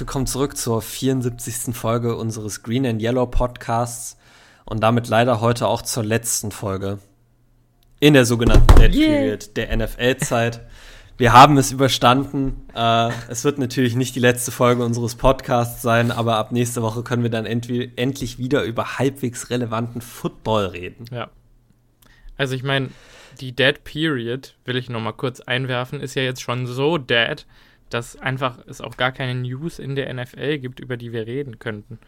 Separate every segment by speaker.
Speaker 1: willkommen zurück zur 74. Folge unseres Green and Yellow Podcasts und damit leider heute auch zur letzten Folge in der sogenannten Dead yeah. Period der NFL-Zeit. Wir haben es überstanden. Äh, es wird natürlich nicht die letzte Folge unseres Podcasts sein, aber ab nächste Woche können wir dann endlich wieder über halbwegs relevanten Football reden.
Speaker 2: Ja. Also ich meine, die Dead Period, will ich noch mal kurz einwerfen, ist ja jetzt schon so dead, dass einfach es auch gar keine News in der NFL gibt, über die wir reden könnten.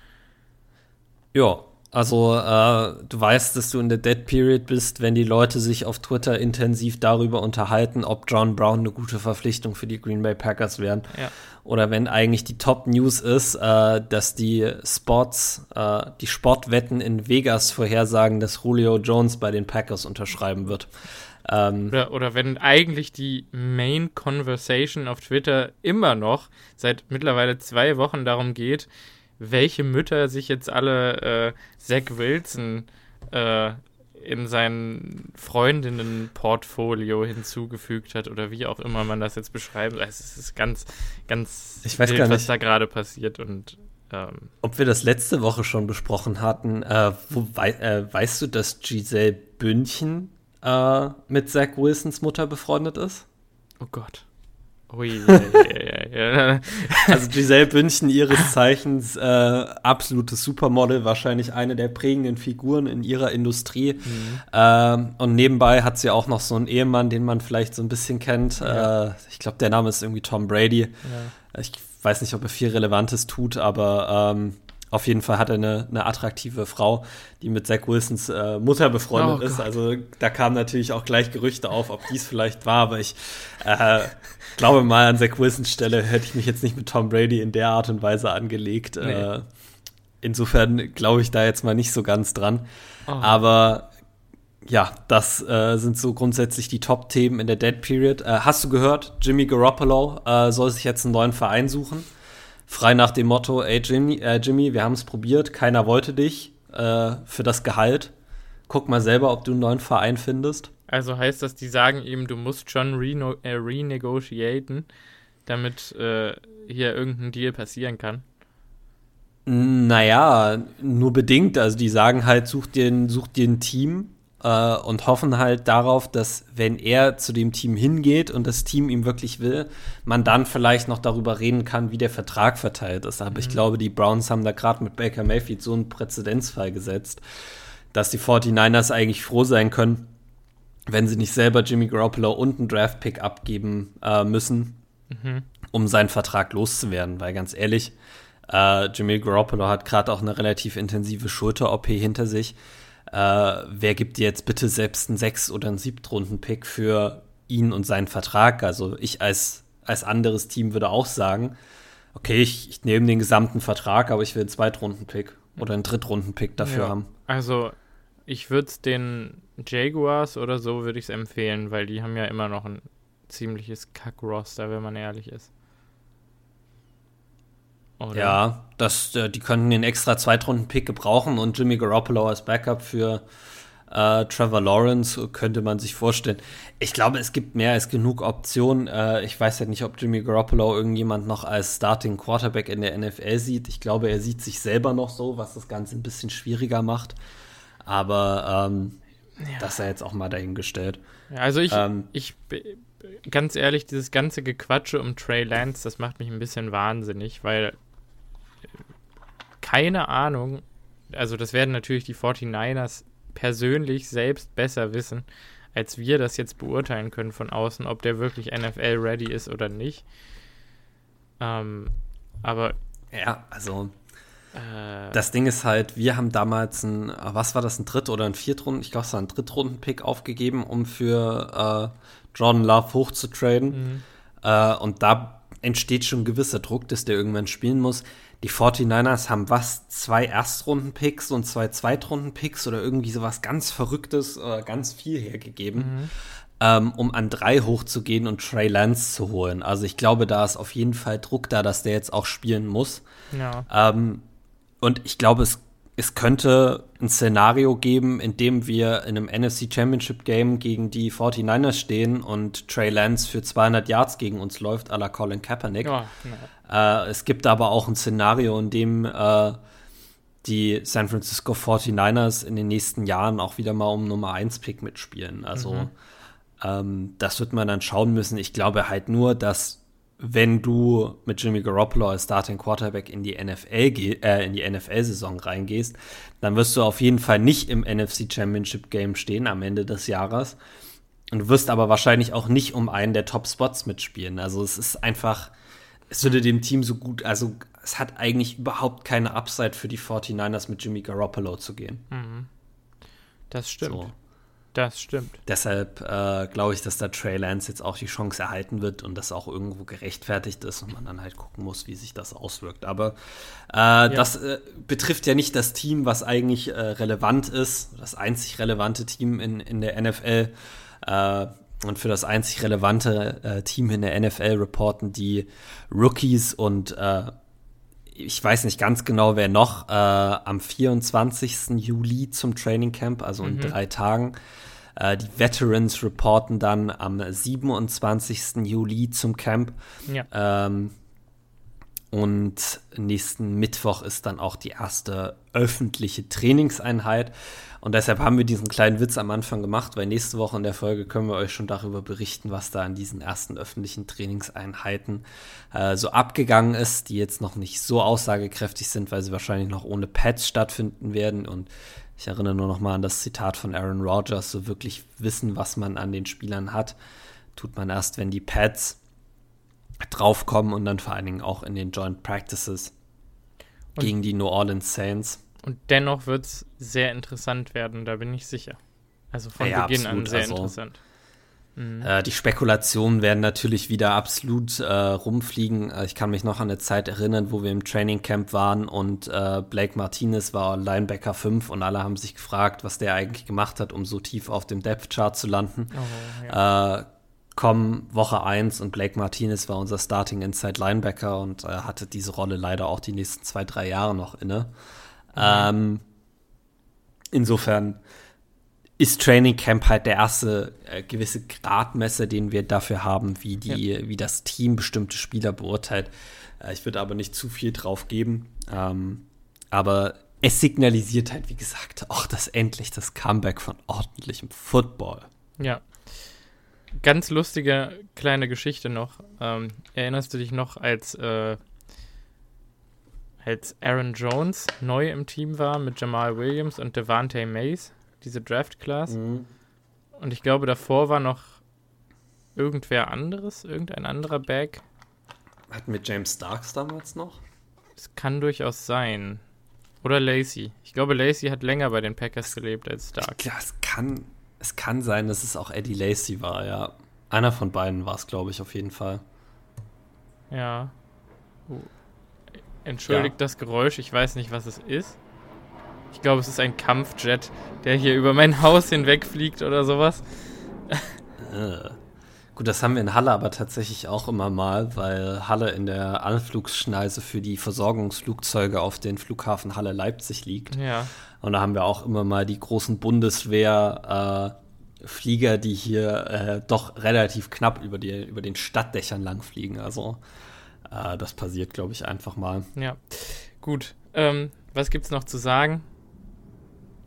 Speaker 1: Ja, also äh, du weißt, dass du in der Dead Period bist, wenn die Leute sich auf Twitter intensiv darüber unterhalten, ob John Brown eine gute Verpflichtung für die Green Bay Packers wären. Ja. Oder wenn eigentlich die Top News ist, äh, dass die Spots, äh, die Sportwetten in Vegas vorhersagen, dass Julio Jones bei den Packers unterschreiben wird.
Speaker 2: Ähm, oder, oder wenn eigentlich die Main Conversation auf Twitter immer noch seit mittlerweile zwei Wochen darum geht, welche Mütter sich jetzt alle äh, Zach Wilson äh, in sein Freundinnen-Portfolio hinzugefügt hat oder wie auch immer man das jetzt beschreibt. Also es ist ganz, ganz
Speaker 1: ich weiß wild, gar nicht,
Speaker 2: was da gerade passiert und
Speaker 1: ähm, ob wir das letzte Woche schon besprochen hatten. Äh, wo, wei äh, weißt du, dass Giselle Bündchen äh, mit Zach Wilsons Mutter befreundet ist.
Speaker 2: Oh Gott.
Speaker 1: Ui, ja, ja, ja, also Giselle Bündchen ihres Zeichens äh, absolutes Supermodel, wahrscheinlich eine der prägenden Figuren in ihrer Industrie. Mhm. Ähm, und nebenbei hat sie auch noch so einen Ehemann, den man vielleicht so ein bisschen kennt. Äh, ich glaube, der Name ist irgendwie Tom Brady. Ich weiß nicht, ob er viel Relevantes tut, aber ähm, auf jeden Fall hat er eine, eine attraktive Frau, die mit Zach Wilsons äh, Mutter befreundet oh ist. Also da kamen natürlich auch gleich Gerüchte auf, ob dies vielleicht war, aber ich äh, glaube mal, an Zach Wilsons Stelle hätte ich mich jetzt nicht mit Tom Brady in der Art und Weise angelegt. Nee. Äh, insofern glaube ich da jetzt mal nicht so ganz dran. Oh. Aber ja, das äh, sind so grundsätzlich die Top-Themen in der Dead Period. Äh, hast du gehört, Jimmy Garoppolo äh, soll sich jetzt einen neuen Verein suchen? Frei nach dem Motto, ey Jimmy, äh, Jimmy wir haben es probiert, keiner wollte dich äh, für das Gehalt. Guck mal selber, ob du einen neuen Verein findest.
Speaker 2: Also heißt das, die sagen ihm, du musst schon reno äh, renegotiaten, damit äh, hier irgendein Deal passieren kann?
Speaker 1: Naja, nur bedingt. Also die sagen halt, such dir, such dir ein Team, äh, und hoffen halt darauf, dass wenn er zu dem Team hingeht und das Team ihm wirklich will, man dann vielleicht noch darüber reden kann, wie der Vertrag verteilt ist. Aber mhm. ich glaube, die Browns haben da gerade mit Baker Mayfield so einen Präzedenzfall gesetzt, dass die 49ers eigentlich froh sein können, wenn sie nicht selber Jimmy Garoppolo und einen Draft-Pick abgeben äh, müssen, mhm. um seinen Vertrag loszuwerden. Weil ganz ehrlich, äh, Jimmy Garoppolo hat gerade auch eine relativ intensive Schulter-OP hinter sich äh, wer gibt dir jetzt bitte selbst einen Sechs- oder einen Siebtrunden-Pick für ihn und seinen Vertrag? Also ich als, als anderes Team würde auch sagen, okay, ich, ich nehme den gesamten Vertrag, aber ich will einen Zweitrunden-Pick oder einen Drittrunden-Pick dafür ja. haben.
Speaker 2: Also ich würde es den Jaguars oder so würde ich es empfehlen, weil die haben ja immer noch ein ziemliches Kack-Roster, wenn man ehrlich ist.
Speaker 1: Oder? Ja, das, äh, die könnten den extra Zweitrunden-Pick gebrauchen und Jimmy Garoppolo als Backup für äh, Trevor Lawrence könnte man sich vorstellen. Ich glaube, es gibt mehr als genug Optionen. Äh, ich weiß ja nicht, ob Jimmy Garoppolo irgendjemand noch als Starting Quarterback in der NFL sieht. Ich glaube, er sieht sich selber noch so, was das Ganze ein bisschen schwieriger macht. Aber ähm, ja. das sei jetzt auch mal dahingestellt.
Speaker 2: Also ich, ähm, ich ganz ehrlich, dieses ganze Gequatsche um Trey Lance, das macht mich ein bisschen wahnsinnig, weil keine Ahnung. Also, das werden natürlich die 49ers persönlich selbst besser wissen, als wir das jetzt beurteilen können von außen, ob der wirklich NFL-ready ist oder nicht. Ähm, aber.
Speaker 1: Ja, also. Äh, das Ding ist halt, wir haben damals ein, was war das, ein Dritt- oder ein Viertrunden, ich glaube, es war ein Drittrunden-Pick aufgegeben, um für äh, Jordan Love hochzutraden. Mhm. Äh, und da entsteht schon ein gewisser Druck, dass der irgendwann spielen muss die 49ers haben was? Zwei Erstrunden-Picks und zwei Zweitrunden-Picks oder irgendwie sowas ganz Verrücktes, äh, ganz viel hergegeben, mhm. ähm, um an drei hochzugehen und Trey Lance zu holen. Also ich glaube, da ist auf jeden Fall Druck da, dass der jetzt auch spielen muss. Ja. Ähm, und ich glaube, es es könnte ein Szenario geben, in dem wir in einem NFC Championship Game gegen die 49ers stehen und Trey Lance für 200 Yards gegen uns läuft, à la Colin Kaepernick. Oh, äh, es gibt aber auch ein Szenario, in dem äh, die San Francisco 49ers in den nächsten Jahren auch wieder mal um Nummer 1 Pick mitspielen. Also mhm. ähm, das wird man dann schauen müssen. Ich glaube halt nur, dass wenn du mit Jimmy Garoppolo als Starting Quarterback in die NFL äh, in die NFL-Saison reingehst, dann wirst du auf jeden Fall nicht im NFC Championship Game stehen am Ende des Jahres. Und du wirst aber wahrscheinlich auch nicht um einen der Top-Spots mitspielen. Also es ist einfach, es würde dem Team so gut, also es hat eigentlich überhaupt keine Upside für die 49ers mit Jimmy Garoppolo zu gehen. Mhm.
Speaker 2: Das stimmt. So. Das stimmt.
Speaker 1: Deshalb äh, glaube ich, dass da Trey Lance jetzt auch die Chance erhalten wird und das auch irgendwo gerechtfertigt ist und man dann halt gucken muss, wie sich das auswirkt. Aber äh, ja. das äh, betrifft ja nicht das Team, was eigentlich äh, relevant ist, das einzig relevante Team in, in der NFL. Äh, und für das einzig relevante äh, Team in der NFL reporten die Rookies und ich weiß nicht ganz genau, wer noch, äh, am 24. Juli zum Training Camp, also in mhm. drei Tagen. Äh, die Veterans reporten dann am 27. Juli zum Camp. Ja. Ähm, und nächsten Mittwoch ist dann auch die erste öffentliche Trainingseinheit. Und deshalb haben wir diesen kleinen Witz am Anfang gemacht, weil nächste Woche in der Folge können wir euch schon darüber berichten, was da an diesen ersten öffentlichen Trainingseinheiten äh, so abgegangen ist, die jetzt noch nicht so aussagekräftig sind, weil sie wahrscheinlich noch ohne Pads stattfinden werden. Und ich erinnere nur noch mal an das Zitat von Aaron Rodgers, so wirklich wissen, was man an den Spielern hat, tut man erst, wenn die Pads draufkommen und dann vor allen Dingen auch in den Joint Practices und gegen die New Orleans Saints.
Speaker 2: Und dennoch wird es sehr interessant werden, da bin ich sicher. Also von ja, Beginn absolut. an sehr also, interessant.
Speaker 1: Mhm. Äh, die Spekulationen werden natürlich wieder absolut äh, rumfliegen. Äh, ich kann mich noch an eine Zeit erinnern, wo wir im Training Camp waren und äh, Blake Martinez war Linebacker 5 und alle haben sich gefragt, was der eigentlich gemacht hat, um so tief auf dem Depth Chart zu landen. Oh, ja. Äh, kommen Woche 1 und Blake Martinez war unser Starting Inside Linebacker und hatte diese Rolle leider auch die nächsten zwei, drei Jahre noch inne. Ähm, insofern ist Training Camp halt der erste äh, gewisse Gradmesser, den wir dafür haben, wie, die, ja. wie das Team bestimmte Spieler beurteilt. Äh, ich würde aber nicht zu viel drauf geben. Ähm, aber es signalisiert halt, wie gesagt, auch das endlich das Comeback von ordentlichem Football.
Speaker 2: Ja. Ganz lustige kleine Geschichte noch. Ähm, erinnerst du dich noch, als äh, als Aaron Jones neu im Team war mit Jamal Williams und Devante Mays, diese Draft Class. Mhm. Und ich glaube, davor war noch irgendwer anderes, irgendein anderer Bag.
Speaker 1: Hatten wir James Starks damals noch?
Speaker 2: Es kann durchaus sein. Oder Lacey. Ich glaube, Lacey hat länger bei den Packers gelebt als Starks.
Speaker 1: Ja, es kann, es kann sein, dass es auch Eddie Lacey war, ja. Einer von beiden war es, glaube ich, auf jeden Fall.
Speaker 2: Ja. Uh. Entschuldigt ja. das Geräusch, ich weiß nicht, was es ist. Ich glaube, es ist ein Kampfjet, der hier über mein Haus hinwegfliegt oder sowas.
Speaker 1: Äh. Gut, das haben wir in Halle aber tatsächlich auch immer mal, weil Halle in der Anflugsschneise für die Versorgungsflugzeuge auf den Flughafen Halle-Leipzig liegt.
Speaker 2: Ja.
Speaker 1: Und da haben wir auch immer mal die großen Bundeswehr-Flieger, äh, die hier äh, doch relativ knapp über, die, über den Stadtdächern langfliegen. Also äh, das passiert, glaube ich, einfach mal.
Speaker 2: Ja, gut. Ähm, was es noch zu sagen?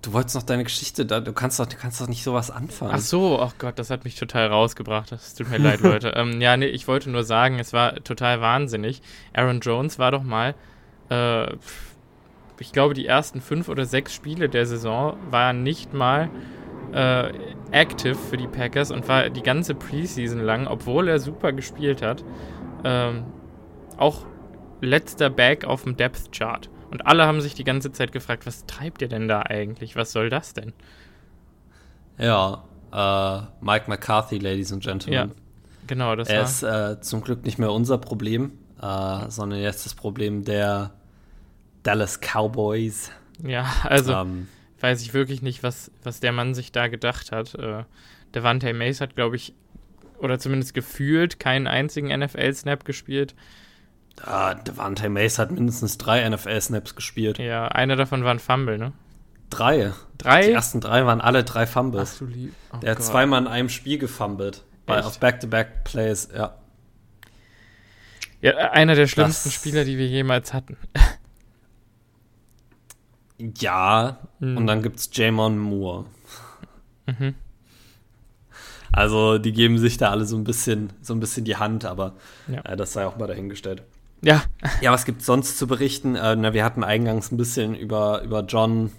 Speaker 1: Du wolltest noch deine Geschichte, da, du kannst doch, du kannst doch nicht sowas anfangen.
Speaker 2: Ach so, ach Gott, das hat mich total rausgebracht. Das tut mir leid, Leute. Ähm, ja, nee, ich wollte nur sagen, es war total wahnsinnig. Aaron Jones war doch mal, äh, ich glaube, die ersten fünf oder sechs Spiele der Saison war nicht mal äh, active für die Packers und war die ganze Preseason lang, obwohl er super gespielt hat, ähm, auch letzter Bag auf dem Depth Chart. Und alle haben sich die ganze Zeit gefragt, was treibt ihr denn da eigentlich? Was soll das denn?
Speaker 1: Ja, äh, Mike McCarthy, Ladies and Gentlemen. Ja,
Speaker 2: genau, das
Speaker 1: er war. ist äh, zum Glück nicht mehr unser Problem, äh, sondern jetzt das Problem der Dallas Cowboys.
Speaker 2: Ja, also ähm, weiß ich wirklich nicht, was, was der Mann sich da gedacht hat. Äh, Devante Mace hat, glaube ich, oder zumindest gefühlt keinen einzigen NFL-Snap gespielt.
Speaker 1: Ah, Devante Mace hat mindestens drei NFL-Snaps gespielt.
Speaker 2: Ja, einer davon war ein Fumble, ne?
Speaker 1: Drei.
Speaker 2: Drei?
Speaker 1: Die ersten drei waren alle drei Fumbles.
Speaker 2: Ach, du lieb. Oh
Speaker 1: Der hat
Speaker 2: Gott.
Speaker 1: zweimal in einem Spiel gefummelt. Bei, auf Back-to-Back-Plays, ja.
Speaker 2: Ja, einer der schlimmsten
Speaker 1: Das-
Speaker 2: Spieler, die wir jemals hatten.
Speaker 1: Ja,
Speaker 2: Mhm.
Speaker 1: und dann gibt's Jamon Moore.
Speaker 2: Mhm.
Speaker 1: Also, die geben sich da alle so ein bisschen, so ein bisschen die Hand, aber
Speaker 2: Ja.
Speaker 1: äh, das sei auch mal dahingestellt.
Speaker 2: Ja,
Speaker 1: Ja, was gibt's sonst zu berichten? Äh, na, wir hatten eingangs ein bisschen über, über John,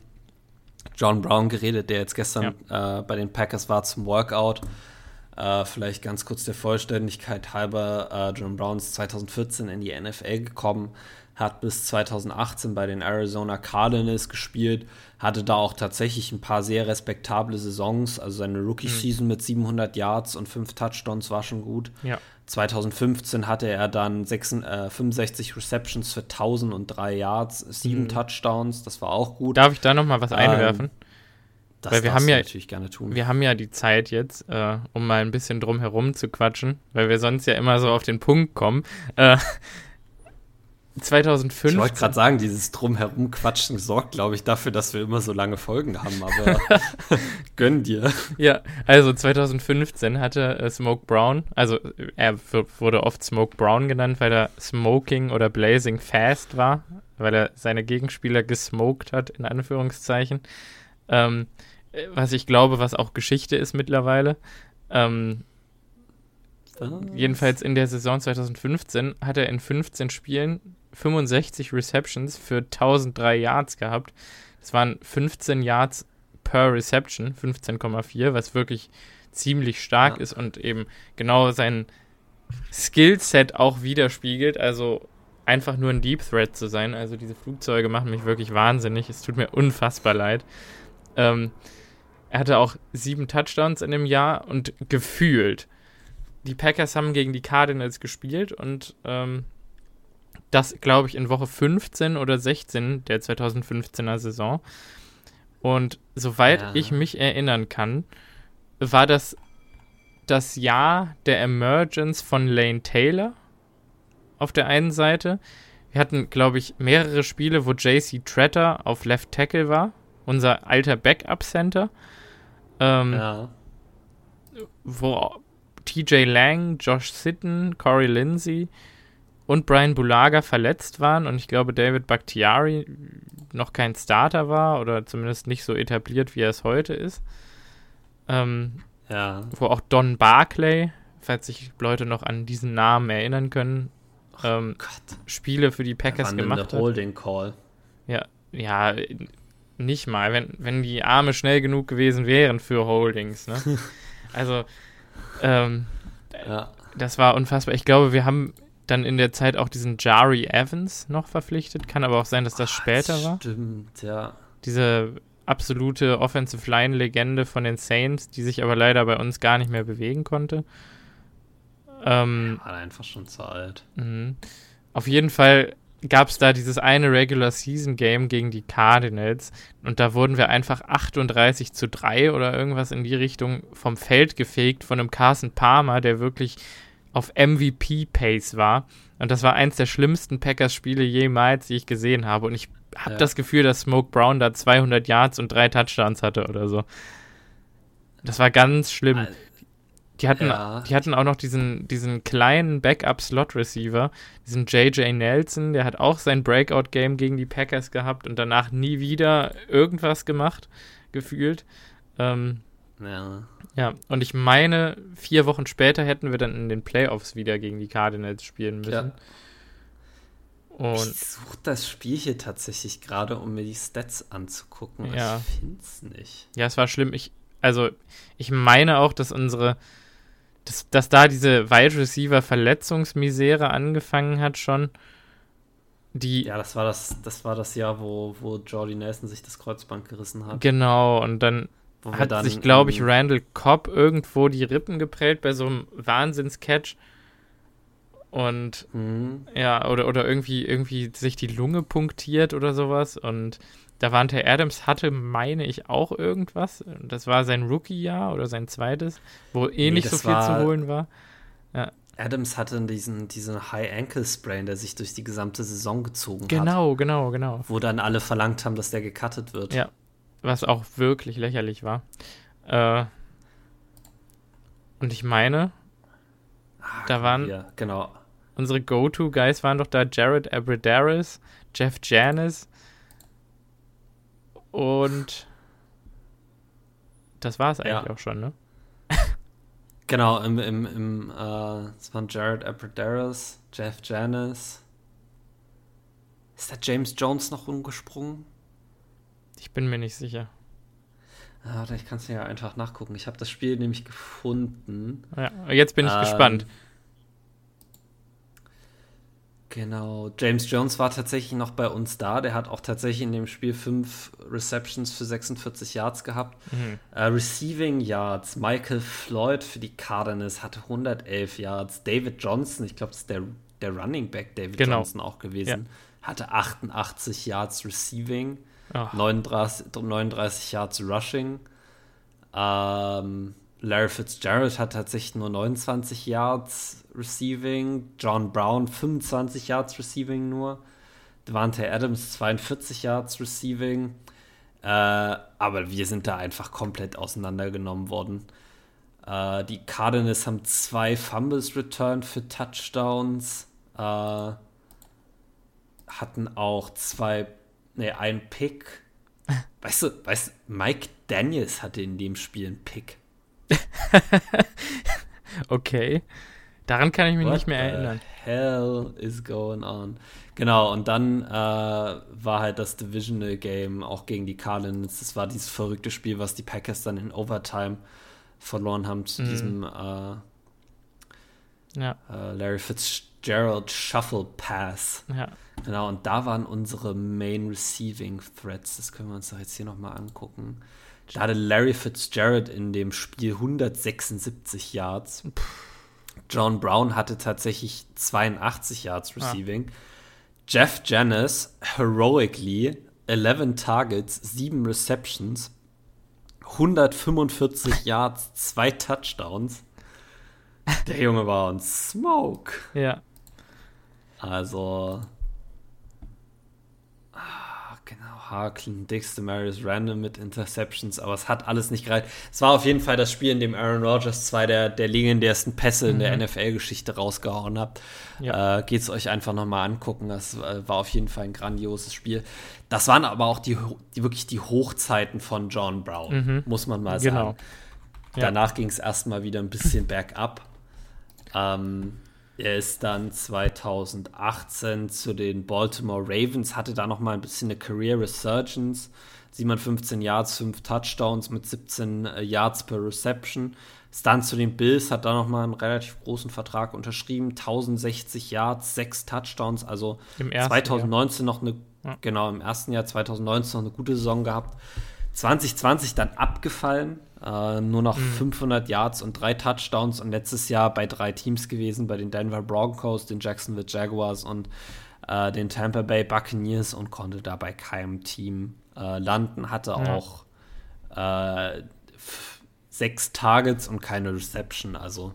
Speaker 1: John Brown geredet, der jetzt gestern äh, bei den Packers war zum Workout. Äh, vielleicht ganz kurz der Vollständigkeit halber, äh, John Brown ist 2014 in die NFL gekommen, hat bis 2018 bei den Arizona Cardinals gespielt, hatte da auch tatsächlich ein paar sehr respektable Saisons. Also seine Rookie-Season mit 700 Yards und 5 Touchdowns war schon gut.
Speaker 2: ja.
Speaker 1: 2015 hatte er dann 6, äh, 65 Receptions für 1003 Yards, 7
Speaker 2: Mhm.
Speaker 1: Touchdowns, das war auch gut.
Speaker 2: Darf ich da noch mal was
Speaker 1: Ähm,
Speaker 2: einwerfen?
Speaker 1: das
Speaker 2: weil wir haben ja-
Speaker 1: natürlich gerne tun.
Speaker 2: Wir haben ja die Zeit jetzt, äh, um mal ein bisschen drum herum zu quatschen, weil wir sonst ja immer so auf den Punkt kommen. Äh,
Speaker 1: ich
Speaker 2: 2005.
Speaker 1: wollte gerade sagen, dieses Drumherum quatschen sorgt, glaube ich, dafür, dass wir immer so lange Folgen haben, aber gönn dir.
Speaker 2: Ja, also 2015 hatte äh, Smoke Brown, also äh, er wurde oft Smoke Brown genannt, weil er smoking oder blazing fast war, weil er seine Gegenspieler gesmoked hat, in Anführungszeichen. Ähm, äh, was ich glaube, was auch Geschichte ist mittlerweile. Ähm, jedenfalls in der Saison 2015 hat er in 15 Spielen 65 Receptions für 1003 Yards gehabt. Das waren 15 Yards per Reception, 15,4, was wirklich ziemlich stark
Speaker 1: Ja.
Speaker 2: ist und eben genau sein Skillset auch widerspiegelt. Also einfach nur ein Deep Threat zu sein. Also diese Flugzeuge machen mich wirklich wahnsinnig. Es tut mir unfassbar leid. Ähm, er hatte auch sieben Touchdowns in dem Jahr und gefühlt. Die Packers haben gegen die Cardinals gespielt und ähm, das, glaube ich, in Woche 15 oder 16 der 2015er Saison. Und soweit
Speaker 1: Ja.
Speaker 2: ich mich erinnern kann, war das das Jahr der Emergence von Lane Taylor auf der einen Seite. Wir hatten, glaube ich, mehrere Spiele, wo JC Tretter auf Left Tackle war, unser alter Backup-Center. Ähm,
Speaker 1: Ja.
Speaker 2: wo TJ Lang, Josh Sitten, Corey Lindsey und Brian Bulaga verletzt waren und ich glaube David Bakhtiari noch kein Starter war oder zumindest nicht so etabliert, wie er es heute ist. Ähm,
Speaker 1: Ja.
Speaker 2: wo auch Don Barclay, falls sich Leute noch an diesen Namen erinnern können, ähm,
Speaker 1: Gott.
Speaker 2: Spiele für die Packers gemacht hat.
Speaker 1: Holding Call.
Speaker 2: Ja, ja, nicht mal, wenn, wenn die Arme schnell genug gewesen wären für Holdings, ne? Also, ähm,
Speaker 1: Ja.
Speaker 2: das war unfassbar. Ich glaube, wir haben dann in der Zeit auch diesen Jari Evans noch verpflichtet. Kann aber auch sein, dass das später war.
Speaker 1: Stimmt, ja.
Speaker 2: Diese absolute Offensive Line-Legende von den Saints, die sich aber leider bei uns gar nicht mehr bewegen konnte. Ähm,
Speaker 1: War einfach schon zu alt.
Speaker 2: Mhm. Auf jeden Fall gab es da dieses eine Regular Season Game gegen die Cardinals und da wurden wir einfach 38 zu 3 oder irgendwas in die Richtung vom Feld gefegt von einem Carson Palmer, der wirklich auf MVP-Pace war. Und das war eins der schlimmsten Packers-Spiele jemals, die ich gesehen habe. Und ich habe
Speaker 1: Ja.
Speaker 2: das Gefühl, dass Smoke Brown da 200 Yards und drei Touchdowns hatte oder so. Das war ganz schlimm. Die hatten,
Speaker 1: Ja.
Speaker 2: die hatten auch noch diesen, diesen kleinen Backup-Slot-Receiver, diesen JJ Nelson, der hat auch sein Breakout-Game gegen die Packers gehabt und danach nie wieder irgendwas gemacht, gefühlt. Ähm,
Speaker 1: Ja.
Speaker 2: ja, und ich meine, vier Wochen später hätten wir dann in den Playoffs wieder gegen die Cardinals spielen müssen.
Speaker 1: Ja.
Speaker 2: Und
Speaker 1: ich suche das Spiel hier tatsächlich gerade, um mir die Stats anzugucken.
Speaker 2: Ja.
Speaker 1: Ich finde es nicht.
Speaker 2: ja, es war schlimm. Ich, also, ich meine auch, dass unsere, dass, dass da diese Wide Receiver Verletzungsmisere angefangen hat schon. Die,
Speaker 1: Ja, das war das, das war das Jahr, wo, wo Jordy Nelson sich das Kreuzband gerissen hat.
Speaker 2: Genau, und dann hat
Speaker 1: dann
Speaker 2: sich, glaube ich, Randall Cobb irgendwo die Rippen geprellt bei so einem Wahnsinns-Catch. Und
Speaker 1: Mhm.
Speaker 2: ja, oder, oder irgendwie, irgendwie sich die Lunge punktiert oder sowas. Und Davante Adams hatte, meine ich, auch irgendwas. Das war sein Rookie-Jahr oder sein zweites, wo eh
Speaker 1: Nee,
Speaker 2: nicht so viel
Speaker 1: war-
Speaker 2: zu holen war.
Speaker 1: Adams hatte diesen, diesen High-Ankle-Sprain, der sich durch die gesamte Saison gezogen
Speaker 2: genau, hat. Genau, genau, genau.
Speaker 1: Wo dann alle verlangt haben, dass der gecuttet wird.
Speaker 2: Ja, was auch wirklich lächerlich war. Äh, und ich meine, ah, da waren
Speaker 1: ja, genau.
Speaker 2: unsere Go-To-Guys waren doch da Jared Abradaris, Jeff Janis und das war es eigentlich ja. auch schon, ne?
Speaker 1: Genau, im, im, im äh, es waren Jared Abradaris, Jeff Janis. Ist da James Jones noch umgesprungen?
Speaker 2: Ich bin mir nicht sicher.
Speaker 1: Ah, ich kann es ja einfach nachgucken. Ich habe das Spiel nämlich gefunden.
Speaker 2: Ja, jetzt bin ich ähm, gespannt.
Speaker 1: Genau, James Jones war tatsächlich noch bei uns da. Der hat auch tatsächlich in dem Spiel fünf Receptions für 46 Yards gehabt. Mhm. Uh, Receiving Yards, Michael Floyd für die Cardinals hatte 111 Yards. David Johnson, ich glaube, das ist der, der Running Back David genau. Johnson auch gewesen, ja. hatte 88 Yards Receiving, 39, 39 Yards Rushing. Ähm, Larry Fitzgerald hat tatsächlich nur 29 Yards Receiving, John Brown 25 Yards Receiving nur, Devante Adams 42 Yards Receiving. Äh, aber wir sind da einfach komplett auseinandergenommen worden. Äh, die Cardinals haben zwei Fumbles returned für Touchdowns. Äh, hatten auch zwei, ne, ein Pick. Weißt du, weißt Mike Daniels hatte in dem Spiel einen Pick.
Speaker 2: okay. Daran kann ich mich What nicht mehr erinnern.
Speaker 1: Hell is going on. Genau, und dann äh, war halt das Divisional Game auch gegen die Cardinals. Das war dieses verrückte Spiel, was die Packers dann in Overtime verloren haben zu mm. diesem äh, ja. äh, Larry Fitzgerald Shuffle Pass.
Speaker 2: Ja.
Speaker 1: Genau, und da waren unsere Main Receiving Threats. Das können wir uns doch jetzt hier nochmal angucken. Da hatte Larry Fitzgerald in dem Spiel 176 Yards. Puh. John Brown hatte tatsächlich 82 Yards ah. Receiving. Ah. Jeff Janis, heroically, 11 Targets, 7 Receptions, 145 Yards, 2 Touchdowns. Der Junge war on Smoke.
Speaker 2: Ja.
Speaker 1: Also, Harklin, Dix, Marius Random mit Interceptions, aber es hat alles nicht gereicht. Es war auf jeden Fall das Spiel, in dem Aaron Rodgers zwei der, der legendärsten Pässe mhm. in der mhm. NFL-Geschichte rausgehauen hat. Ja. Äh, Geht es euch einfach nochmal angucken. Das äh, war auf jeden Fall ein grandioses Spiel. Das waren aber auch die, die wirklich die Hochzeiten von John Brown, mhm. muss man mal genau. sagen. Ja. Danach ging es erstmal wieder ein bisschen bergab. Ähm, er ist dann 2018 zu den Baltimore Ravens, hatte da noch mal ein bisschen eine Career Resurgence. 715 Yards, 5 Touchdowns mit 17 äh, Yards per Reception. Ist dann zu den Bills, hat da noch mal einen relativ großen Vertrag unterschrieben. 1060 Yards, 6 Touchdowns. Also 2019 Jahr. noch eine, ja. genau, im ersten Jahr 2019 noch eine gute Saison gehabt. 2020 dann abgefallen, äh, nur noch mhm. 500 Yards und drei Touchdowns und letztes Jahr bei drei Teams gewesen, bei den Denver Broncos, den Jacksonville Jaguars und äh, den Tampa Bay Buccaneers und konnte da bei keinem Team äh, landen, hatte ja. auch äh, sechs Targets und keine Reception, also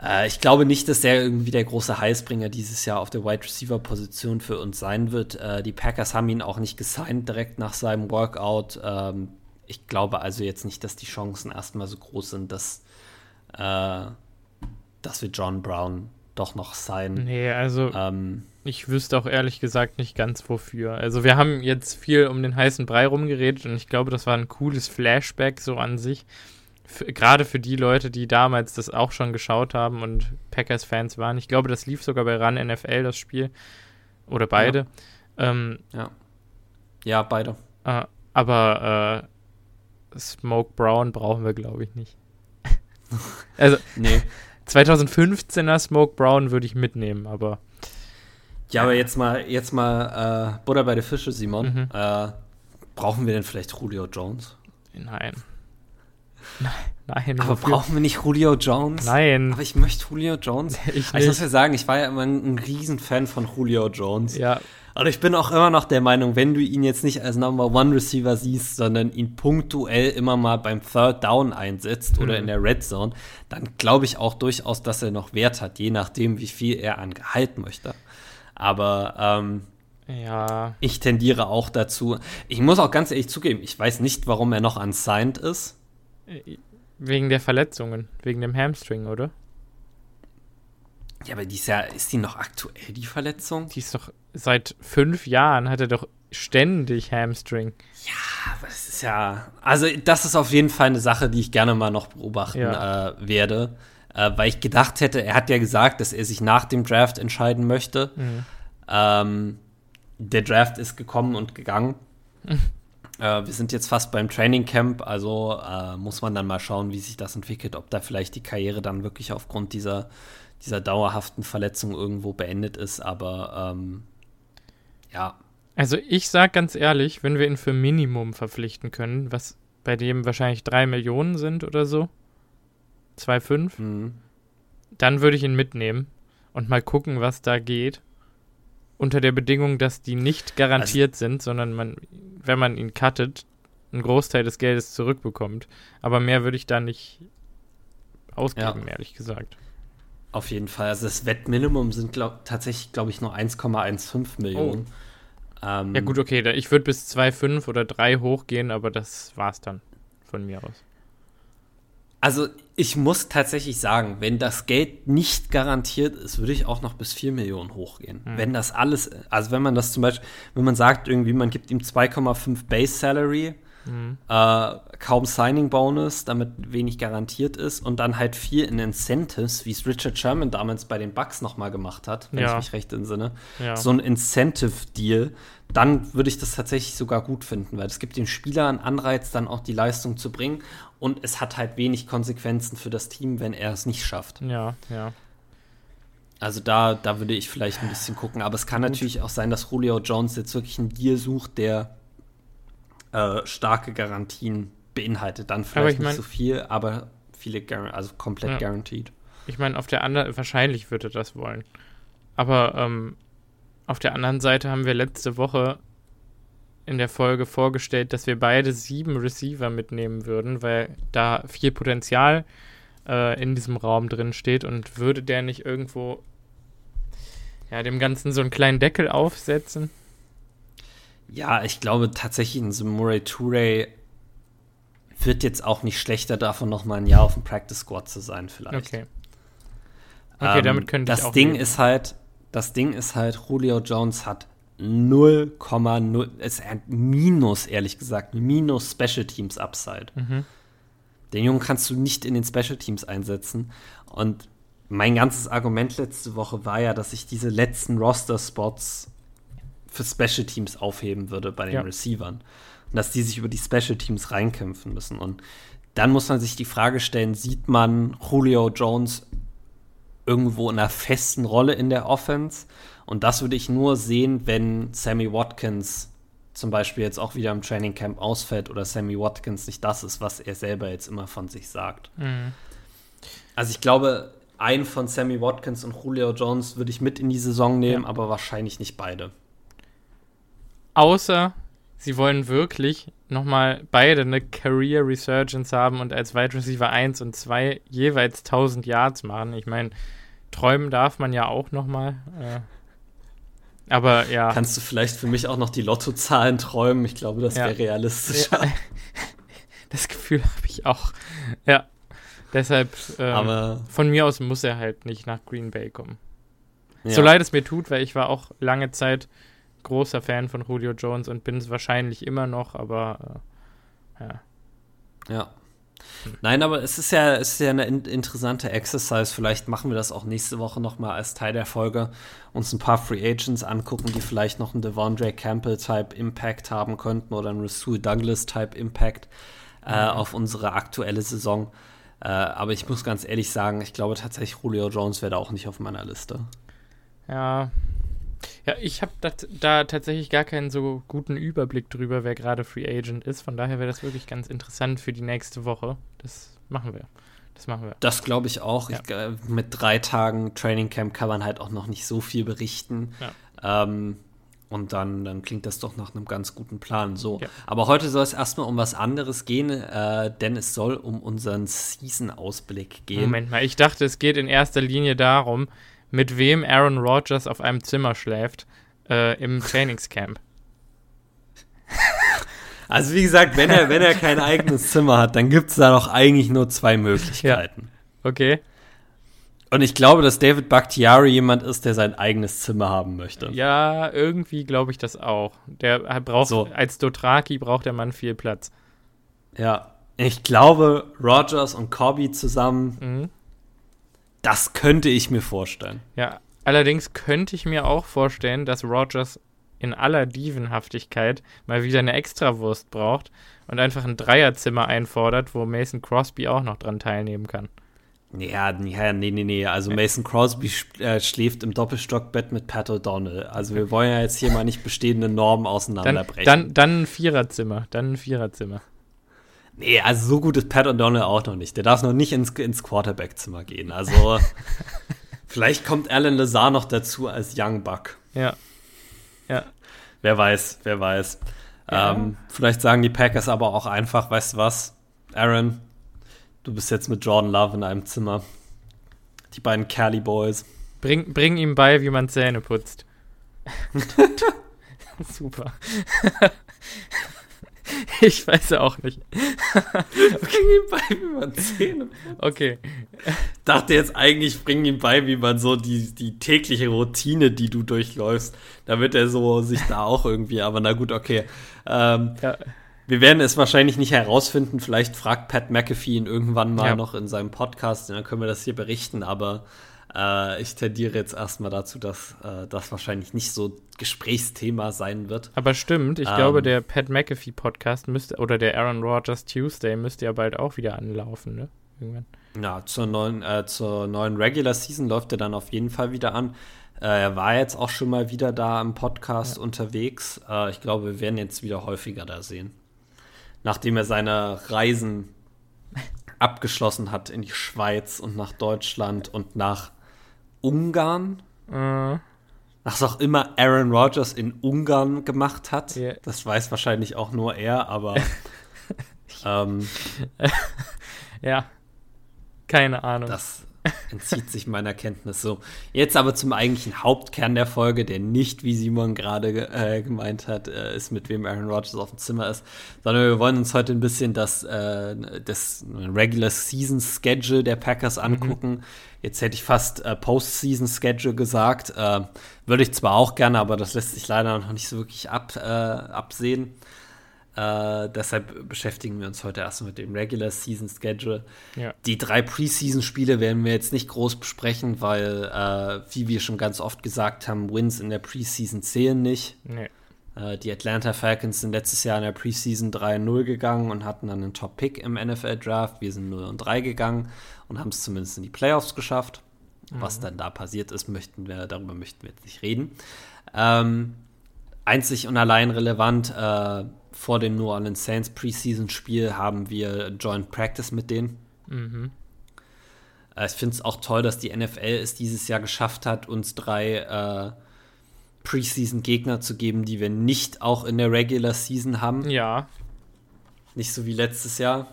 Speaker 1: äh, ich glaube nicht, dass der irgendwie der große Heißbringer dieses Jahr auf der Wide Receiver Position für uns sein wird. Äh, die Packers haben ihn auch nicht gesigned direkt nach seinem Workout. Ich glaube also jetzt nicht, dass die Chancen erstmal so groß sind, dass, äh, dass wir John Brown doch noch sein.
Speaker 2: Nee, also ähm, ich wüsste auch ehrlich gesagt nicht ganz wofür. Also wir haben jetzt viel um den heißen Brei rumgeredet und ich glaube, das war ein cooles Flashback so an sich. Gerade für die Leute, die damals das auch schon geschaut haben und Packers-Fans waren. Ich glaube, das lief sogar bei RAN NFL, das Spiel. Oder beide.
Speaker 1: Ja, ähm, ja. ja. beide.
Speaker 2: Äh, aber äh, Smoke Brown brauchen wir, glaube ich, nicht. also, nee. 2015er Smoke Brown würde ich mitnehmen, aber.
Speaker 1: Ja, aber jetzt mal, jetzt mal äh, Butter bei der Fische, Simon. Mhm. Äh, brauchen wir denn vielleicht Julio Jones?
Speaker 2: Nein. Nein,
Speaker 1: aber wofür? brauchen wir nicht Julio Jones?
Speaker 2: Nein.
Speaker 1: Aber ich möchte Julio Jones. Ich, ich muss ja sagen, ich war ja immer ein, ein Riesenfan von Julio Jones.
Speaker 2: Ja.
Speaker 1: Und ich bin auch immer noch der Meinung, wenn du ihn jetzt nicht als Number One Receiver siehst, sondern ihn punktuell immer mal beim Third Down einsetzt mhm. oder in der Red Zone, dann glaube ich auch durchaus, dass er noch Wert hat, je nachdem, wie viel er an Gehalt möchte. Aber ähm,
Speaker 2: ja.
Speaker 1: ich tendiere auch dazu. Ich muss auch ganz ehrlich zugeben, ich weiß nicht, warum er noch unsigned ist.
Speaker 2: Wegen der Verletzungen, wegen dem Hamstring, oder?
Speaker 1: Ja, aber dieses Jahr ist die noch aktuell, die Verletzung?
Speaker 2: Die ist doch seit fünf Jahren, hat er doch ständig Hamstring.
Speaker 1: Ja, aber es ist ja. Also, das ist auf jeden Fall eine Sache, die ich gerne mal noch beobachten ja. äh, werde. Äh, weil ich gedacht hätte, er hat ja gesagt, dass er sich nach dem Draft entscheiden möchte. Mhm. Ähm, der Draft ist gekommen und gegangen. Äh, wir sind jetzt fast beim Training Camp, also äh, muss man dann mal schauen, wie sich das entwickelt, ob da vielleicht die Karriere dann wirklich aufgrund dieser dieser dauerhaften Verletzung irgendwo beendet ist, aber ähm, ja.
Speaker 2: Also ich sag ganz ehrlich, wenn wir ihn für Minimum verpflichten können, was bei dem wahrscheinlich drei Millionen sind oder so, 2,5, mhm. dann würde ich ihn mitnehmen und mal gucken, was da geht. Unter der Bedingung, dass die nicht garantiert also, sind, sondern man, wenn man ihn cuttet, einen Großteil des Geldes zurückbekommt. Aber mehr würde ich da nicht ausgeben, ja. ehrlich gesagt.
Speaker 1: Auf jeden Fall. Also das Wettminimum sind glaub, tatsächlich, glaube ich, nur 1,15 Millionen.
Speaker 2: Oh. Ähm, ja gut, okay. Ich würde bis 2,5 oder 3 hochgehen, aber das war's dann von mir aus.
Speaker 1: Also ich muss tatsächlich sagen, wenn das Geld nicht garantiert ist, würde ich auch noch bis 4 Millionen hochgehen. Hm. Wenn das alles, also wenn man das zum Beispiel, wenn man sagt, irgendwie, man gibt ihm 2,5 Base Salary, Mhm. Äh, kaum Signing-Bonus, damit wenig garantiert ist und dann halt viel in Incentives, wie es Richard Sherman damals bei den Bucks nochmal gemacht hat, wenn ja. ich mich recht entsinne. Ja. So ein Incentive-Deal, dann würde ich das tatsächlich sogar gut finden, weil es gibt den Spieler einen Anreiz, dann auch die Leistung zu bringen und es hat halt wenig Konsequenzen für das Team, wenn er es nicht schafft.
Speaker 2: Ja, ja.
Speaker 1: Also da, da würde ich vielleicht ein bisschen gucken. Aber es kann natürlich auch sein, dass Julio Jones jetzt wirklich einen Deal sucht, der äh, starke Garantien beinhaltet. Dann vielleicht nicht mein, so viel, aber viele, Gar also komplett ja. guaranteed.
Speaker 2: Ich meine, auf der anderen, wahrscheinlich würde das wollen. Aber ähm, auf der anderen Seite haben wir letzte Woche in der Folge vorgestellt, dass wir beide sieben Receiver mitnehmen würden, weil da viel Potenzial äh, in diesem Raum drin steht und würde der nicht irgendwo ja, dem Ganzen so einen kleinen Deckel aufsetzen?
Speaker 1: Ja, ich glaube tatsächlich, ein Murray Touré wird jetzt auch nicht schlechter davon, noch mal ein Jahr auf dem Practice Squad zu sein, vielleicht.
Speaker 2: Okay. Okay, ähm, damit könnte
Speaker 1: ich das auch Ding leben. ist halt, das Ding ist halt, Julio Jones hat 0,0, ist ein Minus, ehrlich gesagt, Minus Special Teams Upside. Mhm. Den Jungen kannst du nicht in den Special Teams einsetzen. Und mein ganzes Argument letzte Woche war ja, dass ich diese letzten Roster-Spots für Special Teams aufheben würde bei den ja. Receivern. Und dass die sich über die Special Teams reinkämpfen müssen. Und dann muss man sich die Frage stellen, sieht man Julio Jones irgendwo in einer festen Rolle in der Offense? Und das würde ich nur sehen, wenn Sammy Watkins zum Beispiel jetzt auch wieder im Training Camp ausfällt oder Sammy Watkins nicht das ist, was er selber jetzt immer von sich sagt. Mhm. Also ich glaube, einen von Sammy Watkins und Julio Jones würde ich mit in die Saison nehmen, ja. aber wahrscheinlich nicht beide.
Speaker 2: Außer sie wollen wirklich nochmal beide eine Career Resurgence haben und als Wide Receiver 1 und 2 jeweils 1000 Yards machen. Ich meine, träumen darf man ja auch nochmal. Äh, aber ja.
Speaker 1: Kannst du vielleicht für mich auch noch die Lottozahlen träumen? Ich glaube, das ja. wäre realistisch. Ja.
Speaker 2: Das Gefühl habe ich auch. Ja. Deshalb, ähm, aber von mir aus muss er halt nicht nach Green Bay kommen. Ja. So leid es mir tut, weil ich war auch lange Zeit großer Fan von Julio Jones und bin es wahrscheinlich immer noch, aber äh, ja.
Speaker 1: Ja. Nein, aber es ist ja, es ist ja eine in interessante Exercise. Vielleicht machen wir das auch nächste Woche nochmal als Teil der Folge. Uns ein paar Free Agents angucken, die vielleicht noch einen Devondre Campbell-Type Impact haben könnten oder einen Rasul Douglas-Type Impact äh, mhm. auf unsere aktuelle Saison. Äh, aber ich muss ganz ehrlich sagen, ich glaube tatsächlich, Julio Jones wäre da auch nicht auf meiner Liste.
Speaker 2: Ja, Ja, ich habe da tatsächlich gar keinen so guten Überblick drüber, wer gerade Free Agent ist. Von daher wäre das wirklich ganz interessant für die nächste Woche. Das machen wir. Das machen wir.
Speaker 1: Das glaube ich auch. Ja. Ich, äh, mit drei Tagen Training Camp kann man halt auch noch nicht so viel berichten. Ja. Ähm, und dann, dann klingt das doch nach einem ganz guten Plan. So. Ja. Aber heute soll es erstmal um was anderes gehen, äh, denn es soll um unseren Season-Ausblick gehen.
Speaker 2: Moment mal, ich dachte, es geht in erster Linie darum, mit wem Aaron Rodgers auf einem Zimmer schläft äh, im Trainingscamp.
Speaker 1: Also wie gesagt, wenn er, wenn er kein eigenes Zimmer hat, dann gibt es da doch eigentlich nur zwei Möglichkeiten.
Speaker 2: Ja. Okay.
Speaker 1: Und ich glaube, dass David Bakhtiari jemand ist, der sein eigenes Zimmer haben möchte.
Speaker 2: Ja, irgendwie glaube ich das auch. Der braucht, so. als Dotraki braucht der Mann viel Platz.
Speaker 1: Ja, ich glaube, Rogers und Corby zusammen, mhm. Das könnte ich mir vorstellen.
Speaker 2: Ja, allerdings könnte ich mir auch vorstellen, dass Rogers in aller Dievenhaftigkeit mal wieder eine Extrawurst braucht und einfach ein Dreierzimmer einfordert, wo Mason Crosby auch noch dran teilnehmen kann.
Speaker 1: Ja, ja, nee, nee, nee. Also Mason Crosby äh, schläft im Doppelstockbett mit Pat O'Donnell. Also wir wollen ja jetzt hier mal nicht bestehende Normen auseinanderbrechen.
Speaker 2: Dann, dann, dann ein Viererzimmer. Dann ein Viererzimmer.
Speaker 1: Nee, also so gut ist Pat O'Donnell auch noch nicht. Der darf noch nicht ins, ins Quarterback-Zimmer gehen. Also vielleicht kommt Alan Lazar noch dazu als Young Buck.
Speaker 2: Ja. Ja.
Speaker 1: Wer weiß, wer weiß. Ja. Ähm, vielleicht sagen die Packers aber auch einfach, weißt du was, Aaron, du bist jetzt mit Jordan Love in einem Zimmer. Die beiden Cali Boys.
Speaker 2: Bring, bring ihm bei, wie man Zähne putzt. Super. ich weiß auch nicht.
Speaker 1: bring ihm bei, wie man Zähne.
Speaker 2: Okay.
Speaker 1: Dachte jetzt eigentlich, bring ihm bei, wie man so die, die tägliche Routine, die du durchläufst, damit er so sich da auch irgendwie, aber na gut, okay. Ähm, ja. Wir werden es wahrscheinlich nicht herausfinden. Vielleicht fragt Pat McAfee ihn irgendwann mal ja. noch in seinem Podcast, dann können wir das hier berichten. Aber äh, ich tendiere jetzt erstmal dazu, dass äh, das wahrscheinlich nicht so Gesprächsthema sein wird.
Speaker 2: Aber stimmt, ich ähm, glaube, der Pat McAfee Podcast müsste, oder der Aaron Rodgers Tuesday müsste ja bald auch wieder anlaufen, ne? Irgendwann.
Speaker 1: Ja, zur neuen, äh, zur neuen Regular Season läuft er dann auf jeden Fall wieder an. Äh, er war jetzt auch schon mal wieder da im Podcast ja. unterwegs. Äh, ich glaube, wir werden jetzt wieder häufiger da sehen nachdem er seine Reisen abgeschlossen hat in die Schweiz und nach Deutschland und nach Ungarn.
Speaker 2: Uh.
Speaker 1: Was auch immer Aaron Rodgers in Ungarn gemacht hat.
Speaker 2: Yeah.
Speaker 1: Das weiß wahrscheinlich auch nur er, aber. ähm,
Speaker 2: ja. Keine Ahnung.
Speaker 1: Das, entzieht sich meiner Kenntnis so. Jetzt aber zum eigentlichen Hauptkern der Folge, der nicht, wie Simon gerade äh, gemeint hat, äh, ist, mit wem Aaron Rodgers auf dem Zimmer ist, sondern wir wollen uns heute ein bisschen das, äh, das Regular Season Schedule der Packers mhm. angucken. Mhm. Jetzt hätte ich fast äh, Postseason Schedule gesagt. Äh, würde ich zwar auch gerne, aber das lässt sich leider noch nicht so wirklich ab, äh, absehen. Äh, deshalb beschäftigen wir uns heute erst mit dem Regular Season Schedule.
Speaker 2: Ja.
Speaker 1: Die drei Preseason-Spiele werden wir jetzt nicht groß besprechen, weil, äh, wie wir schon ganz oft gesagt haben, Wins in der Preseason zählen nicht.
Speaker 2: Nee.
Speaker 1: Äh, die Atlanta Falcons sind letztes Jahr in der Preseason 3-0 gegangen und hatten dann einen Top-Pick im NFL-Draft. Wir sind 0 3 gegangen und haben es zumindest in die Playoffs geschafft. Mhm. Was dann da passiert ist, möchten wir, darüber möchten wir jetzt nicht reden. Ähm, einzig und allein relevant, äh, vor dem New Orleans Saints Preseason-Spiel haben wir Joint Practice mit denen.
Speaker 2: Mhm.
Speaker 1: Äh, ich finde es auch toll, dass die NFL es dieses Jahr geschafft hat, uns drei äh, Preseason-Gegner zu geben, die wir nicht auch in der Regular Season haben.
Speaker 2: Ja.
Speaker 1: Nicht so wie letztes Jahr.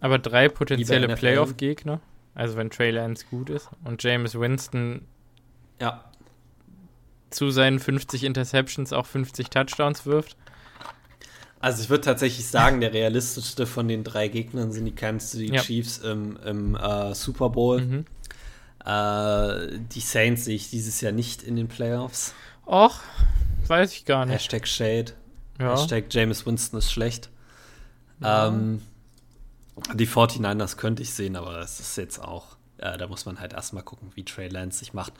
Speaker 2: Aber drei potenzielle Playoff-Gegner. Also wenn Trey Lance gut ist und James Winston
Speaker 1: ja.
Speaker 2: zu seinen 50 Interceptions auch 50 Touchdowns wirft.
Speaker 1: Also ich würde tatsächlich sagen, der realistischste von den drei Gegnern sind die Kansas City ja. Chiefs im, im äh, Super Bowl. Mhm. Äh, die Saints sehe ich dieses Jahr nicht in den Playoffs.
Speaker 2: Och, weiß ich gar nicht.
Speaker 1: Hashtag Shade. Ja. Hashtag James Winston ist schlecht. Ja. Ähm, die 49ers könnte ich sehen, aber das ist jetzt auch, äh, da muss man halt erstmal gucken, wie Trey Lance sich macht.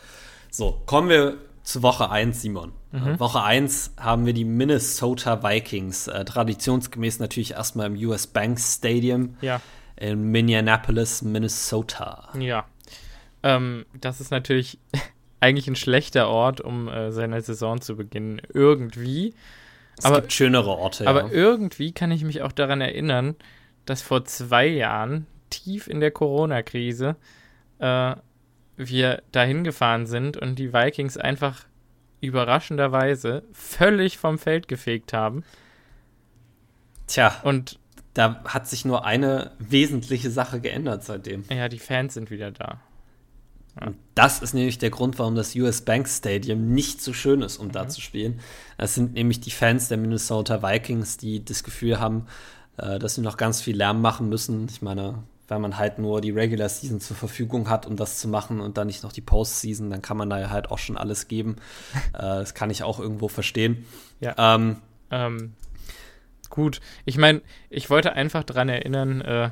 Speaker 1: So, kommen wir zu Woche 1, Simon. Mhm. Woche 1 haben wir die Minnesota Vikings. Äh, traditionsgemäß natürlich erstmal im US Bank Stadium
Speaker 2: ja.
Speaker 1: in Minneapolis, Minnesota.
Speaker 2: Ja. Ähm, das ist natürlich eigentlich ein schlechter Ort, um äh, seine Saison zu beginnen. Irgendwie.
Speaker 1: Es aber, gibt schönere Orte.
Speaker 2: Aber ja. irgendwie kann ich mich auch daran erinnern, dass vor zwei Jahren, tief in der Corona-Krise, äh, wir dahin gefahren sind und die Vikings einfach überraschenderweise völlig vom Feld gefegt haben.
Speaker 1: Tja. Und da hat sich nur eine wesentliche Sache geändert seitdem.
Speaker 2: Ja, die Fans sind wieder da.
Speaker 1: Und das ist nämlich der Grund, warum das US Bank Stadium nicht so schön ist, um mhm. da zu spielen. Das sind nämlich die Fans der Minnesota Vikings, die das Gefühl haben, äh, dass sie noch ganz viel Lärm machen müssen. Ich meine, wenn man halt nur die Regular Season zur Verfügung hat, um das zu machen und dann nicht noch die Postseason, dann kann man da ja halt auch schon alles geben. äh, das kann ich auch irgendwo verstehen.
Speaker 2: Ja. Ähm, ähm, gut. Ich meine, ich wollte einfach daran erinnern, äh,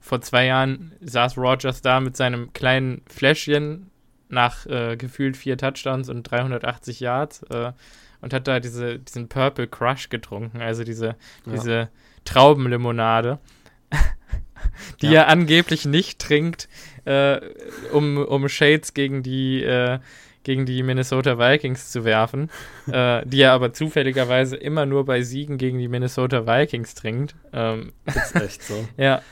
Speaker 2: vor zwei Jahren saß Rogers da mit seinem kleinen Fläschchen nach äh, gefühlt vier Touchdowns und 380 Yards äh, und hat da diese, diesen Purple Crush getrunken, also diese, ja. diese Traubenlimonade, die ja. er angeblich nicht trinkt, äh, um, um Shades gegen die äh, gegen die Minnesota Vikings zu werfen, äh, die er aber zufälligerweise immer nur bei Siegen gegen die Minnesota Vikings trinkt. Ähm,
Speaker 1: ist echt so.
Speaker 2: ja.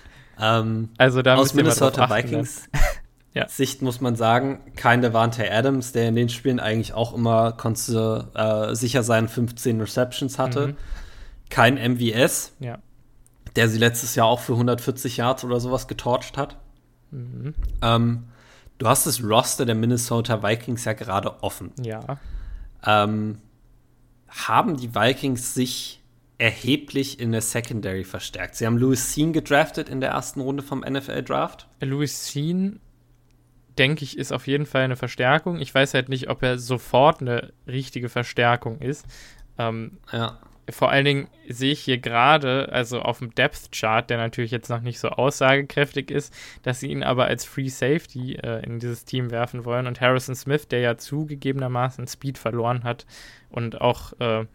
Speaker 1: Ähm, also da aus Minnesota Vikings ja. Sicht muss man sagen, kein Devante Adams, der in den Spielen eigentlich auch immer konnte äh, sicher seinen 15 Receptions hatte. Mhm. Kein MVS,
Speaker 2: ja.
Speaker 1: Der sie letztes Jahr auch für 140 Yards oder sowas getorcht hat. Mhm. Ähm, Du hast das Roster der Minnesota Vikings ja gerade offen.
Speaker 2: Ja.
Speaker 1: Ähm, haben die Vikings sich erheblich in der Secondary verstärkt? Sie haben Louis Sean gedraftet in der ersten Runde vom NFL Draft.
Speaker 2: Louis Sean, denke ich, ist auf jeden Fall eine Verstärkung. Ich weiß halt nicht, ob er sofort eine richtige Verstärkung ist. Ähm,
Speaker 1: ja
Speaker 2: vor allen Dingen sehe ich hier gerade, also auf dem Depth-Chart, der natürlich jetzt noch nicht so aussagekräftig ist, dass sie ihn aber als Free Safety äh, in dieses Team werfen wollen. Und Harrison Smith, der ja zugegebenermaßen Speed verloren hat und auch äh,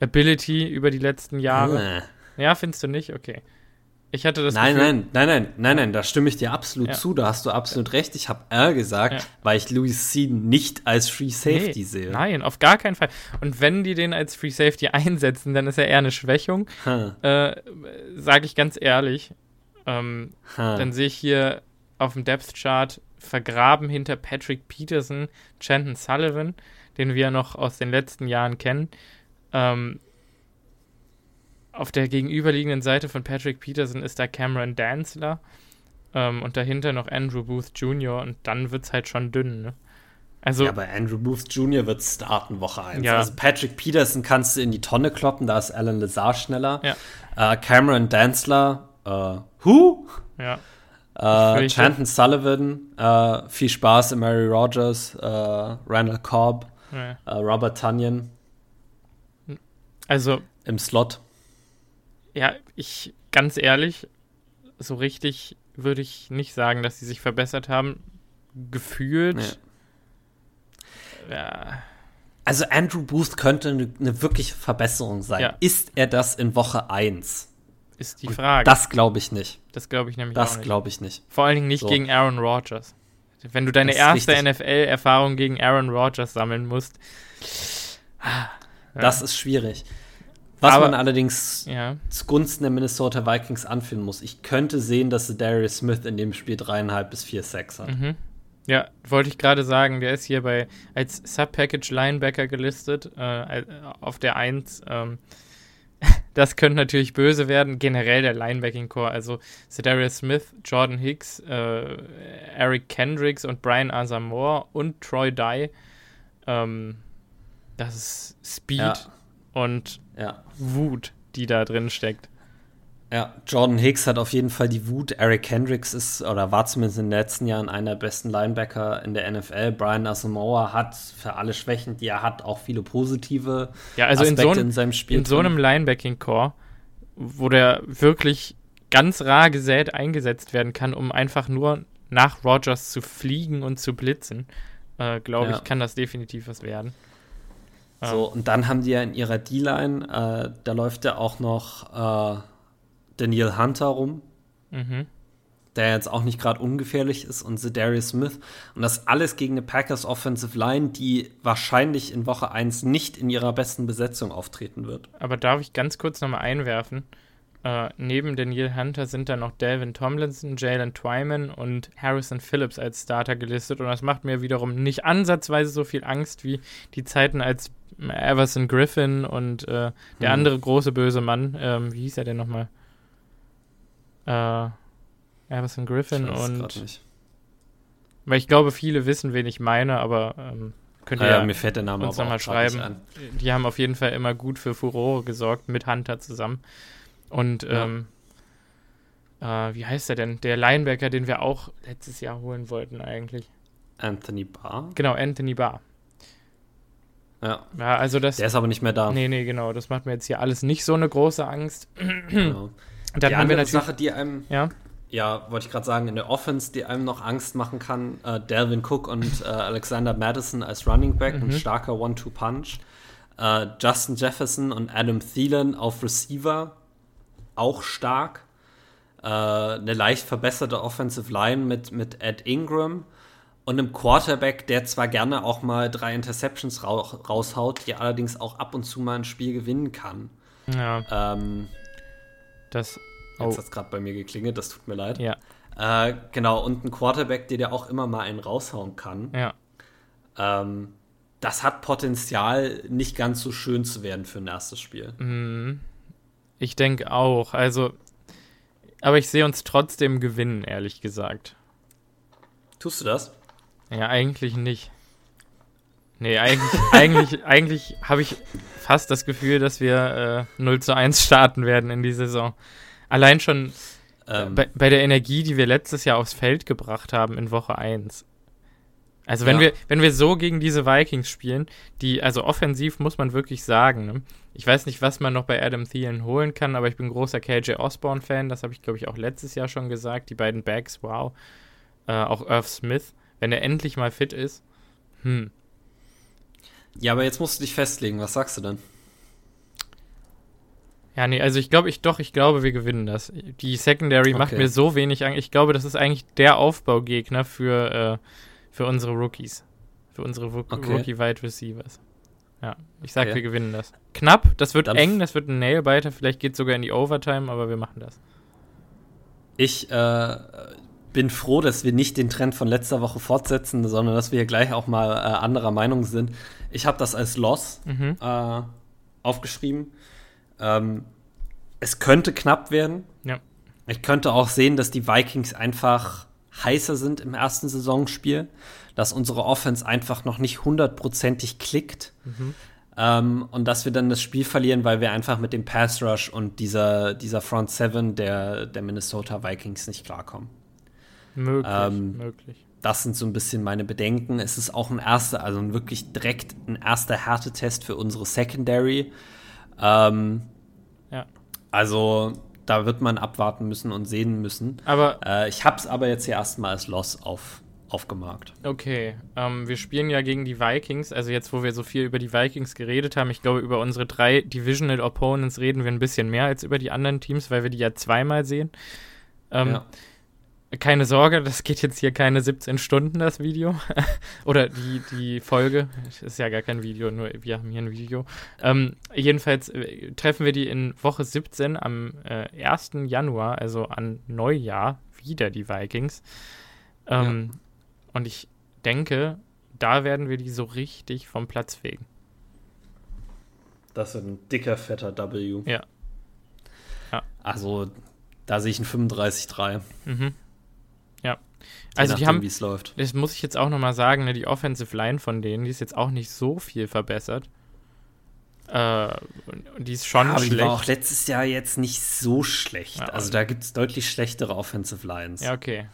Speaker 2: Ability über die letzten Jahre. Äh. Ja, findest du nicht? Okay. Ich hatte das
Speaker 1: nein, Gefühl, nein, nein, nein, nein, nein, da stimme ich dir absolut ja. zu. Da hast du absolut ja. recht. Ich habe R gesagt, ja. weil ich Louis Seeden nicht als Free Safety nee, sehe.
Speaker 2: Nein, auf gar keinen Fall. Und wenn die den als Free Safety einsetzen, dann ist er eher eine Schwächung. Äh, Sage ich ganz ehrlich. Ähm, dann sehe ich hier auf dem Depth Chart vergraben hinter Patrick Peterson, Chanton Sullivan, den wir noch aus den letzten Jahren kennen. Ähm, auf der gegenüberliegenden Seite von Patrick Peterson ist da Cameron Danzler ähm, und dahinter noch Andrew Booth Jr. und dann wird es halt schon dünn, ne?
Speaker 1: Also, ja, bei Andrew Booth Jr. wird starten Woche 1. Ja. Also Patrick Peterson kannst du in die Tonne kloppen, da ist Alan Lazar schneller.
Speaker 2: Ja.
Speaker 1: Äh, Cameron Danzler, äh, who?
Speaker 2: Ja.
Speaker 1: Äh, Chanton Sullivan, äh, viel Spaß in Mary Rogers, äh, Randall Cobb, ja. Äh, Robert Tunyon.
Speaker 2: Also
Speaker 1: im Slot.
Speaker 2: Ja, ich, ganz ehrlich, so richtig würde ich nicht sagen, dass sie sich verbessert haben. Gefühlt.
Speaker 1: Ja. ja. Also Andrew Booth könnte eine, eine wirkliche Verbesserung sein. Ja. Ist er das in Woche 1?
Speaker 2: Ist die Frage.
Speaker 1: Das glaube ich nicht.
Speaker 2: Das glaube ich nämlich
Speaker 1: das auch nicht. Das glaube ich nicht.
Speaker 2: Vor allen Dingen nicht so. gegen Aaron Rodgers. Wenn du deine erste NFL-Erfahrung gegen Aaron Rodgers sammeln musst.
Speaker 1: Ja. Das ist schwierig. Was aber, man allerdings ja. zugunsten der Minnesota Vikings anführen muss. Ich könnte sehen, dass Darius Smith in dem Spiel dreieinhalb bis vier Sacks hat.
Speaker 2: Mhm. Ja, wollte ich gerade sagen, der ist hier bei als Sub-Package Linebacker gelistet, äh, auf der 1. Ähm, das könnte natürlich böse werden, generell der Linebacking-Core. Also Darius Smith, Jordan Hicks, äh, Eric Kendricks und Brian Asamoah und Troy Dye. Ähm, das ist Speed. Ja und ja. Wut, die da drin steckt.
Speaker 1: Ja, Jordan Hicks hat auf jeden Fall die Wut. Eric Hendricks ist oder war zumindest in den letzten Jahren einer der besten Linebacker in der NFL. Brian Asamoah hat für alle Schwächen, die er hat, auch viele positive
Speaker 2: ja, also Aspekte in, so in seinem Spiel. In so einem Linebacking-Core, wo der wirklich ganz rar gesät eingesetzt werden kann, um einfach nur nach Rogers zu fliegen und zu blitzen, äh, glaube ja. ich, kann das definitiv was werden.
Speaker 1: So, und dann haben die ja in ihrer D-Line, äh, da läuft ja auch noch äh, Daniel Hunter rum.
Speaker 2: Mhm.
Speaker 1: der jetzt auch nicht gerade ungefährlich ist, und Zedarius Smith. Und das alles gegen eine Packers Offensive Line, die wahrscheinlich in Woche 1 nicht in ihrer besten Besetzung auftreten wird.
Speaker 2: Aber darf ich ganz kurz nochmal einwerfen? Äh, neben Daniel Hunter sind da noch Delvin Tomlinson, Jalen Twyman und Harrison Phillips als Starter gelistet. Und das macht mir wiederum nicht ansatzweise so viel Angst wie die Zeiten als Everson Griffin und äh, der hm. andere große böse Mann. Ähm, wie hieß er denn nochmal? Äh, Everson Griffin und. Weil ich glaube, viele wissen, wen ich meine, aber ähm, könnt ihr
Speaker 1: ah, ja, mir fällt der Name
Speaker 2: uns nochmal schreiben. Die haben auf jeden Fall immer gut für Furore gesorgt mit Hunter zusammen. Und ja. ähm, äh, wie heißt er denn? Der Linebacker, den wir auch letztes Jahr holen wollten eigentlich.
Speaker 1: Anthony Barr?
Speaker 2: Genau, Anthony Barr.
Speaker 1: Ja.
Speaker 2: ja. also das.
Speaker 1: Der ist aber nicht mehr da.
Speaker 2: Nee, nee, genau. Das macht mir jetzt hier alles nicht so eine große Angst. Genau.
Speaker 1: Dann die haben wir Sache, die einem. Ja. Ja, wollte ich gerade sagen, in der Offense, die einem noch Angst machen kann, äh, Delvin Cook und äh, Alexander Madison als Running Back, mhm. ein starker One-Two-Punch. Äh, Justin Jefferson und Adam Thielen auf Receiver auch stark. Äh, eine leicht verbesserte Offensive Line mit, mit Ed Ingram und einem Quarterback, der zwar gerne auch mal drei Interceptions ra raushaut, die allerdings auch ab und zu mal ein Spiel gewinnen kann.
Speaker 2: Ja.
Speaker 1: Ähm,
Speaker 2: das.
Speaker 1: Oh. Jetzt hat es gerade bei mir geklingelt, das tut mir leid.
Speaker 2: Ja.
Speaker 1: Äh, genau, und ein Quarterback, der dir auch immer mal einen raushauen kann.
Speaker 2: Ja.
Speaker 1: Ähm, das hat Potenzial, nicht ganz so schön zu werden für ein erstes Spiel.
Speaker 2: Mhm. Ich denke auch. Also, aber ich sehe uns trotzdem gewinnen, ehrlich gesagt.
Speaker 1: Tust du das?
Speaker 2: Ja, eigentlich nicht. Nee, eigentlich, eigentlich, eigentlich habe ich fast das Gefühl, dass wir äh, 0 zu 1 starten werden in die Saison. Allein schon ähm. bei, bei, der Energie, die wir letztes Jahr aufs Feld gebracht haben in Woche 1. Also wenn ja. wir, wenn wir so gegen diese Vikings spielen, die, also offensiv muss man wirklich sagen, ne? ich weiß nicht, was man noch bei Adam Thielen holen kann, aber ich bin großer KJ Osborne-Fan, das habe ich, glaube ich, auch letztes Jahr schon gesagt. Die beiden Bags, wow. Äh, auch Irv Smith, wenn er endlich mal fit ist. Hm.
Speaker 1: Ja, aber jetzt musst du dich festlegen, was sagst du denn?
Speaker 2: Ja, nee, also ich glaube, ich doch, ich glaube, wir gewinnen das. Die Secondary okay. macht mir so wenig Angst. Ich glaube, das ist eigentlich der Aufbaugegner für äh, für unsere Rookies. Für unsere Ro okay. Rookie-Wide Receivers. Ja, ich sag, okay. wir gewinnen das. Knapp, das wird Dann eng, das wird ein Nailbiter, vielleicht geht es sogar in die Overtime, aber wir machen das.
Speaker 1: Ich äh, bin froh, dass wir nicht den Trend von letzter Woche fortsetzen, sondern dass wir hier gleich auch mal äh, anderer Meinung sind. Ich habe das als Loss mhm. äh, aufgeschrieben. Ähm, es könnte knapp werden.
Speaker 2: Ja.
Speaker 1: Ich könnte auch sehen, dass die Vikings einfach heißer sind im ersten Saisonspiel, dass unsere Offense einfach noch nicht hundertprozentig klickt. Mhm. Ähm, und dass wir dann das Spiel verlieren, weil wir einfach mit dem Pass Rush und dieser, dieser Front Seven der, der Minnesota Vikings nicht klarkommen.
Speaker 2: Möglich, ähm, möglich.
Speaker 1: Das sind so ein bisschen meine Bedenken. Es ist auch ein erster, also ein wirklich direkt ein erster Härtetest für unsere Secondary. Ähm,
Speaker 2: ja.
Speaker 1: Also da wird man abwarten müssen und sehen müssen.
Speaker 2: Aber
Speaker 1: äh, ich habe es aber jetzt hier erstmal als Loss auf, aufgemarkt.
Speaker 2: Okay, ähm, wir spielen ja gegen die Vikings. Also jetzt, wo wir so viel über die Vikings geredet haben, ich glaube, über unsere drei Divisional Opponents reden wir ein bisschen mehr als über die anderen Teams, weil wir die ja zweimal sehen. Ähm, ja keine Sorge, das geht jetzt hier keine 17 Stunden, das Video. Oder die, die Folge. Das ist ja gar kein Video, nur wir haben hier ein Video. Ähm, jedenfalls äh, treffen wir die in Woche 17 am äh, 1. Januar, also an Neujahr, wieder die Vikings. Ähm, ja. Und ich denke, da werden wir die so richtig vom Platz fegen.
Speaker 1: Das ist ein dicker, fetter W.
Speaker 2: Ja.
Speaker 1: ja. Also, da sehe ich ein 35-3.
Speaker 2: Mhm. Also nachdem, die haben,
Speaker 1: läuft.
Speaker 2: Das muss ich jetzt auch nochmal sagen, ne, die Offensive Line von denen, die ist jetzt auch nicht so viel verbessert. Äh, die ist schon ja, aber schlecht. Die war
Speaker 1: auch letztes Jahr jetzt nicht so schlecht. Ja, also da gibt es deutlich schlechtere Offensive Lines.
Speaker 2: Ja, okay.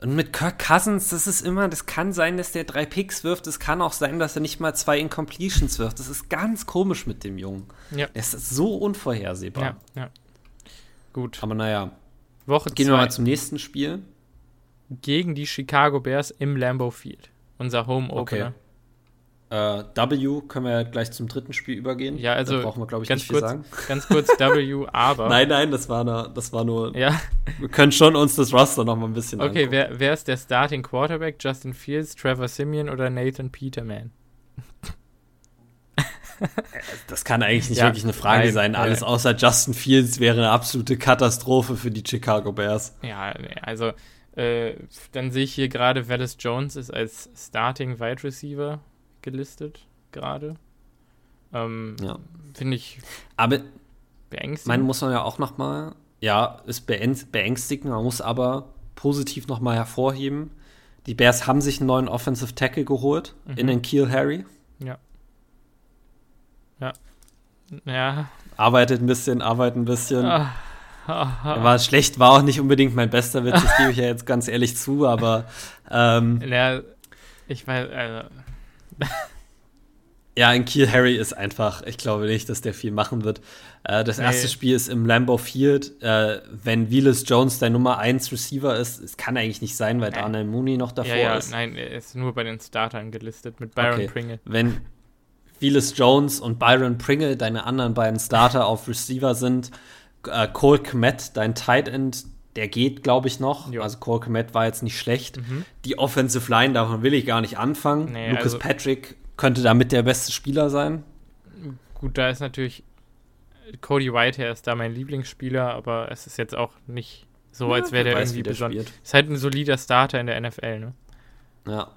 Speaker 1: Und mit Kirk Cousins, das ist immer, das kann sein, dass der drei Picks wirft, es kann auch sein, dass er nicht mal zwei Incompletions wirft. Das ist ganz komisch mit dem Jungen.
Speaker 2: Ja.
Speaker 1: Der ist so unvorhersehbar.
Speaker 2: Ja, ja. Gut.
Speaker 1: Aber naja.
Speaker 2: Woche
Speaker 1: Gehen zwei. wir mal zum nächsten Spiel
Speaker 2: gegen die Chicago Bears im Lambeau Field. Unser Home Opener. Okay.
Speaker 1: Äh, w können wir gleich zum dritten Spiel übergehen.
Speaker 2: Ja, also
Speaker 1: da brauchen wir, glaube ich,
Speaker 2: ganz
Speaker 1: nicht
Speaker 2: kurz,
Speaker 1: viel sagen.
Speaker 2: Ganz kurz W, aber.
Speaker 1: nein, nein, das war, nur, das war nur.
Speaker 2: Ja.
Speaker 1: Wir können schon uns das Roster noch mal ein bisschen
Speaker 2: Okay, wer, wer ist der Starting Quarterback? Justin Fields, Trevor Simeon oder Nathan Peterman?
Speaker 1: Das kann eigentlich nicht
Speaker 2: Ja,
Speaker 1: wirklich eine Frage
Speaker 2: nein,
Speaker 1: sein. Alles außer Justin Fields wäre eine absolute Katastrophe für die Chicago Bears.
Speaker 2: Ja, also äh, dann sehe ich hier gerade, Wallace Jones ist als Starting Wide Receiver gelistet gerade. Ähm,
Speaker 1: Ja.
Speaker 2: Finde ich
Speaker 1: Aber
Speaker 2: beängstigend.
Speaker 1: man muss man ja auch noch mal, ja, ist beäng- beängstigend. Man muss aber positiv noch mal hervorheben, die Bears haben sich einen neuen Offensive Tackle geholt in den Kiel Harry.
Speaker 2: ja. Ja. Ja.
Speaker 1: Arbeitet ein bisschen, arbeitet ein bisschen.
Speaker 2: Ah.
Speaker 1: War schlecht, war auch nicht unbedingt mein bester Witz, das gebe ich ja jetzt ganz ehrlich zu, aber ähm,
Speaker 2: Ja, ich weiß, also,
Speaker 1: ja, in Kiel Harry ist einfach, ich glaube nicht, dass der viel machen wird. Äh, das
Speaker 2: Nee.
Speaker 1: erste Spiel ist im Lambeau Field. Äh, wenn Willis Jones dein Nummer 1 Receiver ist, es kann eigentlich nicht sein, weil. Darnell Mooney noch davor
Speaker 2: ja, ja,
Speaker 1: ist.
Speaker 2: nein, er ist nur bei den Startern gelistet mit Byron
Speaker 1: Okay.
Speaker 2: Pringle.
Speaker 1: Wenn Willis Jones und Byron Pringle deine anderen beiden Starter auf Receiver sind, äh, Cole Kmet, dein Tight End, der geht, glaube ich, noch.
Speaker 2: Jo.
Speaker 1: Also Cole Kmet war jetzt nicht schlecht.
Speaker 2: Mhm.
Speaker 1: Die Offensive Line, davon will ich gar nicht anfangen.
Speaker 2: Nee,
Speaker 1: Lucas
Speaker 2: also-
Speaker 1: Patrick könnte damit der beste Spieler sein.
Speaker 2: Gut, da ist natürlich Cody Whitehair ist da mein Lieblingsspieler, aber es ist jetzt auch nicht so, als wäre der irgendwie
Speaker 1: wie der
Speaker 2: besonders. Ist halt ein solider Starter in der NFL, ne?
Speaker 1: Ja,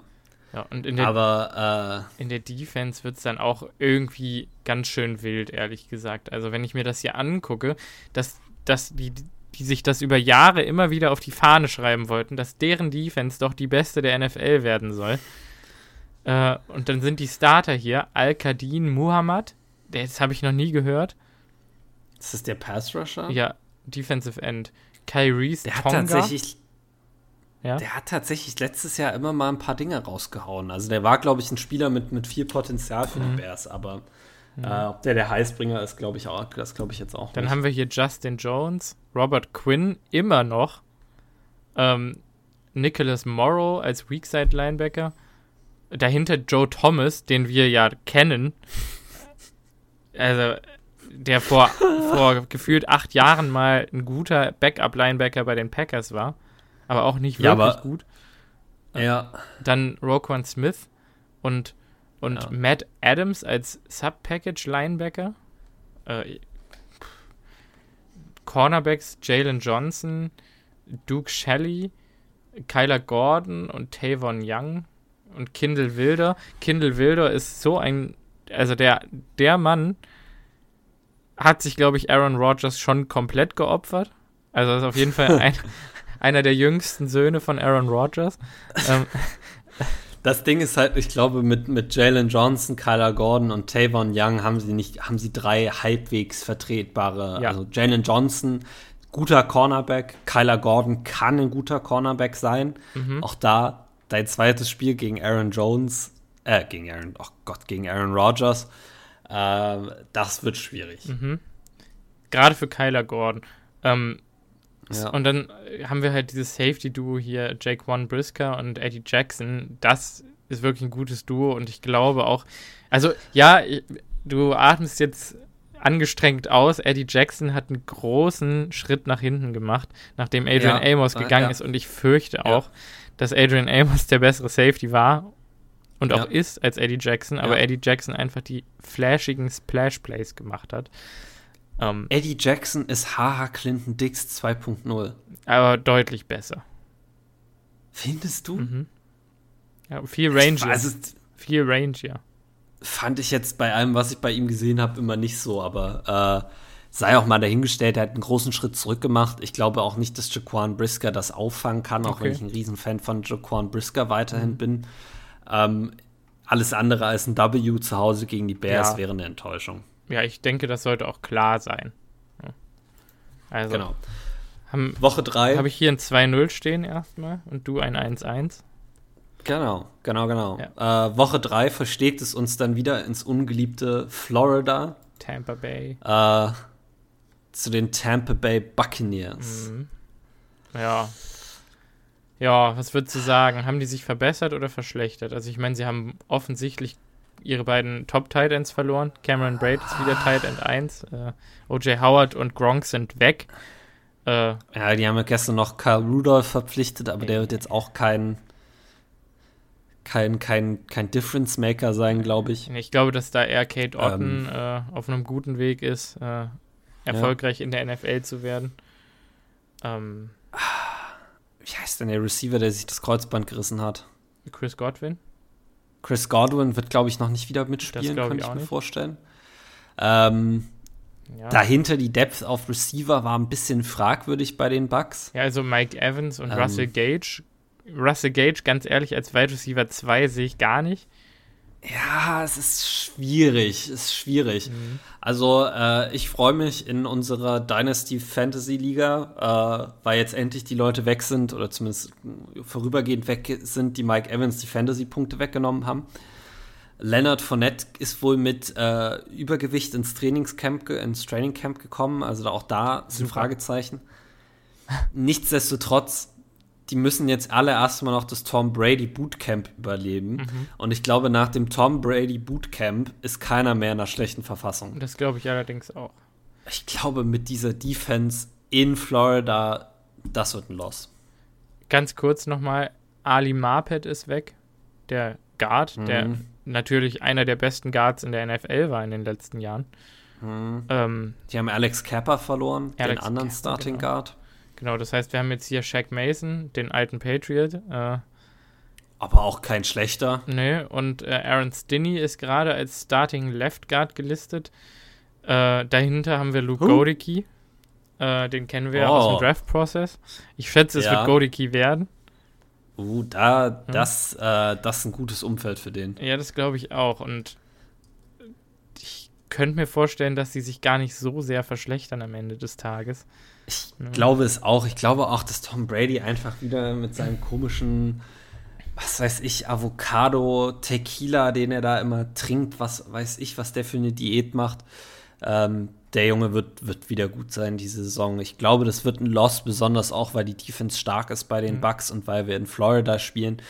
Speaker 2: Ja, und in der,
Speaker 1: aber
Speaker 2: in der Defense wird es dann auch irgendwie ganz schön wild, ehrlich gesagt. Also, wenn ich mir das hier angucke, dass, dass die, die sich das über Jahre immer wieder auf die Fahne schreiben wollten, dass deren Defense doch die beste der NFL werden soll. Äh, und dann sind die Starter hier Al-Kadin Muhammad, das habe ich noch nie gehört.
Speaker 1: äh, ist das der Pass Rusher?
Speaker 2: Ja, Defensive End. Kyries
Speaker 1: Der hat
Speaker 2: Tonga.
Speaker 1: tatsächlich
Speaker 2: Ja?
Speaker 1: Der hat tatsächlich letztes Jahr immer mal ein paar Dinge rausgehauen. Also der war, glaube ich, ein Spieler mit, mit viel Potenzial für
Speaker 2: Mhm.
Speaker 1: die Bears, aber äh, ob der der Heißbringer ist, glaube ich auch, das glaube ich jetzt auch
Speaker 2: Dann
Speaker 1: nicht.
Speaker 2: haben wir hier Justin Jones, Robert Quinn immer noch, ähm, Nicholas Morrow als Weakside Linebacker, dahinter Joe Thomas, den wir ja kennen, also der vor, vor gefühlt acht Jahren mal ein guter Backup-Linebacker bei den Packers war, aber auch nicht
Speaker 1: Ja,
Speaker 2: wirklich
Speaker 1: aber-
Speaker 2: gut.
Speaker 1: ja,
Speaker 2: Dann Roquan Smith und, und
Speaker 1: Ja.
Speaker 2: Matt Adams als Sub-Package-Linebacker. Äh, Cornerbacks Jalen Johnson, Duke Shelley, Kyler Gordon und Tavon Young und Kindle Wilder. Kindle Wilder ist so ein, also der, der Mann hat sich, glaube ich, Aaron Rodgers schon komplett geopfert. Also ist auf jeden Fall ein, einer der jüngsten Söhne von Aaron Rodgers. ähm,
Speaker 1: das Ding ist halt, ich glaube, mit, mit Jalen Johnson, Kyler Gordon und Tavon Young haben sie nicht, haben sie drei halbwegs vertretbare.
Speaker 2: Ja.
Speaker 1: Also Jalen Johnson, guter Cornerback, Kyler Gordon kann ein guter Cornerback sein.
Speaker 2: mhm.
Speaker 1: Auch da dein zweites Spiel gegen Aaron Jones, äh, gegen Aaron, oh Gott, gegen Aaron Rodgers, ähm, das wird schwierig.
Speaker 2: Mhm. Gerade für Kyler Gordon. Ähm,
Speaker 1: Ja.
Speaker 2: Und dann haben wir halt dieses Safety-Duo hier, Jake One Brisker und Eddie Jackson. Das ist wirklich ein gutes Duo und ich glaube auch, also ja, du atmest jetzt angestrengt aus. Eddie Jackson hat einen großen Schritt nach hinten gemacht, nachdem Adrian
Speaker 1: Ja,
Speaker 2: Amos
Speaker 1: äh,
Speaker 2: gegangen
Speaker 1: ja.
Speaker 2: ist und ich fürchte auch, dass Adrian Amos der bessere Safety war und auch ist als Eddie Jackson, aber. Eddie Jackson einfach die flashigen Splash-Plays gemacht hat. Ähm,
Speaker 1: Eddie Jackson ist Haha Clinton Dix 2.0.
Speaker 2: aber deutlich besser.
Speaker 1: Findest du?
Speaker 2: Mhm. Ja, viel Range. ja.
Speaker 1: Also,
Speaker 2: viel Range, ja.
Speaker 1: fand ich jetzt bei allem, was ich bei ihm gesehen habe, immer nicht so, aber äh, sei auch mal dahingestellt, er hat einen großen Schritt zurück gemacht. Ich glaube auch nicht, dass Jaquan Brisker das auffangen kann, auch
Speaker 2: Okay.
Speaker 1: wenn ich ein Riesenfan von Jaquan Brisker weiterhin
Speaker 2: Mhm.
Speaker 1: bin. Ähm, alles andere als ein W zu Hause gegen die Bears
Speaker 2: Ja.
Speaker 1: wäre eine Enttäuschung.
Speaker 2: Ja, ich denke, das sollte auch klar sein. Ja. Also,
Speaker 1: Genau.
Speaker 2: habe
Speaker 1: Woche 3.
Speaker 2: hab ich hier ein 2-0 stehen erstmal und du ein 1-1.
Speaker 1: Genau, genau, genau. Äh, Woche 3 versteht es uns dann wieder ins ungeliebte Florida
Speaker 2: Tampa Bay.
Speaker 1: äh, zu den Tampa Bay Buccaneers.
Speaker 2: Mhm. Ja. Ja, was würdest du sagen? Haben die sich verbessert oder verschlechtert? Also ich meine, sie haben offensichtlich ihre beiden Top-Titans verloren. Cameron Braid ist wieder Tight End 1. Äh, O.J. Howard und Gronk sind weg.
Speaker 1: Äh, ja, die haben ja gestern noch Karl Rudolph verpflichtet, aber der wird jetzt auch kein kein, kein, kein Difference Maker sein, glaube ich.
Speaker 2: Ich glaube, dass da eher Kate Otten ähm, äh, auf einem guten Weg ist, äh, erfolgreich ja. in der NFL zu werden. Ähm,
Speaker 1: Wie heißt denn der Receiver, der sich das Kreuzband gerissen hat?
Speaker 2: Chris Godwin.
Speaker 1: Chris Godwin wird, glaube ich, noch nicht wieder mitspielen, könnte ich, ich mir nicht. vorstellen. Ähm, ja. Dahinter die Depth auf Receiver war ein bisschen fragwürdig bei den Bucks.
Speaker 2: Ja, also Mike Evans und ähm, Russell Gage. Russell Gage, ganz ehrlich, als Wide Receiver 2 sehe ich gar nicht.
Speaker 1: Ja, es ist schwierig, es ist schwierig. Mhm. Also äh, ich freue mich in unserer Dynasty Fantasy Liga, äh, weil jetzt endlich die Leute weg sind oder zumindest vorübergehend weg sind, die Mike Evans die Fantasy-Punkte weggenommen haben. Leonard Fournette ist wohl mit äh, Übergewicht ins Trainingscamp, ins Trainingcamp gekommen, also auch da sind Fragezeichen. Nichtsdestotrotz die müssen jetzt alle erstmal noch das Tom Brady Bootcamp überleben. Mhm. Und ich glaube, nach dem Tom Brady Bootcamp ist keiner mehr in einer schlechten Verfassung.
Speaker 2: Das glaube ich allerdings auch.
Speaker 1: Ich glaube, mit dieser Defense in Florida, das wird ein Loss.
Speaker 2: Ganz kurz nochmal: Ali Marpet ist weg. Der Guard, mhm. der natürlich einer der besten Guards in der NFL war in den letzten Jahren.
Speaker 1: Mhm. Ähm, die haben Alex Kappa verloren, Alex den anderen Kappa, Starting genau. Guard.
Speaker 2: Genau, das heißt, wir haben jetzt hier Shaq Mason, den alten Patriot. Äh,
Speaker 1: aber auch kein schlechter.
Speaker 2: Nee, und äh, Aaron Stinney ist gerade als Starting Left Guard gelistet. Äh, dahinter haben wir Luke huh. Godicki. Äh, den kennen wir oh. aus dem oh. Draft-Prozess. Ich schätze, es ja. wird Godicki werden.
Speaker 1: Uh, da, das, äh, das ist ein gutes Umfeld für den.
Speaker 2: Ja, das glaube ich auch. Und könnte mir vorstellen, dass sie sich gar nicht so sehr verschlechtern am Ende des Tages.
Speaker 1: Ich ja. glaube es auch. Ich glaube auch, dass Tom Brady einfach wieder mit seinem komischen, was weiß ich, Avocado, Tequila, den er da immer trinkt, was weiß ich, was der für eine Diät macht. Ähm, der Junge wird, wird wieder gut sein diese Saison. Ich glaube, das wird ein Loss, besonders auch, weil die Defense stark ist bei den mhm. Bucks und weil wir in Florida spielen.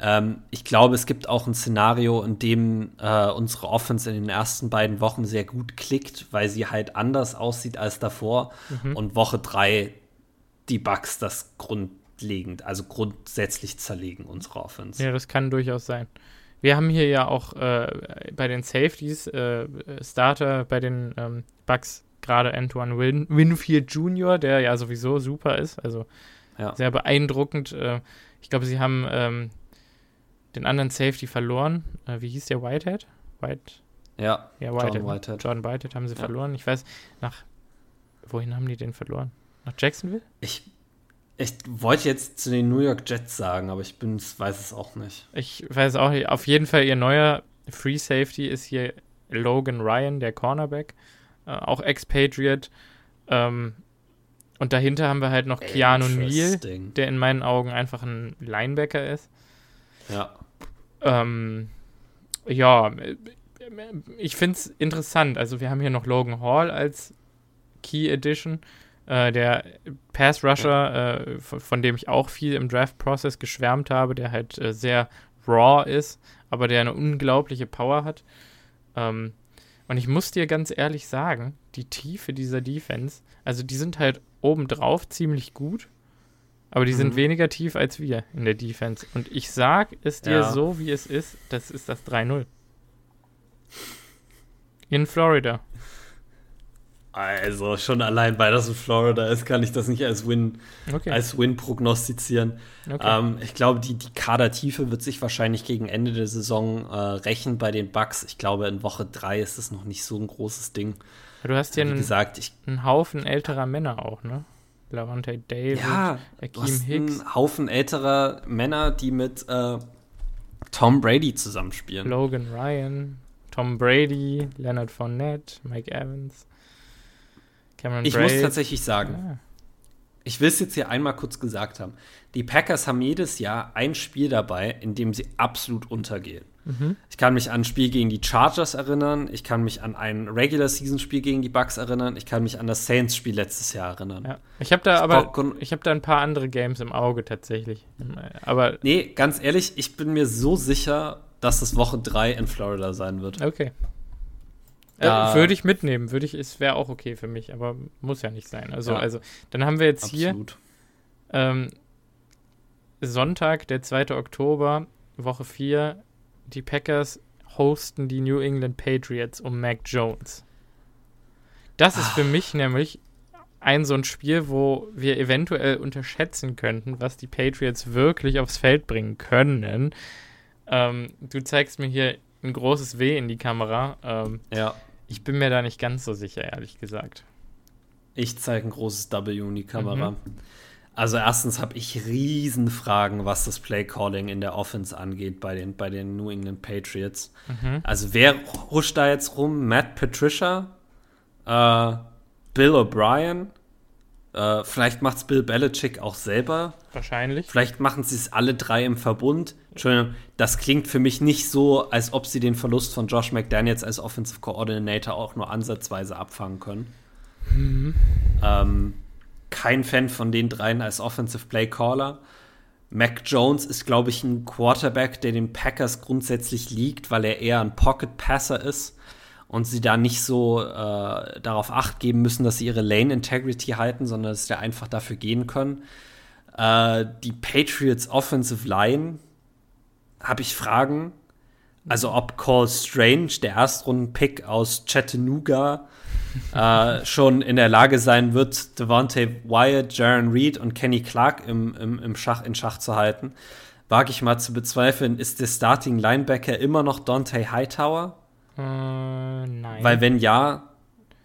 Speaker 1: Ähm, ich glaube, es gibt auch ein Szenario, in dem äh, unsere Offense in den ersten beiden Wochen sehr gut klickt, weil sie halt anders aussieht als davor. Mhm. Und Woche drei die Bugs das grundlegend, also grundsätzlich zerlegen, unsere Offense.
Speaker 2: Ja, das kann durchaus sein. Wir haben hier ja auch äh, bei den Safeties äh, Starter bei den ähm, Bucks gerade Antoine Win Winfield Jr., der ja sowieso super ist, also ja. sehr beeindruckend. Äh, ich glaube, sie haben ähm, den anderen Safety verloren. Äh, wie hieß der Whitehead? White?
Speaker 1: Ja,
Speaker 2: ja Whitehead. John Whitehead. John Whitehead haben sie ja. verloren. Ich weiß, nach wohin haben die den verloren? Nach Jacksonville?
Speaker 1: Ich, ich wollte jetzt zu den New York Jets sagen, aber ich bin, weiß es auch nicht.
Speaker 2: Ich weiß auch nicht. Auf jeden Fall ihr neuer Free Safety ist hier Logan Ryan, der Cornerback. Äh, auch Expatriate. Ähm, und dahinter haben wir halt noch Keanu Neal, der in meinen Augen einfach ein Linebacker ist.
Speaker 1: Ja.
Speaker 2: Ähm, ja, ich finde es interessant. Also wir haben hier noch Logan Hall als Key Edition. Äh, der Pass Rusher, äh, von, dem ich auch viel im Draft-Prozess geschwärmt habe, der halt äh, sehr raw ist, aber der eine unglaubliche Power hat. Ähm, und ich muss dir ganz ehrlich sagen, die Tiefe dieser Defense, also die sind halt obendrauf ziemlich gut, aber die mhm. sind weniger tief als wir in der Defense. Und ich sag es dir ja. so, wie es ist, das ist das 3-0. In Florida.
Speaker 1: Also schon allein, weil das in Florida ist, kann ich das nicht als Win, okay. als Win prognostizieren. Okay. Ähm, ich glaube, die, die Kadertiefe wird sich wahrscheinlich gegen Ende der Saison äh, rächen bei den Bucks. Ich glaube, in Woche 3 ist es noch nicht so ein großes Ding.
Speaker 2: Du hast ja einen, gesagt, ich, einen Haufen älterer Männer auch, ne? Lavante David,
Speaker 1: ja, Akeem Hicks. Einen Haufen älterer Männer, die mit äh, Tom Brady zusammenspielen.
Speaker 2: Logan Ryan, Tom Brady, Leonard Fournette, Mike Evans,
Speaker 1: Cameron Ich Braid. muss tatsächlich sagen, ja. ich will es jetzt hier einmal kurz gesagt haben. Die Packers haben jedes Jahr ein Spiel dabei, in dem sie absolut untergehen. Mhm. Ich kann mich an ein Spiel gegen die Chargers erinnern. Ich kann mich an ein Regular-Season-Spiel gegen die Bucks erinnern. Ich kann mich an das Saints-Spiel letztes Jahr erinnern.
Speaker 2: Ja. Ich habe da ich aber ich habe da ein paar andere Games im Auge tatsächlich. Aber
Speaker 1: nee, ganz ehrlich, ich bin mir so sicher, dass es Woche 3 in Florida sein wird.
Speaker 2: Okay. Äh, würde ich mitnehmen, würde ich, es wäre auch okay für mich, aber muss ja nicht sein. Also, ja. also dann haben wir jetzt Absolut. hier ähm, Sonntag, der 2. Oktober, Woche 4, die Packers hosten die New England Patriots um Mac Jones. Das ist für ah. mich nämlich ein so ein Spiel, wo wir eventuell unterschätzen könnten, was die Patriots wirklich aufs Feld bringen können. Ähm, du zeigst mir hier ein großes W in die Kamera. Ähm,
Speaker 1: ja.
Speaker 2: Ich bin mir da nicht ganz so sicher, ehrlich gesagt.
Speaker 1: Ich zeige ein großes W in die Kamera. Mhm. Also erstens habe ich Riesenfragen, was das Play-Calling in der Offense angeht bei den, bei den New England Patriots. Mhm. Also wer huscht da jetzt rum? Matt Patricia? Äh, Bill O'Brien? Äh, vielleicht macht es Bill Belichick auch selber.
Speaker 2: Wahrscheinlich.
Speaker 1: Vielleicht machen sie es alle drei im Verbund. Entschuldigung, das klingt für mich nicht so, als ob sie den Verlust von Josh McDaniels als Offensive Coordinator auch nur ansatzweise abfangen können. Mhm. Ähm, kein Fan von den dreien als Offensive Play Caller. Mac Jones ist, glaube ich, ein Quarterback, der den Packers grundsätzlich liegt, weil er eher ein Pocket Passer ist und sie da nicht so äh, darauf acht geben müssen, dass sie ihre Lane Integrity halten, sondern dass sie einfach dafür gehen können. Äh, die Patriots Offensive Line habe ich Fragen. Also ob Cole Strange, der Erstrunden-Pick aus Chattanooga, äh, schon in der Lage sein wird, Devontae Wyatt, Jaron Reed und Kenny Clark im, im, im Schach, in Schach zu halten, wage ich mal zu bezweifeln, ist der Starting Linebacker immer noch Dante Hightower?
Speaker 2: Äh, nein.
Speaker 1: Weil wenn ja,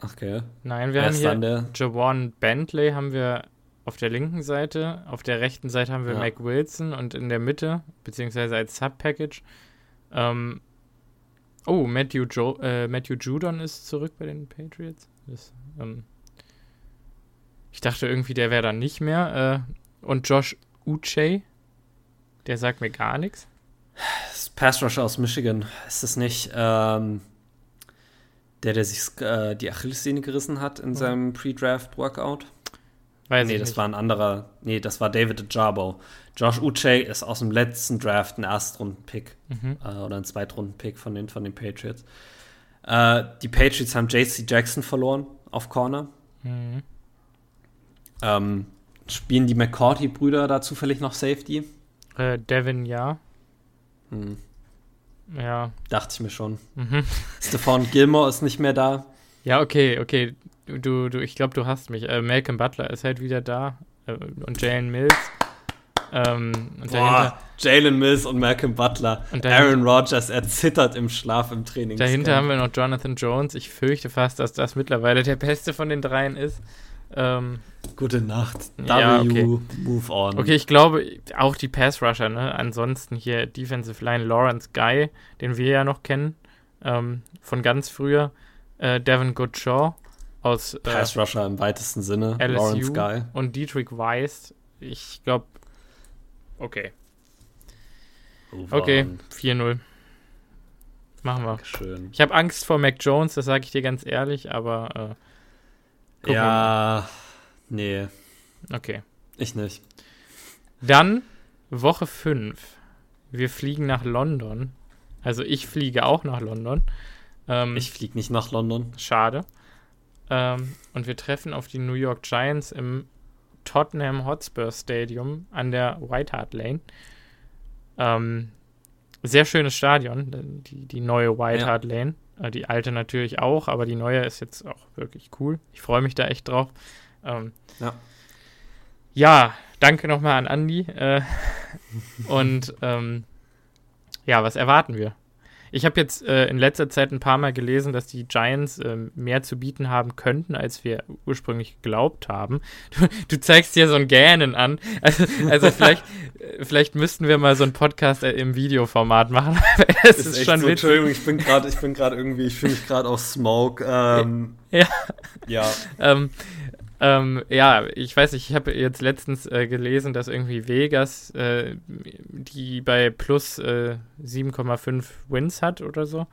Speaker 1: okay.
Speaker 2: Nein, wir haben hier Jawan Bentley haben wir auf der linken Seite, auf der rechten Seite haben wir ja. Mac Wilson und in der Mitte, beziehungsweise als Sub-Package, ähm, oh, Matthew, jo äh, Matthew Judon ist zurück bei den Patriots. Das, ähm, ich dachte irgendwie, der wäre dann nicht mehr. Äh, und Josh Uche, der sagt mir gar nichts.
Speaker 1: Pass Rusher aus Michigan. Ist das nicht ähm, der, der sich äh, die Achillessehne gerissen hat in mhm. seinem Pre-Draft-Workout? Weiß nee, das nicht. war ein anderer. Nee, das war David Ajabo. Josh Uche ist aus dem letzten Draft ein Erstrunden-Pick mhm. äh, oder ein Zweitrunden-Pick von den, von den Patriots. Äh, die Patriots haben JC Jackson verloren auf Corner. Mhm. Ähm, spielen die McCourty-Brüder da zufällig noch Safety?
Speaker 2: Äh, Devin, ja. Hm. Ja.
Speaker 1: Dachte ich mir schon. Mhm. Stefan Gilmore ist nicht mehr da.
Speaker 2: Ja, okay, okay. Du, du, ich glaube, du hast mich. Äh, Malcolm Butler ist halt wieder da. Äh, und Jalen Mills.
Speaker 1: Ähm, Boah, Jalen Mills und Malcolm Butler. Und Aaron Rodgers, er zittert im Schlaf im Training.
Speaker 2: Dahinter haben wir noch Jonathan Jones. Ich fürchte fast, dass das mittlerweile der beste von den dreien ist. Ähm,
Speaker 1: Gute Nacht.
Speaker 2: W, ja, okay. move on. Okay, ich glaube, auch die Pass-Rusher, ne? Ansonsten hier Defensive Line Lawrence Guy, den wir ja noch kennen, ähm, von ganz früher. Äh, Devin Goodshaw aus äh,
Speaker 1: Pass-Rusher im weitesten Sinne.
Speaker 2: LSU Lawrence Guy. Und Dietrich Weiss. Ich glaube, okay. Move okay, 4-0. Machen wir.
Speaker 1: Dankeschön.
Speaker 2: Ich habe Angst vor Mac Jones, das sage ich dir ganz ehrlich, aber äh,
Speaker 1: ja, nee.
Speaker 2: Okay.
Speaker 1: Ich nicht.
Speaker 2: Dann Woche 5. Wir fliegen nach London. Also ich fliege auch nach London.
Speaker 1: Ähm, ich fliege nicht nach London.
Speaker 2: Schade. Ähm, und wir treffen auf die New York Giants im Tottenham Hotspur Stadium an der White Hart Lane. Ähm, sehr schönes Stadion, die, die neue White ja. Hart Lane. Äh, die alte natürlich auch, aber die neue ist jetzt auch wirklich cool. Ich freue mich da echt drauf. Ähm, ja. ja, danke nochmal an Andy. Äh, und ähm, ja, was erwarten wir? Ich habe jetzt äh, in letzter Zeit ein paar Mal gelesen, dass die Giants äh, mehr zu bieten haben könnten, als wir ursprünglich geglaubt haben. Du, du zeigst dir so ein Gähnen an. Also, also vielleicht, äh, vielleicht müssten wir mal so einen Podcast äh, im Videoformat machen.
Speaker 1: das ist, ist schon so, Entschuldigung, ich bin gerade, ich bin gerade irgendwie, ich fühle mich gerade auf Smoke. Ähm,
Speaker 2: ja. Ja. ähm, ähm, ja, ich weiß nicht, ich habe jetzt letztens äh, gelesen, dass irgendwie Vegas äh, die bei plus äh, 7,5 Wins hat oder so.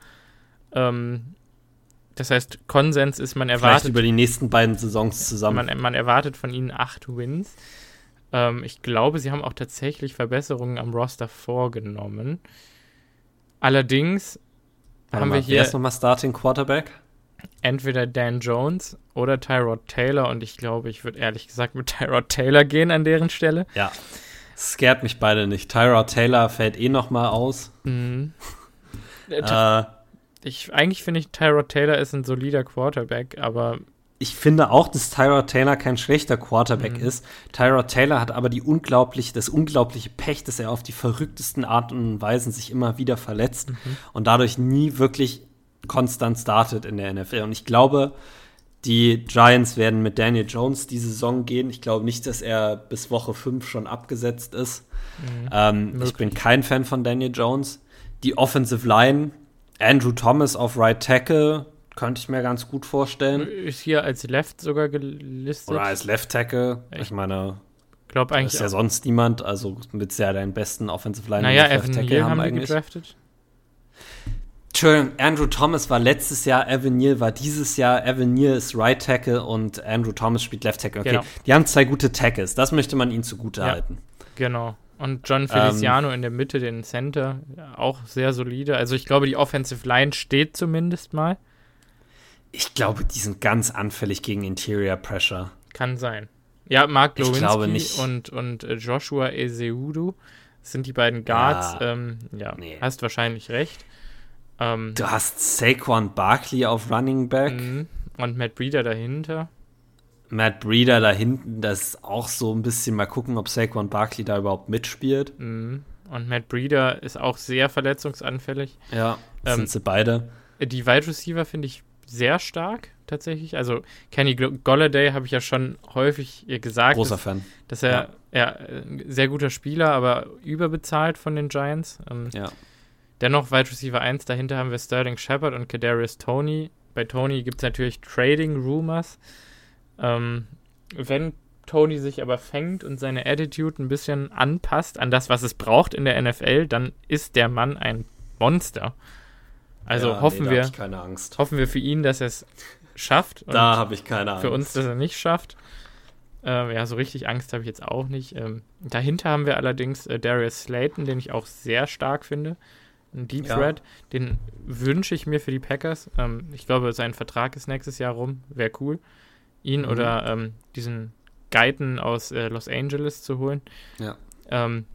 Speaker 2: Ähm, das heißt, Konsens ist, man erwartet. Vielleicht
Speaker 1: über die nächsten beiden Saisons zusammen.
Speaker 2: Man, man erwartet von ihnen acht Wins. Ähm, ich glaube, sie haben auch tatsächlich Verbesserungen am Roster vorgenommen. Allerdings
Speaker 1: Warte
Speaker 2: haben
Speaker 1: mal,
Speaker 2: wir hier
Speaker 1: ist nochmal Starting Quarterback?
Speaker 2: Entweder Dan Jones oder Tyrod Taylor und ich glaube, ich würde ehrlich gesagt mit Tyrod Taylor gehen an deren Stelle.
Speaker 1: Ja. Scared mich beide nicht. Tyrod Taylor fällt eh nochmal aus.
Speaker 2: Mhm.
Speaker 1: Äh,
Speaker 2: Ich, eigentlich finde ich, Tyrod Taylor ist ein solider Quarterback, aber
Speaker 1: ich finde auch, dass Tyrod Taylor kein schlechter Quarterback
Speaker 2: Mhm.
Speaker 1: ist. Tyrod Taylor hat aber die unglaublich, das unglaubliche Pech, dass er auf die verrücktesten Arten und Weisen sich immer wieder verletzt
Speaker 2: Mhm.
Speaker 1: und dadurch nie wirklich konstant startet in der NFL. Und ich glaube, die Giants werden mit Daniel Jones die Saison gehen. Ich glaube nicht, dass er bis Woche 5 schon abgesetzt ist. Ähm, ich bin kein Fan von Daniel Jones. Die Offensive Line, Andrew Thomas auf Right Tackle, könnte ich mir ganz gut vorstellen.
Speaker 2: ist hier als Left sogar gelistet.
Speaker 1: Oder als Left Tackle. Ich
Speaker 2: Ich
Speaker 1: meine,
Speaker 2: glaube
Speaker 1: ist
Speaker 2: eigentlich
Speaker 1: ja
Speaker 2: auch.
Speaker 1: sonst niemand. Also du ja deinen besten Offensive Line
Speaker 2: Naja,
Speaker 1: Left Tackle haben
Speaker 2: haben die
Speaker 1: eigentlich.
Speaker 2: gedraftet.
Speaker 1: Entschuldigung, Andrew Thomas war letztes Jahr, Evan Neal war dieses Jahr. Evan Neal ist Right Tackle und Andrew Thomas spielt Left Tackle. Okay,
Speaker 2: Genau.
Speaker 1: die haben zwei gute Tackles. Das möchte man ihnen zugute
Speaker 2: Ja.
Speaker 1: halten.
Speaker 2: Genau. Und John
Speaker 1: Ähm,
Speaker 2: Feliciano in der Mitte, den Center, auch sehr solide. Also ich glaube, die Offensive Line steht zumindest mal.
Speaker 1: Ich glaube, die sind ganz anfällig gegen Interior Pressure.
Speaker 2: Kann sein. Ja, Mark Lewinsky
Speaker 1: nicht.
Speaker 2: und, und äh, Joshua Ezeudu sind die beiden Guards.
Speaker 1: Ja.
Speaker 2: Ähm, ja,
Speaker 1: Nee.
Speaker 2: hast wahrscheinlich recht. Ähm,
Speaker 1: Du hast Saquon Barkley auf Running Back.
Speaker 2: mhm. und Matt Breeder dahinter.
Speaker 1: Matt Breeder da hinten, das ist auch so ein bisschen mal gucken, ob Saquon Barkley da überhaupt mitspielt.
Speaker 2: Mhm. Und Matt Breeder ist auch sehr verletzungsanfällig.
Speaker 1: Ja,
Speaker 2: Ähm,
Speaker 1: sind sie beide.
Speaker 2: Die Wide Receiver finde ich sehr stark, tatsächlich. Also Kenny Golladay habe ich ja schon häufig gesagt,
Speaker 1: Großer
Speaker 2: dass,
Speaker 1: Fan.
Speaker 2: dass er ja. ein sehr guter Spieler, aber überbezahlt von den Giants. Ähm,
Speaker 1: Ja.
Speaker 2: Dennoch Wide Receiver 1, dahinter haben wir Sterling Shepard und Kadarius Tony. Bei Tony gibt es natürlich Trading Rumors. Ähm, wenn Tony sich aber fängt und seine Attitude ein bisschen anpasst an das, was es braucht in der NFL, dann ist der Mann ein Monster. Also
Speaker 1: ja,
Speaker 2: hoffen
Speaker 1: nee,
Speaker 2: wir, hoffen wir für ihn, dass er es schafft.
Speaker 1: Da habe ich keine Angst.
Speaker 2: für uns, dass er nicht schafft. Ähm, ja, so richtig Angst habe ich jetzt auch nicht. Ähm, dahinter haben wir allerdings äh, Darius Slayton, den ich auch sehr stark finde. Ein Deep
Speaker 1: Ja.
Speaker 2: Threat, den wünsche ich mir für die Packers. Ähm, ich glaube, sein Vertrag ist nächstes Jahr rum. Wäre cool, ihn
Speaker 1: Mhm.
Speaker 2: oder ähm, diesen Guyton aus äh, Los Angeles zu holen.
Speaker 1: Ja.
Speaker 2: Ähm,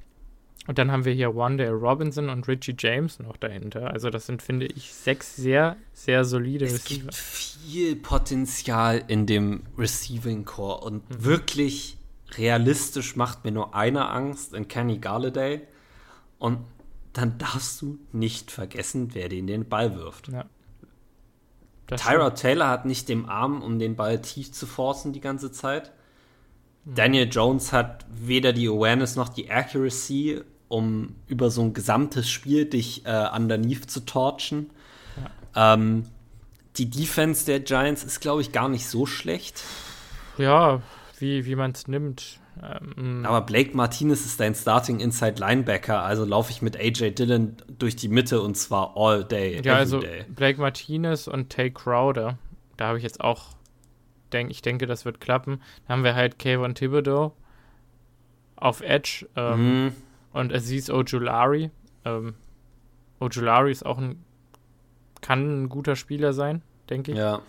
Speaker 2: und dann haben wir hier Wanda Robinson und Richie James noch dahinter. Also das sind, finde ich, sechs sehr, sehr solide
Speaker 1: Es
Speaker 2: Receiver.
Speaker 1: gibt viel Potenzial in dem Receiving Core und
Speaker 2: Mhm.
Speaker 1: wirklich realistisch macht mir nur eine Angst in Kenny Galladay und dann darfst du nicht vergessen, wer den den Ball wirft.
Speaker 2: Ja.
Speaker 1: Tyrod Taylor hat nicht den Arm, um den Ball tief zu forcen die ganze Zeit.
Speaker 2: Mhm.
Speaker 1: Daniel Jones hat weder die Awareness noch die Accuracy, um über so ein gesamtes Spiel dich äh, underneath zu torchen. Ähm, die Defense der Giants ist, glaube ich, gar nicht so schlecht.
Speaker 2: Ja, wie, wie man es nimmt. Ähm,
Speaker 1: Aber Blake Martinez ist dein Starting Inside Linebacker, also laufe ich mit AJ Dillon durch die Mitte und zwar all day,
Speaker 2: ja, also
Speaker 1: day.
Speaker 2: Blake Martinez und Tay Crowder, da habe ich jetzt auch, denk, ich denke, das wird klappen. Da haben wir halt Kayvon Thibodeau auf Edge ähm,
Speaker 1: Mhm.
Speaker 2: und Aziz Ojulari. Ähm, Ojulari ist auch ein, kann ein guter Spieler sein, denke ich.
Speaker 1: Ja,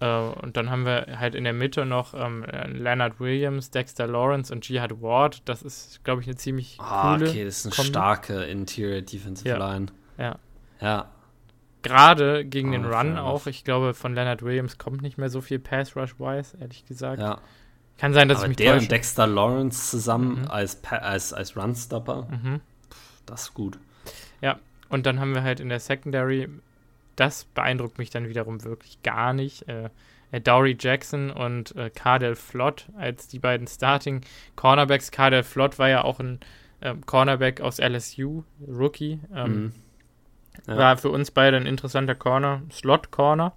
Speaker 2: und dann haben wir halt in der Mitte noch ähm, Leonard Williams, Dexter Lawrence und Jihad Ward. Das ist, glaube ich, eine ziemlich
Speaker 1: ah,
Speaker 2: coole.
Speaker 1: okay, das ist eine
Speaker 2: Kombi.
Speaker 1: starke Interior Defensive
Speaker 2: Ja.
Speaker 1: Line.
Speaker 2: Ja.
Speaker 1: Ja,
Speaker 2: Gerade gegen den
Speaker 1: Ah,
Speaker 2: Run auch. Ich glaube, von Leonard Williams kommt nicht mehr so viel Pass Rush-wise, ehrlich gesagt.
Speaker 1: ja.
Speaker 2: Kann sein, dass
Speaker 1: Aber
Speaker 2: ich mich
Speaker 1: der
Speaker 2: täusche.
Speaker 1: und Dexter Lawrence zusammen
Speaker 2: Mhm.
Speaker 1: als, Pa- als, als Runstopper,
Speaker 2: Mhm.
Speaker 1: das ist gut.
Speaker 2: Und dann haben wir halt in der Secondary, das beeindruckt mich dann wiederum wirklich gar nicht. Äh, äh, Dowry Jackson und äh, Cardell Flott als die beiden Starting Cornerbacks. Cardell Flott war ja auch ein ähm, Cornerback aus LSU, Rookie. Ähm,
Speaker 1: Mhm. Ja.
Speaker 2: War für uns beide ein interessanter Corner, Slot-Corner.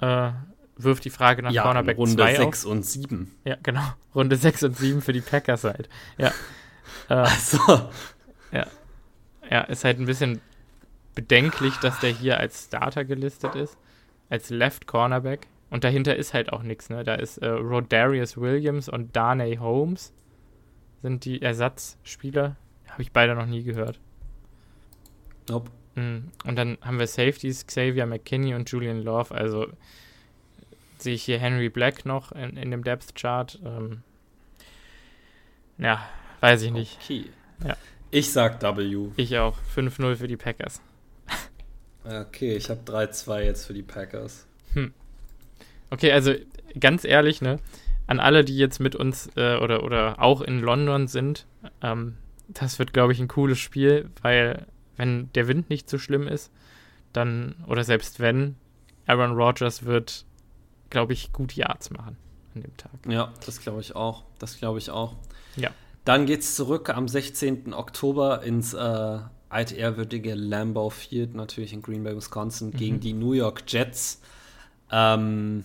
Speaker 2: Äh, wirft die Frage nach
Speaker 1: ja,
Speaker 2: Cornerback
Speaker 1: Runde
Speaker 2: 2 auf.
Speaker 1: 6 und 7.
Speaker 2: Ja, genau. Runde 6 und 7 für die Packers halt. Ja. Äh,
Speaker 1: Also,
Speaker 2: ja, ist halt ein bisschen bedenklich, dass der hier als Starter gelistet ist. Als Left Cornerback. Und dahinter ist halt auch nichts, ne? Da ist äh, Rodarius Williams und Darnay Holmes sind die Ersatzspieler. Habe ich beide noch nie gehört.
Speaker 1: nope.
Speaker 2: Mm, und dann haben wir Safeties, Xavier McKinney und Julian Love. Also sehe ich hier Henry Black noch in, in dem Depth Chart. Ähm, ja, weiß ich nicht.
Speaker 1: Okay.
Speaker 2: Ja.
Speaker 1: Ich sag W.
Speaker 2: Ich auch. 5-0 für die Packers.
Speaker 1: Okay, ich habe 3-2 jetzt für die Packers.
Speaker 2: Hm. Okay, also ganz ehrlich, ne, an alle, die jetzt mit uns äh, oder, oder auch in London sind, ähm, das wird, glaube ich, ein cooles Spiel, weil wenn der Wind nicht so schlimm ist, dann, oder selbst wenn, Aaron Rodgers wird, glaube ich, gut Yards machen an dem Tag.
Speaker 1: Ja, das glaube ich auch. Das glaube ich auch.
Speaker 2: Ja.
Speaker 1: Dann geht es zurück am 16. Oktober ins äh, altehrwürdige Lambeau Field, natürlich in Green Bay, Wisconsin, mhm. gegen die New York Jets. Ähm,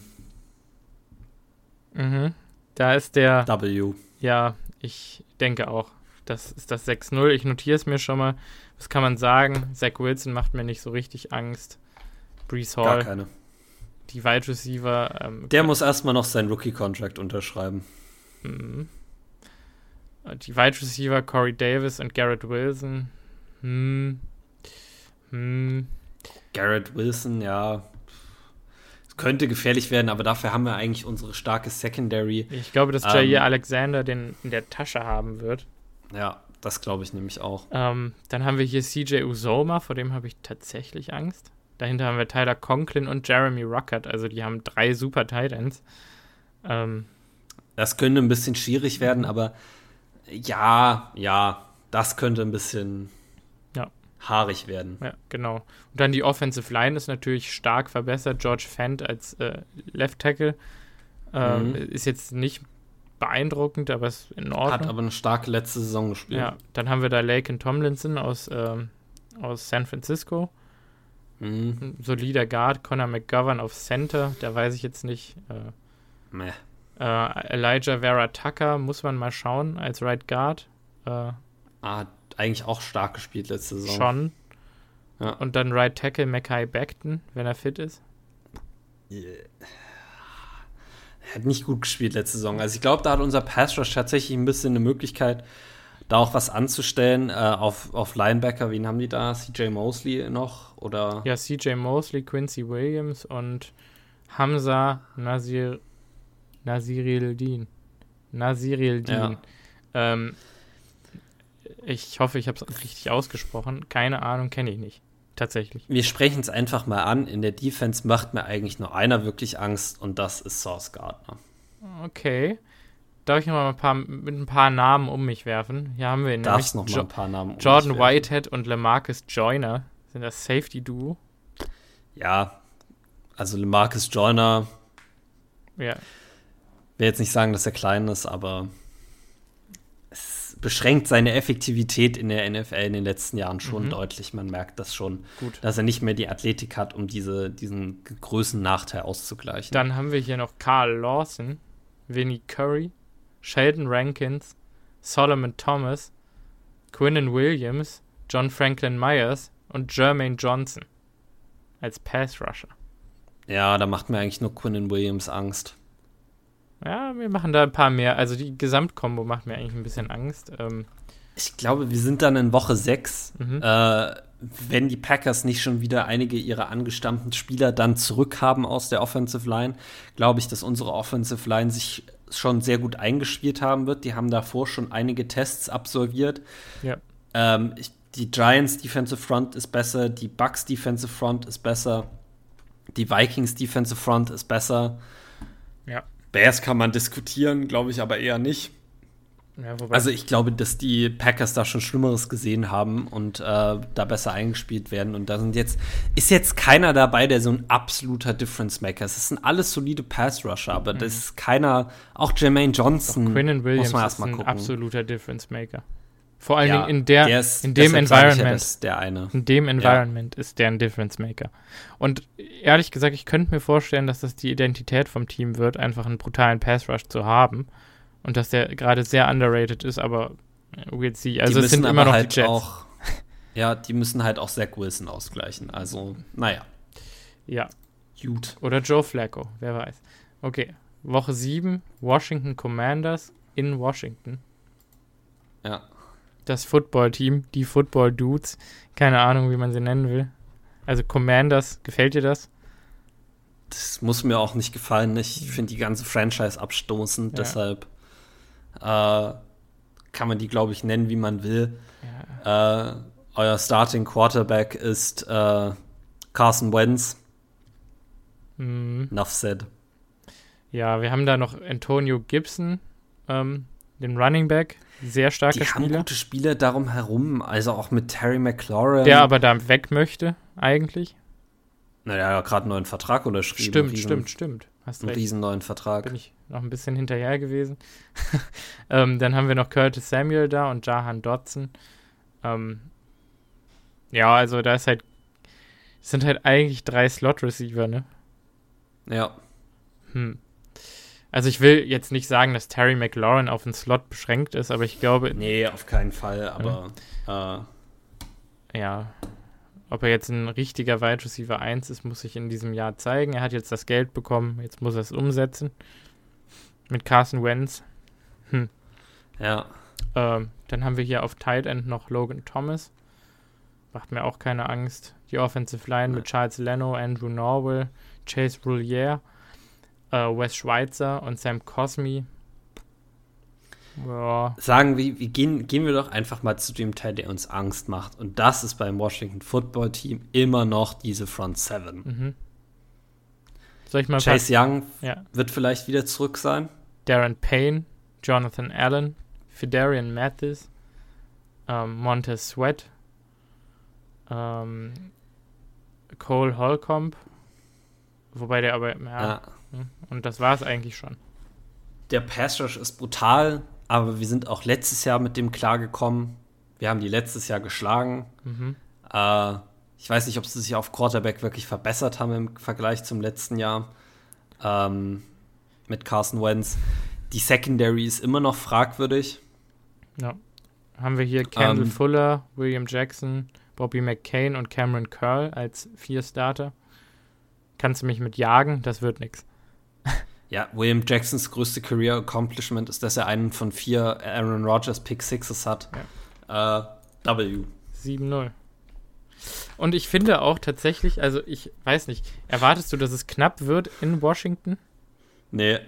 Speaker 2: mhm. Da ist der
Speaker 1: W.
Speaker 2: Ja, ich denke auch. Das ist das 6-0. Ich notiere es mir schon mal. Was kann man sagen? Zach Wilson macht mir nicht so richtig Angst. Brees Hall.
Speaker 1: Gar keine.
Speaker 2: Die Wide Receiver. Ähm,
Speaker 1: Der muss erstmal noch seinen Rookie-Contract unterschreiben.
Speaker 2: Mhm. Die Wide Receiver Corey Davis und Garrett Wilson. Hm.
Speaker 1: Hm. Garrett Wilson, ja. Es könnte gefährlich werden, aber dafür haben wir eigentlich unsere starke Secondary.
Speaker 2: Ich glaube, dass Jair ähm, Alexander den in der Tasche haben wird.
Speaker 1: Ja, das glaube ich nämlich auch.
Speaker 2: Ähm, dann haben wir hier CJ Uzoma, vor dem habe ich tatsächlich Angst. Dahinter haben wir Tyler Conklin und Jeremy Ruckert, also die haben drei super Titans. Ähm,
Speaker 1: das könnte ein bisschen schwierig werden, aber ja, ja, das könnte ein bisschen. Haarig werden.
Speaker 2: Ja, genau. Und dann die Offensive Line ist natürlich stark verbessert. George Fent als äh, Left Tackle ähm, mhm. ist jetzt nicht beeindruckend, aber ist in Ordnung.
Speaker 1: Hat aber eine starke letzte Saison gespielt.
Speaker 2: Ja, dann haben wir da Laken Tomlinson aus, ähm, aus San Francisco.
Speaker 1: Mhm.
Speaker 2: Solider Guard, Connor McGovern auf Center, da weiß ich jetzt nicht. Äh,
Speaker 1: Meh.
Speaker 2: Äh, Elijah Vera Tucker muss man mal schauen als Right Guard. Äh,
Speaker 1: ah, eigentlich auch stark gespielt letzte Saison.
Speaker 2: Schon.
Speaker 1: Ja.
Speaker 2: Und dann Right Tackle Mackay Beckton, wenn er fit ist.
Speaker 1: Yeah. Er hat nicht gut gespielt letzte Saison. Also ich glaube, da hat unser Pass Rush tatsächlich ein bisschen eine Möglichkeit, da auch was anzustellen. Äh, auf, auf Linebacker, wen haben die da? CJ Mosley noch? Oder?
Speaker 2: Ja, CJ Mosley, Quincy Williams und Hamza Nasir Nasirildin. Nasirildin. Ja. Ähm, ich hoffe, ich habe es richtig ausgesprochen. Keine Ahnung, kenne ich nicht. Tatsächlich.
Speaker 1: Wir sprechen es einfach mal an. In der Defense macht mir eigentlich nur einer wirklich Angst und das ist Source Gardner.
Speaker 2: Okay. Darf ich noch mal ein paar, mit ein paar Namen um mich werfen? Hier haben wir
Speaker 1: Darfst noch mal ein paar Namen um
Speaker 2: Jordan Whitehead und Lamarcus Joyner sind das Safety-Duo.
Speaker 1: Ja, also Lamarcus Joyner.
Speaker 2: Ja.
Speaker 1: Will jetzt nicht sagen, dass er klein ist, aber beschränkt seine Effektivität in der NFL in den letzten Jahren schon mhm. deutlich. Man merkt das schon,
Speaker 2: Gut.
Speaker 1: dass er nicht mehr die Athletik hat, um diese, diesen Größennachteil auszugleichen.
Speaker 2: Dann haben wir hier noch Carl Lawson, Vinnie Curry, Sheldon Rankins, Solomon Thomas, Quinnen Williams, John Franklin Myers und Jermaine Johnson als Pass Rusher.
Speaker 1: Ja, da macht mir eigentlich nur Quinnen Williams Angst.
Speaker 2: Ja, wir machen da ein paar mehr. Also die Gesamtkombo macht mir eigentlich ein bisschen Angst. Ähm
Speaker 1: ich glaube, wir sind dann in Woche 6. Mhm. Äh, wenn die Packers nicht schon wieder einige ihrer angestammten Spieler dann zurückhaben aus der Offensive Line, glaube ich, dass unsere Offensive Line sich schon sehr gut eingespielt haben wird. Die haben davor schon einige Tests absolviert.
Speaker 2: Ja.
Speaker 1: Ähm, ich, die Giants Defensive Front ist besser, die Bucks Defensive Front ist besser, die Vikings Defensive Front ist besser. Bears kann man diskutieren, glaube ich aber eher nicht.
Speaker 2: Ja,
Speaker 1: also ich glaube, dass die Packers da schon Schlimmeres gesehen haben und äh, da besser eingespielt werden. Und da sind jetzt, ist jetzt keiner dabei, der so ein absoluter Difference Maker ist. Das sind alles solide Pass-Rusher, aber mhm. das ist keiner, auch Jermaine Johnson.
Speaker 2: Quinnen Williams muss man erst mal ist ein absoluter Difference Maker. Vor allen ja, Dingen in der, der ist, in dem Environment.
Speaker 1: Ja, der eine.
Speaker 2: In dem Environment ja. ist der ein Difference Maker. Und ehrlich gesagt, ich könnte mir vorstellen, dass das die Identität vom Team wird, einfach einen brutalen Pass Rush zu haben. Und dass der gerade sehr underrated ist, aber we'll see. Also es sind immer noch halt die Jets. Auch,
Speaker 1: ja, die müssen halt auch Zach Wilson ausgleichen. Also, naja.
Speaker 2: Ja.
Speaker 1: Gut.
Speaker 2: Oder Joe Flacco, wer weiß. Okay, Woche 7, Washington Commanders in Washington.
Speaker 1: Ja.
Speaker 2: Das Football-Team, die Football-Dudes, keine Ahnung, wie man sie nennen will. Also Commanders, gefällt dir das?
Speaker 1: Das muss mir auch nicht gefallen. Ich finde die ganze Franchise abstoßend, ja. deshalb äh, kann man die, glaube ich, nennen, wie man will. Ja. Äh, euer Starting Quarterback ist äh, Carson Wentz. Mhm. Enough said.
Speaker 2: Ja, wir haben da noch Antonio Gibson, ähm, den Running Back, sehr starker
Speaker 1: die
Speaker 2: Spieler.
Speaker 1: Haben gute Spieler darum herum, also auch mit Terry McLaurin.
Speaker 2: Der aber da weg möchte, eigentlich.
Speaker 1: Naja, gerade einen neuen Vertrag unterschrieben.
Speaker 2: Stimmt, riesen, stimmt, stimmt.
Speaker 1: Hast einen recht. riesen neuen Vertrag.
Speaker 2: Bin ich noch ein bisschen hinterher gewesen. ähm, dann haben wir noch Curtis Samuel da und Jahan Dodson. Ähm, ja, also da ist halt, sind halt eigentlich drei Slot-Receiver, ne?
Speaker 1: Ja.
Speaker 2: Hm. Also ich will jetzt nicht sagen, dass Terry McLaurin auf den Slot beschränkt ist, aber ich glaube.
Speaker 1: Nee, auf keinen Fall, aber.
Speaker 2: Äh, ja. Ob er jetzt ein richtiger Wide Receiver 1 ist, muss sich in diesem Jahr zeigen. Er hat jetzt das Geld bekommen, jetzt muss er es umsetzen. Mit Carson Wentz. Hm.
Speaker 1: Ja.
Speaker 2: Ähm, dann haben wir hier auf Tight End noch Logan Thomas. Macht mir auch keine Angst. Die Offensive Line nee. mit Charles Leno, Andrew Norwell, Chase Roulier, äh, Wes Schweitzer und Sam Cosmi.
Speaker 1: Ja. Sagen wir, wir gehen, gehen wir doch einfach mal zu dem Teil, der uns Angst macht. Und das ist beim Washington Football Team immer noch diese Front Seven. Mhm.
Speaker 2: Soll ich mal
Speaker 1: Chase Young ja. wird vielleicht wieder zurück sein.
Speaker 2: Darren Payne, Jonathan Allen, Fidarian Mathis, ähm, Montez Sweat, ähm, Cole Holcomb, wobei der aber, ja, ja. Und das war es eigentlich schon.
Speaker 1: Der Pass Rush ist brutal, aber wir sind auch letztes Jahr mit dem klargekommen. Wir haben die letztes Jahr geschlagen. Mhm. Äh, ich weiß nicht, ob sie sich auf Quarterback wirklich verbessert haben im Vergleich zum letzten Jahr ähm, mit Carson Wentz. Die Secondary ist immer noch fragwürdig.
Speaker 2: Ja. Haben wir hier Kendall ähm, Fuller, William Jackson, Bobby McCain und Cameron Curl als vier Starter. Kannst du mich mit jagen? Das wird nichts.
Speaker 1: Ja, William Jacksons größte Career Accomplishment ist, dass er einen von vier Aaron Rodgers Pick Sixes hat. Ja. Äh, w.
Speaker 2: 7-0. Und ich finde auch tatsächlich, also ich weiß nicht, erwartest du, dass es knapp wird in Washington?
Speaker 1: Nee.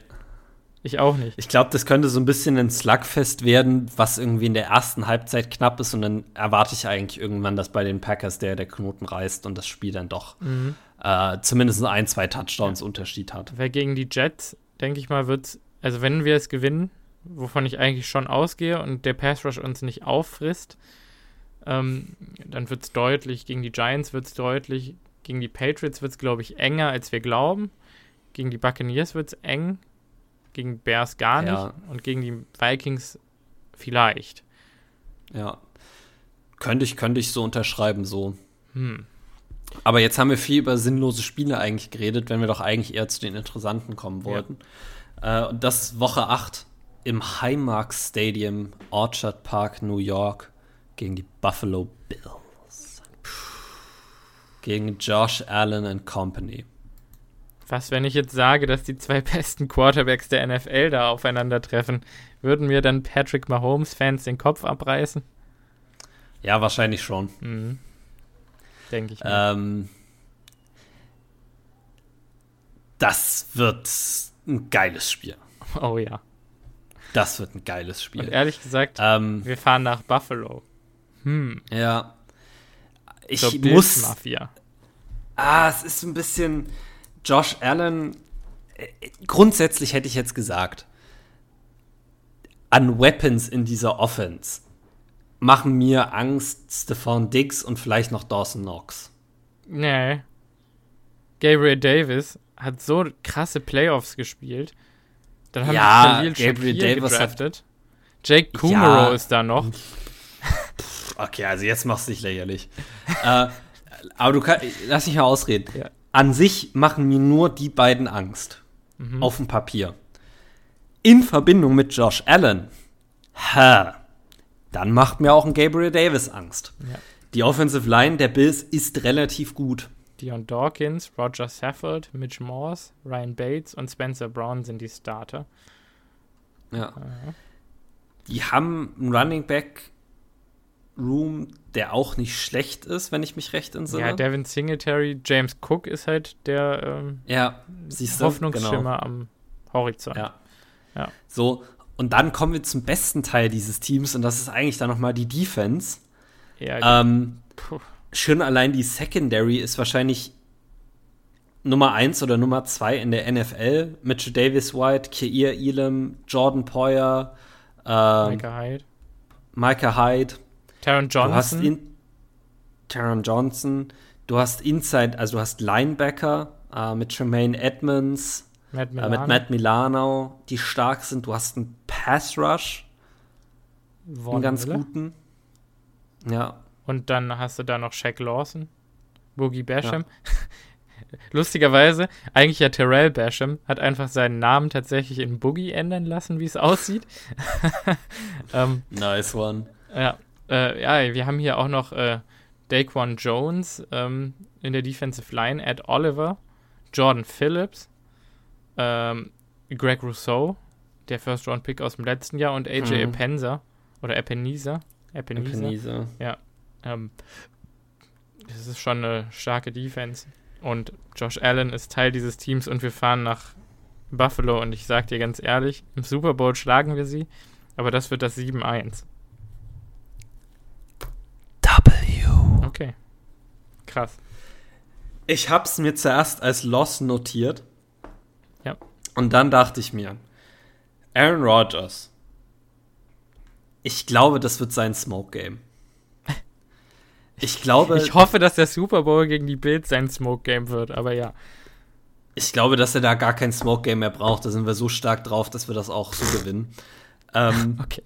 Speaker 2: Ich auch nicht.
Speaker 1: Ich glaube, das könnte so ein bisschen ein Slugfest werden, was irgendwie in der ersten Halbzeit knapp ist und dann erwarte ich eigentlich irgendwann, dass bei den Packers der, der Knoten reißt und das Spiel dann doch mhm äh, zumindest ein, zwei Touchdowns Unterschied hat.
Speaker 2: Wer gegen die Jets, denke ich mal, wird also wenn wir es gewinnen, wovon ich eigentlich schon ausgehe und der Pass Rush uns nicht auffrisst, ähm, dann wird es deutlich, gegen die Giants wird es deutlich, gegen die Patriots wird es, glaube ich, enger, als wir glauben. Gegen die Buccaneers wird es eng, gegen Bears gar nicht ja. und gegen die Vikings vielleicht.
Speaker 1: Ja. Könnte ich, könnte ich so unterschreiben, so. Hm. Aber jetzt haben wir viel über sinnlose Spiele eigentlich geredet, wenn wir doch eigentlich eher zu den interessanten kommen wollten. Ja. Äh, und das ist Woche 8 im Highmark Stadium, Orchard Park, New York, gegen die Buffalo Bills. Gegen Josh Allen and Company.
Speaker 2: Was, wenn ich jetzt sage, dass die zwei besten Quarterbacks der NFL da aufeinandertreffen? Würden mir dann Patrick Mahomes-Fans den Kopf abreißen?
Speaker 1: Ja, wahrscheinlich schon.
Speaker 2: Mhm. Denke ich.
Speaker 1: Ähm, das wird ein geiles Spiel.
Speaker 2: Oh ja.
Speaker 1: Das wird ein geiles Spiel.
Speaker 2: Und ehrlich gesagt, ähm, wir fahren nach Buffalo.
Speaker 1: Hm. Ja. Ich so muss.
Speaker 2: Mafia.
Speaker 1: Ah, es ist ein bisschen. Josh Allen. Grundsätzlich hätte ich jetzt gesagt, an Weapons in dieser Offense machen mir Angst Stefan Diggs und vielleicht noch Dawson Knox.
Speaker 2: Nee. Gabriel Davis hat so krasse Playoffs gespielt. Dann haben
Speaker 1: ja, die Gabriel Davis
Speaker 2: gedraftet. Hat, Jake Kumaro ja. ist da noch.
Speaker 1: okay, also jetzt machst du dich lächerlich. äh, aber du kannst, lass mich mal ausreden. Ja. An sich machen mir nur die beiden Angst. Mhm. Auf dem Papier. In Verbindung mit Josh Allen. Ha dann macht mir auch ein Gabriel Davis Angst. Ja. Die Offensive Line der Bills ist relativ gut.
Speaker 2: Dion Dawkins, Roger Safford, Mitch Morse, Ryan Bates und Spencer Brown sind die Starter.
Speaker 1: Ja. Die haben einen Running Back, Room, der auch nicht schlecht ist, wenn ich mich recht entsinne.
Speaker 2: Ja, Devin Singletary, James Cook ist halt der ähm,
Speaker 1: ja,
Speaker 2: Hoffnungsschimmer genau. am Horizont.
Speaker 1: Ja. ja. So, und dann kommen wir zum besten Teil dieses Teams und das ist eigentlich dann nochmal die Defense. Ja, ähm, schon allein die Secondary ist wahrscheinlich Nummer 1 oder Nummer 2 in der NFL. Mitchell Davis White, Keir Elam, Jordan Poyer,
Speaker 2: ähm, Micah Hyde.
Speaker 1: Micah Hyde.
Speaker 2: Taron Johnson.
Speaker 1: Du hast in Taron Johnson. Du hast Inside, also du hast Linebacker äh, mit Tremaine Edmonds, Matt äh, mit Matt Milano, die stark sind. Du hast einen Pass Rush, Von einen ganz Miller. guten. Ja.
Speaker 2: Und dann hast du da noch Shaq Lawson, Boogie Basham. Ja. Lustigerweise, eigentlich ja Terrell Basham hat einfach seinen Namen tatsächlich in Boogie ändern lassen, wie es aussieht.
Speaker 1: ähm, nice one.
Speaker 2: Ja, äh, ja, wir haben hier auch noch äh, Daquan Jones ähm, in der Defensive Line, Ed Oliver, Jordan Phillips, ähm, Greg Rousseau, der First-Round-Pick aus dem letzten Jahr, und AJ mhm. Epenza oder Epenisa.
Speaker 1: Epenisa.
Speaker 2: Ja. Ähm, das ist schon eine starke Defense. Und Josh Allen ist Teil dieses Teams und wir fahren nach Buffalo und ich sag dir ganz ehrlich, im Super Bowl schlagen wir sie, aber das wird das 7-1.
Speaker 1: W.
Speaker 2: Okay. Krass.
Speaker 1: Ich hab's mir zuerst als Loss notiert. Und dann dachte ich mir, Aaron Rodgers. Ich glaube, das wird sein Smoke Game. Ich glaube.
Speaker 2: Ich hoffe, dass der Super Bowl gegen die Bills sein Smoke Game wird, aber ja.
Speaker 1: Ich glaube, dass er da gar kein Smoke Game mehr braucht. Da sind wir so stark drauf, dass wir das auch so gewinnen. Ähm,
Speaker 2: okay.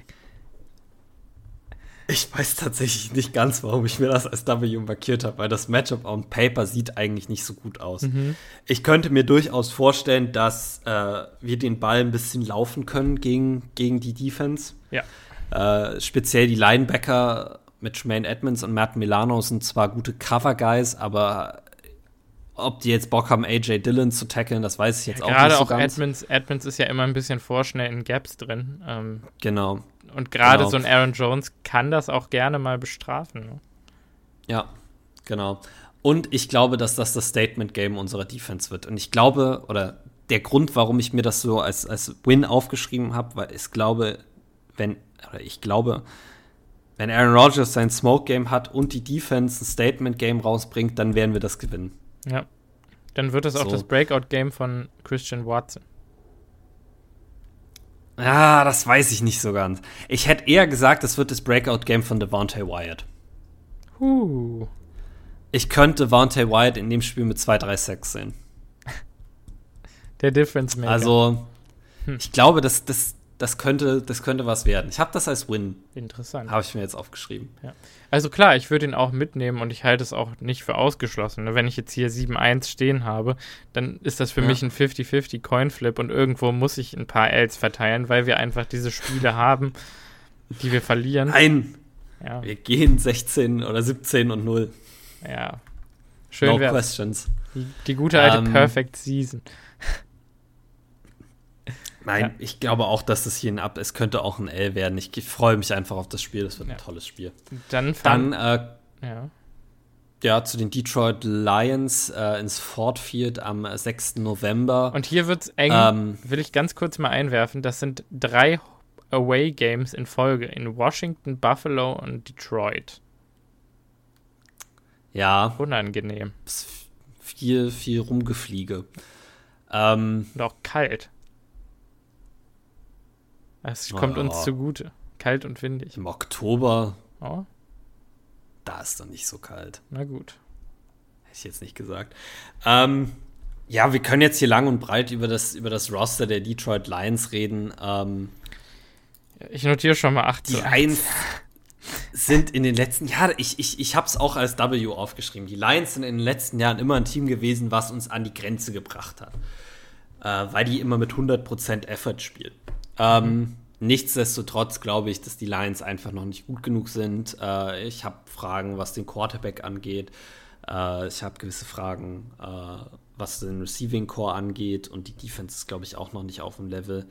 Speaker 1: Ich weiß tatsächlich nicht ganz, warum ich mir das als W markiert habe, weil das Matchup on Paper sieht eigentlich nicht so gut aus. Mhm. Ich könnte mir durchaus vorstellen, dass äh, wir den Ball ein bisschen laufen können gegen, gegen die Defense.
Speaker 2: Ja.
Speaker 1: Äh, speziell die Linebacker mit Shmaine Edmonds und Matt Milano sind zwar gute Cover-Guys, aber ob die jetzt Bock haben, AJ Dillon zu tackeln, das weiß ich jetzt ja, auch nicht so
Speaker 2: Gerade auch Edmonds, Edmonds ist ja immer ein bisschen vorschnell in Gaps drin. Ähm,
Speaker 1: genau.
Speaker 2: Und gerade genau. so ein Aaron Jones kann das auch gerne mal bestrafen. Ne?
Speaker 1: Ja, genau. Und ich glaube, dass das das Statement-Game unserer Defense wird. Und ich glaube, oder der Grund, warum ich mir das so als, als Win aufgeschrieben habe, weil ich glaube, wenn, oder ich glaube, wenn Aaron Rodgers sein Smoke-Game hat und die Defense ein Statement-Game rausbringt, dann werden wir das gewinnen.
Speaker 2: Ja. Dann wird es auch so. das Breakout-Game von Christian Watson.
Speaker 1: Ja, das weiß ich nicht so ganz. Ich hätte eher gesagt, es wird das Breakout-Game von Devontae Wyatt.
Speaker 2: Uh.
Speaker 1: Ich könnte Devontae Wyatt in dem Spiel mit 2-3 Sacks sehen.
Speaker 2: Der Difference Maker.
Speaker 1: Also, hm. ich glaube, dass das, das könnte, das könnte was werden. Ich habe das als Win.
Speaker 2: Interessant.
Speaker 1: Habe ich mir jetzt aufgeschrieben.
Speaker 2: Ja. Also klar, ich würde ihn auch mitnehmen und ich halte es auch nicht für ausgeschlossen. Ne? Wenn ich jetzt hier 7-1 stehen habe, dann ist das für ja. mich ein 50-50 Coinflip und irgendwo muss ich ein paar Ls verteilen, weil wir einfach diese Spiele haben, die wir verlieren.
Speaker 1: Nein! Ja. Wir gehen 16 oder 17 und 0.
Speaker 2: Ja. Schön
Speaker 1: no wär's. questions.
Speaker 2: Die, die gute alte um, ähm, Perfect Season.
Speaker 1: Nein, ja. ich glaube auch, dass das hier ein Ab. Es könnte auch ein L werden. Ich freue mich einfach auf das Spiel. Das wird ja. ein tolles Spiel.
Speaker 2: Dann,
Speaker 1: Dann äh,
Speaker 2: ja.
Speaker 1: ja, zu den Detroit Lions äh, ins Ford Field am 6. November.
Speaker 2: Und hier wird es eng. Ähm, will ich ganz kurz mal einwerfen. Das sind drei Away Games in Folge in Washington, Buffalo und Detroit.
Speaker 1: Ja.
Speaker 2: Unangenehm.
Speaker 1: Viel, viel Rumgefliege. Ähm,
Speaker 2: und auch kalt. Es kommt oh. uns zugute. Kalt und windig.
Speaker 1: Im Oktober.
Speaker 2: Oh.
Speaker 1: Da ist doch nicht so kalt.
Speaker 2: Na gut.
Speaker 1: Hätte ich jetzt nicht gesagt. Ähm, ja, wir können jetzt hier lang und breit über das, über das Roster der Detroit Lions reden. Ähm,
Speaker 2: ich notiere schon mal 8
Speaker 1: Die Lions sind in den letzten Jahren, ich, ich, ich habe es auch als W aufgeschrieben. Die Lions sind in den letzten Jahren immer ein Team gewesen, was uns an die Grenze gebracht hat. Äh, weil die immer mit 100% Effort spielen. Ähm, nichtsdestotrotz glaube ich, dass die Lions einfach noch nicht gut genug sind. Äh, ich habe Fragen, was den Quarterback angeht. Äh, ich habe gewisse Fragen, äh, was den Receiving Core angeht. Und die Defense ist, glaube ich, auch noch nicht auf dem Level.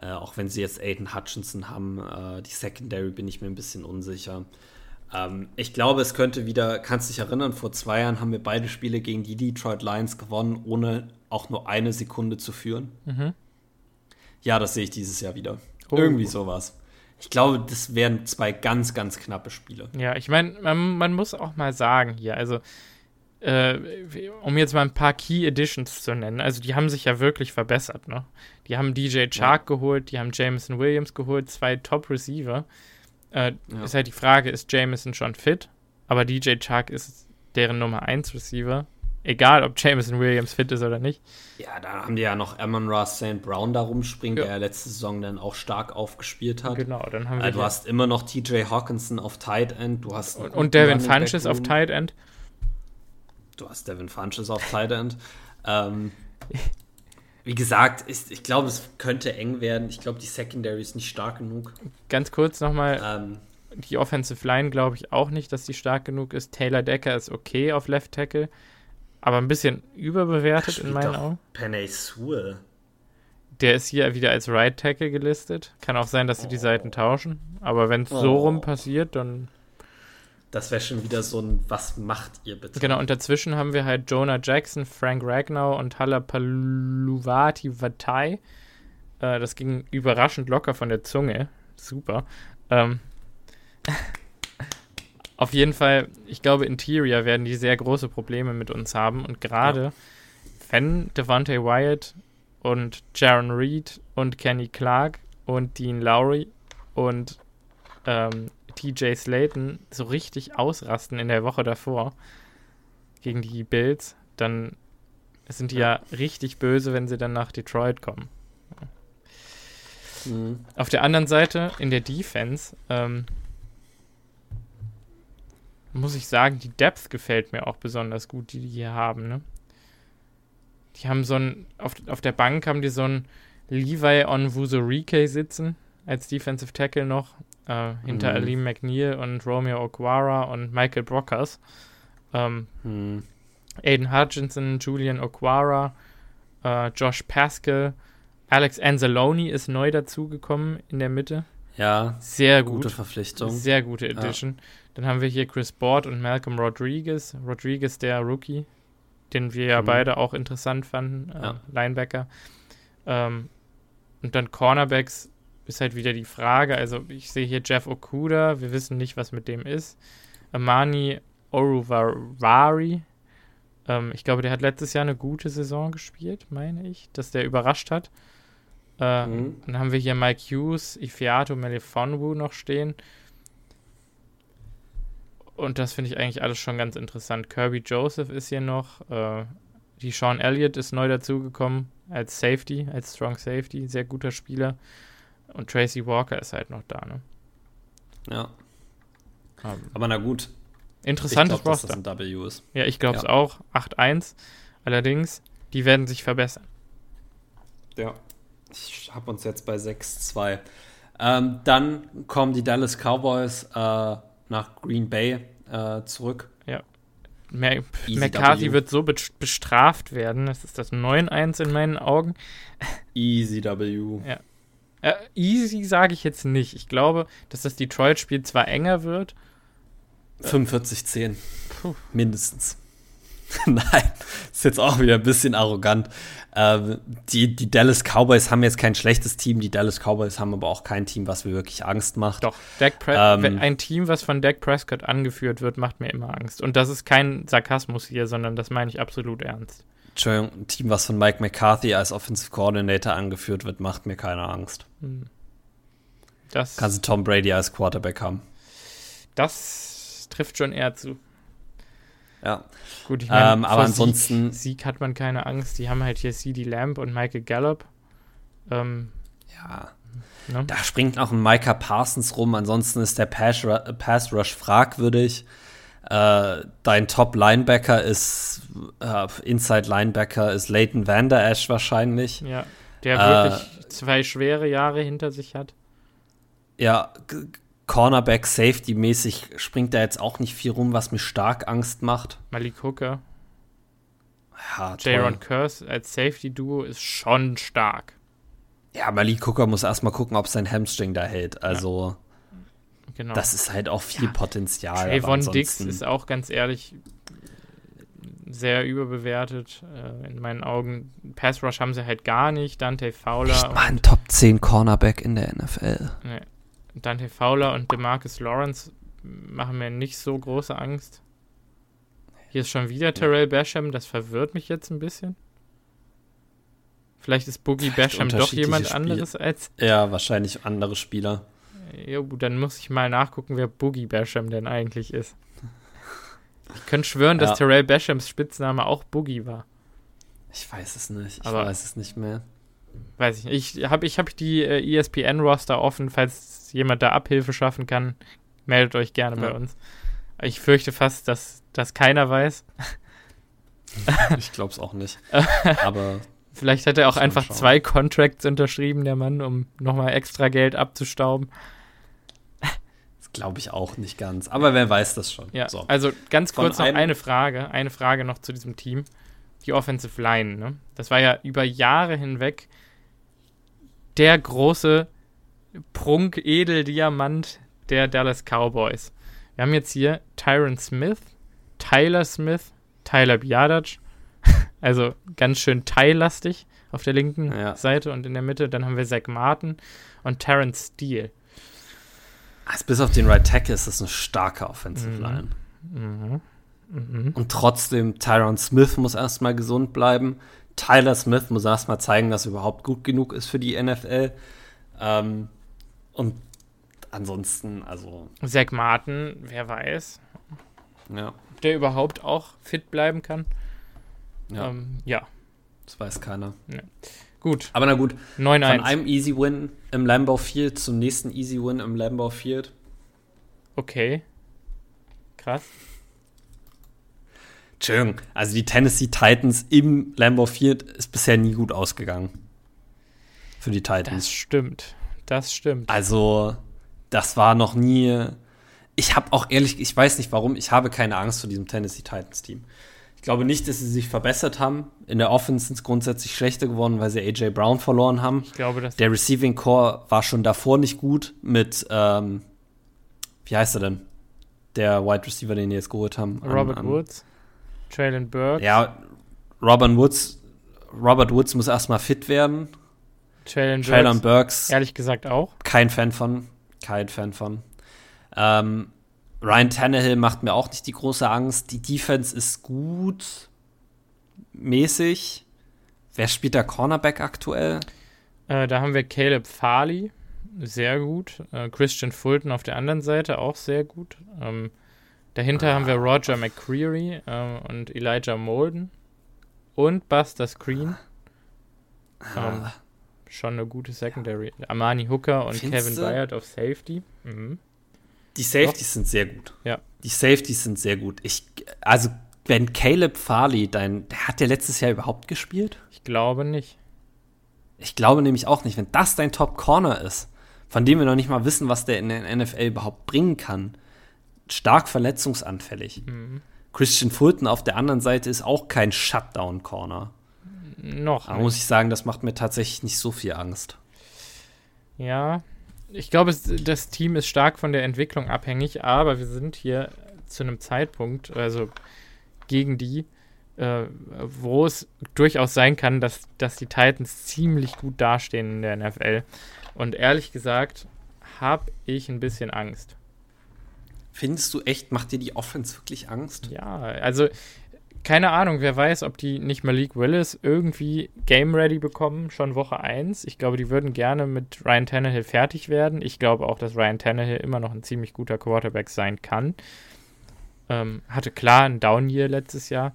Speaker 1: Äh, auch wenn sie jetzt Aiden Hutchinson haben. Äh, die Secondary bin ich mir ein bisschen unsicher. Ähm, ich glaube, es könnte wieder, kannst dich erinnern, vor zwei Jahren haben wir beide Spiele gegen die Detroit Lions gewonnen, ohne auch nur eine Sekunde zu führen. Mhm. Ja, das sehe ich dieses Jahr wieder. Oh. Irgendwie sowas. Ich glaube, das wären zwei ganz, ganz knappe Spiele.
Speaker 2: Ja, ich meine, man, man, muss auch mal sagen hier, also äh, um jetzt mal ein paar Key Editions zu nennen, also die haben sich ja wirklich verbessert, ne? Die haben DJ Chark ja. geholt, die haben Jameson Williams geholt, zwei Top-Receiver. Äh, ja. Ist halt die Frage, ist Jameson schon fit? Aber DJ Chark ist deren Nummer 1 Receiver. Egal, ob Jameson Williams fit ist oder nicht.
Speaker 1: Ja, da haben die ja noch Amon Ross St. Brown da rumspringen, ja. der letzte Saison dann auch stark aufgespielt hat.
Speaker 2: Genau, dann haben
Speaker 1: wir. Äh, du hast immer noch TJ Hawkinson auf Tight End. Du hast
Speaker 2: und, und Devin Funches auf Tight End.
Speaker 1: Du hast Devin Funches auf Tight End. ähm, wie gesagt, ist, ich glaube, es könnte eng werden. Ich glaube, die Secondary ist nicht stark genug.
Speaker 2: Ganz kurz nochmal. Ähm, die Offensive Line glaube ich auch nicht, dass die stark genug ist. Taylor Decker ist okay auf Left Tackle, aber ein bisschen überbewertet in meinen Augen.
Speaker 1: Penny Sewell.
Speaker 2: Der ist hier wieder als Right Tackle gelistet. Kann auch sein, dass sie die Seiten tauschen. Aber wenn es oh. so rum passiert, dann
Speaker 1: das wäre schon wieder so ein, was macht ihr bitte?
Speaker 2: Genau, und dazwischen haben wir halt Jonah Jackson, Frank Ragnau und Halapaluvati Vatai. Äh, das ging überraschend locker von der Zunge. Super. Ähm, auf jeden Fall, ich glaube, Interior werden die sehr große Probleme mit uns haben. Und gerade ja. wenn Devontae Wyatt und Jaron Reed und Kenny Clark und Dean Lowry und ähm, TJ Slayton so richtig ausrasten in der Woche davor gegen die Bills, dann sind die ja, ja richtig böse, wenn sie dann nach Detroit kommen. Mhm. Auf der anderen Seite, in der Defense, ähm, muss ich sagen, die Depth gefällt mir auch besonders gut, die die hier haben. Ne? Die haben so ein, auf, auf der Bank haben die so ein Levi on Wuzurike sitzen, als Defensive Tackle noch, äh, hinter mhm. Alim McNeil und Romeo Okwara und Michael Brockers. Ähm, mhm. Aiden Hutchinson, Julian Okwara, äh, Josh Pascal, Alex Anzalone ist neu dazugekommen in der Mitte.
Speaker 1: Ja,
Speaker 2: sehr gut.
Speaker 1: Gute Verpflichtung.
Speaker 2: Sehr gute Edition. Ja. Dann haben wir hier Chris Board und Malcolm Rodriguez. Rodriguez, der Rookie, den wir ja mhm. beide auch interessant fanden, äh, ja. Linebacker. Ähm, und dann Cornerbacks ist halt wieder die Frage. Also ich sehe hier Jeff Okuda, wir wissen nicht, was mit dem ist. Amani Oruvari, ähm, ich glaube, der hat letztes Jahr eine gute Saison gespielt, meine ich, dass der überrascht hat. Äh, mhm. Dann haben wir hier Mike Hughes, Ifeato Melifonwu noch stehen. Und das finde ich eigentlich alles schon ganz interessant. Kirby Joseph ist hier noch. Äh, die Sean Elliott ist neu dazugekommen als Safety, als Strong Safety. Sehr guter Spieler. Und Tracy Walker ist halt noch da, ne?
Speaker 1: Ja. Um, ähm. Aber na gut.
Speaker 2: Interessantes
Speaker 1: ich glaub, Roster. Dass das ein W ist.
Speaker 2: Ja, ich glaube es ja. auch. 8-1. Allerdings, die werden sich verbessern.
Speaker 1: Ja. Ich habe uns jetzt bei 6-2. Ähm, dann kommen die Dallas Cowboys äh, nach Green Bay äh, zurück.
Speaker 2: Ja. Mer McCarthy wird so bestraft werden. Das ist das 9-1 in meinen Augen.
Speaker 1: Easy W.
Speaker 2: Ja. Äh, easy sage ich jetzt nicht. Ich glaube, dass das Detroit-Spiel zwar enger wird.
Speaker 1: 45-10. Mindestens. Nein, ist jetzt auch wieder ein bisschen arrogant. Ähm, die, die Dallas Cowboys haben jetzt kein schlechtes Team. Die Dallas Cowboys haben aber auch kein Team, was mir wirklich Angst macht.
Speaker 2: Doch, ähm, ein Team, was von Dak Prescott angeführt wird, macht mir immer Angst. Und das ist kein Sarkasmus hier, sondern das meine ich absolut ernst.
Speaker 1: Entschuldigung, ein Team, was von Mike McCarthy als Offensive Coordinator angeführt wird, macht mir keine Angst. Hm. Das Kannst du Tom Brady als Quarterback haben.
Speaker 2: Das trifft schon eher zu.
Speaker 1: Ja.
Speaker 2: Gut, ich meine,
Speaker 1: ähm, aber ansonsten.
Speaker 2: Sieg, Sieg, hat man keine Angst. Die haben halt hier CD Lamb und Michael Gallup. Ähm,
Speaker 1: ja. Ne? Da springt auch ein Micah Parsons rum. Ansonsten ist der Pass, Pass Rush fragwürdig. Äh, dein Top-Linebacker ist, äh, Inside-Linebacker ist Leighton Vander Esch wahrscheinlich.
Speaker 2: Ja, der wirklich äh, zwei schwere Jahre hinter sich hat.
Speaker 1: Ja, Cornerback Safety-mäßig springt da jetzt auch nicht viel rum, was mir stark Angst macht.
Speaker 2: Malik Hooker.
Speaker 1: Ja,
Speaker 2: Jaron Curse als Safety-Duo ist schon stark.
Speaker 1: Ja, Malik Hooker muss erstmal gucken, ob sein Hamstring da hält. Also.
Speaker 2: Ja.
Speaker 1: genau. das ist halt auch viel ja. Potenzial.
Speaker 2: Trayvon Dix ist auch ganz ehrlich sehr überbewertet. Äh, in meinen Augen. Pass Rush haben sie halt gar nicht. Dante Fowler. Nicht
Speaker 1: mal ein Top 10 Cornerback in der NFL.
Speaker 2: Nee. Dante Fowler und DeMarcus Lawrence machen mir nicht so große Angst. Hier ist schon wieder Terrell Basham, das verwirrt mich jetzt ein bisschen. Vielleicht ist Boogie Basham doch jemand Spiel anderes als.
Speaker 1: Ja, wahrscheinlich andere Spieler.
Speaker 2: Jo, dann muss ich mal nachgucken, wer Boogie Basham denn eigentlich ist. Ich könnte schwören, dass ja. Terrell Bashams Spitzname auch Boogie war.
Speaker 1: Ich weiß es nicht. Ich Aber weiß es nicht mehr.
Speaker 2: Weiß ich nicht. Ich habe ich hab die äh, ESPN-Roster offen, falls jemand da Abhilfe schaffen kann. Meldet euch gerne ja. bei uns. Ich fürchte fast, dass das keiner weiß.
Speaker 1: ich glaube es auch nicht. Aber
Speaker 2: vielleicht hat er auch einfach zwei Contracts unterschrieben, der Mann, um nochmal extra Geld abzustauben.
Speaker 1: Das glaube ich auch nicht ganz. Aber wer weiß das schon.
Speaker 2: Ja, so. also ganz kurz Von noch eine Frage. Eine Frage noch zu diesem Team. Die Offensive Line, ne? Das war ja über Jahre hinweg der große Prunk-Edeldiamant der Dallas Cowboys. Wir haben jetzt hier Tyron Smith, Tyler Smith, Tyler Biadac. Also ganz schön teillastig auf der linken ja. Seite und in der Mitte. Dann haben wir Zach Martin und Terrence Steele.
Speaker 1: Also bis auf den Right Tackle ist das eine starke Offensive mhm. Line. Mhm. Mhm. Und trotzdem, Tyron Smith muss erstmal gesund bleiben. Tyler Smith muss erstmal zeigen, dass er überhaupt gut genug ist für die NFL. Ähm, und ansonsten, also.
Speaker 2: Zach Martin, wer weiß.
Speaker 1: Ja.
Speaker 2: Der überhaupt auch fit bleiben kann.
Speaker 1: Ja. Ähm, ja. Das weiß keiner. Ja.
Speaker 2: Gut.
Speaker 1: Aber na gut. 9 Von einem Easy Win im Lambeau Field zum nächsten Easy Win im Lambeau Field.
Speaker 2: Okay. Krass.
Speaker 1: Entschuldigung, also die Tennessee Titans im Lambeau Field ist bisher nie gut ausgegangen. Für die Titans.
Speaker 2: Das stimmt. Das stimmt.
Speaker 1: Also, das war noch nie. Ich habe auch ehrlich, ich weiß nicht warum, ich habe keine Angst vor diesem Tennessee Titans Team. Ich glaube nicht, dass sie sich verbessert haben. In der Offense sind es grundsätzlich schlechter geworden, weil sie AJ Brown verloren haben.
Speaker 2: Ich glaube, dass
Speaker 1: der Receiving Core war schon davor nicht gut mit, ähm, wie heißt er denn? Der Wide Receiver, den die jetzt geholt haben.
Speaker 2: Robert an, an, Woods, Traylon Burke.
Speaker 1: Ja, Robert Woods, Robert Woods muss erstmal fit werden.
Speaker 2: Traylon Burks. Ehrlich gesagt auch.
Speaker 1: Kein Fan von. Kein Fan von. Ähm, Ryan Tannehill macht mir auch nicht die große Angst. Die Defense ist gut, mäßig. Wer spielt da Cornerback aktuell?
Speaker 2: Äh, da haben wir Caleb Farley, sehr gut. Äh, Christian Fulton auf der anderen Seite, auch sehr gut. Ähm, dahinter ah. haben wir Roger McCreary äh, und Elijah Molden und Buster Screen. Ah. Ähm, schon eine gute Secondary. Amani Hooker und Findste? Kevin Byard auf Safety. Mhm.
Speaker 1: Die Safeties ja. sind sehr gut.
Speaker 2: Ja.
Speaker 1: Die Safeties sind sehr gut. Ich, also, wenn Caleb Farley, dein, der hat der letztes Jahr überhaupt gespielt?
Speaker 2: Ich glaube nicht.
Speaker 1: Ich glaube nämlich auch nicht. Wenn das dein Top Corner ist, von dem wir noch nicht mal wissen, was der in der NFL überhaupt bringen kann, stark verletzungsanfällig. Mhm. Christian Fulton auf der anderen Seite ist auch kein Shutdown Corner.
Speaker 2: Noch.
Speaker 1: Da muss ich sagen, das macht mir tatsächlich nicht so viel Angst.
Speaker 2: Ja, ich glaube, das Team ist stark von der Entwicklung abhängig, aber wir sind hier zu einem Zeitpunkt, also gegen die, äh, wo es durchaus sein kann, dass, dass die Titans ziemlich gut dastehen in der NFL. Und ehrlich gesagt, habe ich ein bisschen Angst.
Speaker 1: Findest du echt, macht dir die Offense wirklich Angst?
Speaker 2: Ja, also keine Ahnung, wer weiß, ob die nicht Malik Willis irgendwie game ready bekommen, schon Woche 1. Ich glaube, die würden gerne mit Ryan Tannehill fertig werden. Ich glaube auch, dass Ryan Tannehill immer noch ein ziemlich guter Quarterback sein kann. Ähm, hatte klar ein Down-Year letztes Jahr.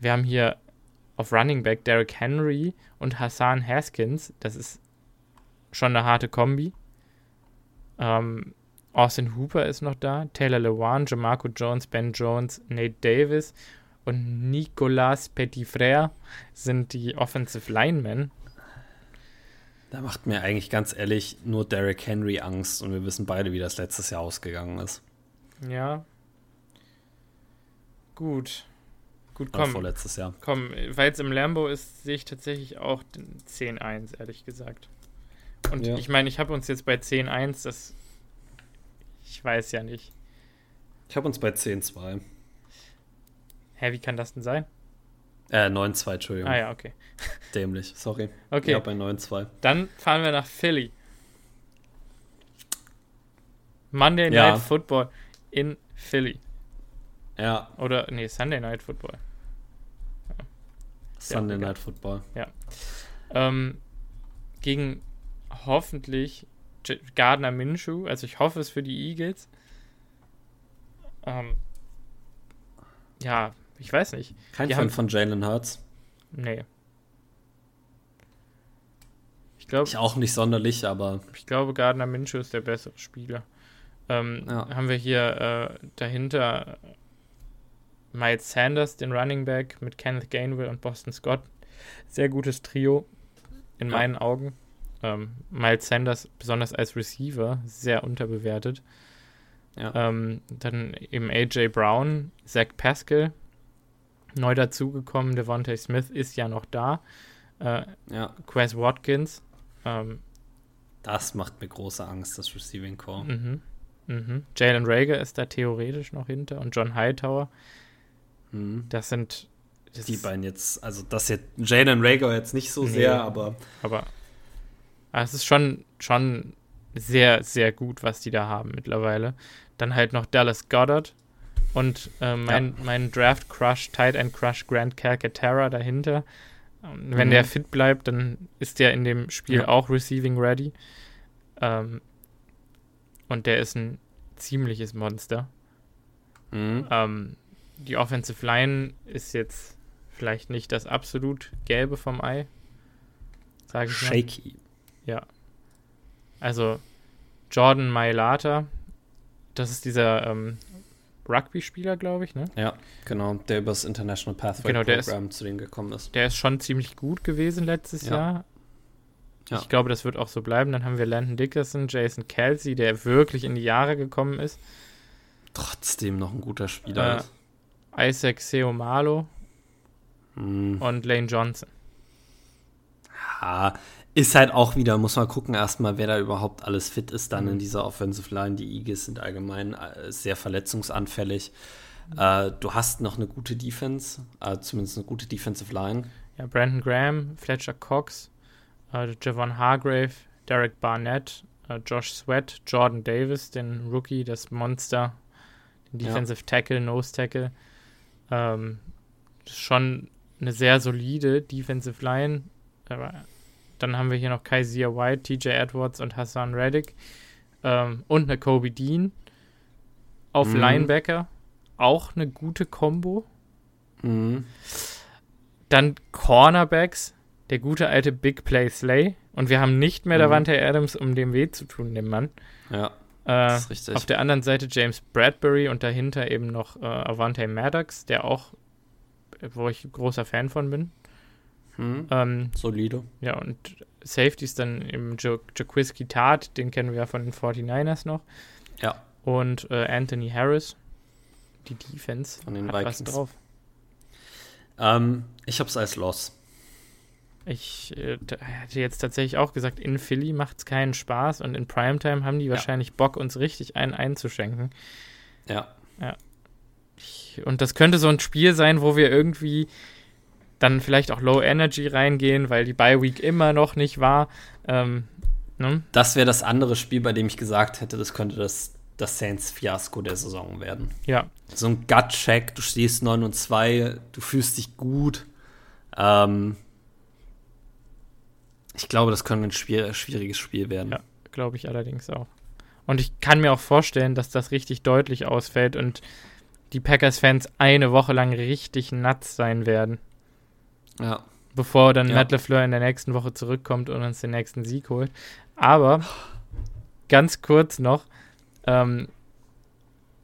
Speaker 2: Wir haben hier auf Running Back Derrick Henry und Hassan Haskins. Das ist schon eine harte Kombi. Ähm, Austin Hooper ist noch da, Taylor Lewan, Jamarco Jones, Ben Jones, Nate Davis und Nicolas Petitfrère sind die Offensive Linemen.
Speaker 1: Da macht mir eigentlich ganz ehrlich nur Derrick Henry Angst und wir wissen beide, wie das letztes Jahr ausgegangen ist.
Speaker 2: Ja. Gut. Gut,
Speaker 1: komm. vorletztes Jahr.
Speaker 2: Komm, weil es im Lambo ist, sehe ich tatsächlich auch 10-1, ehrlich gesagt. Und ja. ich meine, ich habe uns jetzt bei 10-1, das. Ich weiß ja nicht.
Speaker 1: Ich habe uns bei 10-2.
Speaker 2: Hä, wie kann das denn sein?
Speaker 1: Äh, 9-2, Entschuldigung.
Speaker 2: Ah ja, okay.
Speaker 1: Dämlich, sorry.
Speaker 2: Okay.
Speaker 1: Ja, bei 9-2.
Speaker 2: Dann fahren wir nach Philly. Monday
Speaker 1: Ja.
Speaker 2: Night Football in Philly.
Speaker 1: Ja,
Speaker 2: Oder, nee, Sunday Night Football.
Speaker 1: Sunday
Speaker 2: egal.
Speaker 1: Night Football.
Speaker 2: Ähm, gegen hoffentlich Gardner Minshew. Also ich hoffe es für die Eagles. Ähm, ja, ich weiß nicht.
Speaker 1: Kein
Speaker 2: Die
Speaker 1: Fan
Speaker 2: haben-
Speaker 1: von Jalen Hurts.
Speaker 2: Nee. Ich glaube,
Speaker 1: Ich auch nicht sonderlich, aber
Speaker 2: ich glaube, Gardner Minshew ist der bessere Spieler. Ähm,
Speaker 1: Ja.
Speaker 2: Haben wir hier äh, dahinter Miles Sanders, den Running Back, mit Kenneth Gainwell und Boston Scott. Sehr gutes Trio in
Speaker 1: Ja.
Speaker 2: meinen Augen. Ähm, Miles Sanders, besonders als Receiver, sehr unterbewertet.
Speaker 1: ja.
Speaker 2: Ähm, dann eben AJ Brown, Zach Pascal, neu dazugekommen. Devontae Smith ist ja noch da. Äh,
Speaker 1: ja.
Speaker 2: Quez Watkins. Ähm,
Speaker 1: Das macht mir große Angst, das Receiving Core.
Speaker 2: mhm, mhm. Jalen Rager ist da theoretisch noch hinter und John Hightower.
Speaker 1: Mhm.
Speaker 2: Das sind das
Speaker 1: Die beiden jetzt, also das jetzt, Jalen Rager jetzt nicht so
Speaker 2: Nee.
Speaker 1: sehr, aber
Speaker 2: Aber aber es ist schon, schon sehr, sehr gut, was die da haben mittlerweile. Dann halt noch Dallas Goddard und äh, mein, mein Draft Crush, Tight End Crush Grant Calcaterra dahinter. Ähm, wenn
Speaker 1: Mhm.
Speaker 2: der fit bleibt, dann ist der in dem Spiel
Speaker 1: Ja.
Speaker 2: auch Receiving Ready. Ähm, und der ist ein ziemliches Monster.
Speaker 1: mhm.
Speaker 2: Ähm, die Offensive Line ist jetzt vielleicht nicht das absolut Gelbe vom Ei. Sage ich mal.
Speaker 1: Shaky.
Speaker 2: Also Jordan Mailata, das ist dieser ähm, Rugby-Spieler, glaube ich, ne?
Speaker 1: Ja, genau, der übers International Pathway
Speaker 2: Genau, der ist-
Speaker 1: Program zu denen gekommen ist.
Speaker 2: Der ist schon ziemlich gut gewesen letztes
Speaker 1: Ja.
Speaker 2: Jahr.
Speaker 1: Ja.
Speaker 2: Ich glaube, das wird auch so bleiben. Dann haben wir Landon Dickerson, Jason Kelsey, der wirklich in die Jahre gekommen ist.
Speaker 1: Trotzdem noch ein guter Spieler
Speaker 2: Äh,
Speaker 1: ist.
Speaker 2: Isaac Seomalo
Speaker 1: Mhm.
Speaker 2: und Lane Johnson.
Speaker 1: Ja, ist halt auch wieder, muss man gucken erstmal, wer da überhaupt alles fit ist dann
Speaker 2: Mhm.
Speaker 1: in dieser Offensive Line. Die Eagles sind allgemein äh, sehr verletzungsanfällig. Äh, du hast noch eine gute Defense, äh, zumindest eine gute Defensive Line.
Speaker 2: Ja, Brandon Graham, Fletcher Cox, äh, Javon Hargrave, Derek Barnett, äh, Josh Sweat, Jordan Davis, den Rookie, das Monster, den
Speaker 1: Ja.
Speaker 2: Defensive Tackle, Nose Tackle. Ähm, schon eine sehr solide Defensive Line. Aber dann haben wir hier noch Kaiser White, TJ Edwards und Hassan Reddick. Ähm, und eine Kobe Dean auf
Speaker 1: Mhm.
Speaker 2: Linebacker. Auch eine gute Combo.
Speaker 1: Mhm.
Speaker 2: Dann Cornerbacks, der gute alte Big Play Slay. Und wir haben nicht mehr
Speaker 1: Mhm.
Speaker 2: Davante Adams, um dem weh zu tun, dem Mann.
Speaker 1: Ja,
Speaker 2: Äh,
Speaker 1: das ist richtig.
Speaker 2: auf der anderen Seite James Bradbury und dahinter eben noch äh, Avante Maddox, der auch, wo ich großer Fan von bin.
Speaker 1: Mhm.
Speaker 2: Ähm,
Speaker 1: Solide.
Speaker 2: ja, und Safeties dann eben jo Jaquiski Tart, den kennen wir ja von den 49ers noch.
Speaker 1: Ja,
Speaker 2: Und äh, Anthony Harris. Die Defense
Speaker 1: Von den
Speaker 2: hat was
Speaker 1: Vikings.
Speaker 2: drauf.
Speaker 1: ähm, ich hab's als Loss.
Speaker 2: Ich äh, hätte jetzt tatsächlich auch gesagt, in Philly macht es keinen Spaß und in Primetime haben die wahrscheinlich Bock, uns richtig einen einzuschenken.
Speaker 1: Ja,
Speaker 2: Ich, und das könnte so ein Spiel sein, wo wir irgendwie dann vielleicht auch Low Energy reingehen, weil die Bye Week immer noch nicht war. Ähm, ne?
Speaker 1: das wäre das andere Spiel, bei dem ich gesagt hätte, das könnte das, das Saints-Fiasko der Saison werden.
Speaker 2: Ja,
Speaker 1: So ein Gut-Check, du stehst 9 und 2, du fühlst dich gut. Ähm, ich glaube, das könnte ein schwier schwieriges Spiel werden.
Speaker 2: Ja. glaube ich allerdings auch. Und ich kann mir auch vorstellen, dass das richtig deutlich ausfällt und die Packers-Fans eine Woche lang richtig nuts sein werden.
Speaker 1: Ja.
Speaker 2: bevor dann
Speaker 1: Ja.
Speaker 2: Matt LeFleur in der nächsten Woche zurückkommt und uns den nächsten Sieg holt. Aber ganz kurz noch, ähm,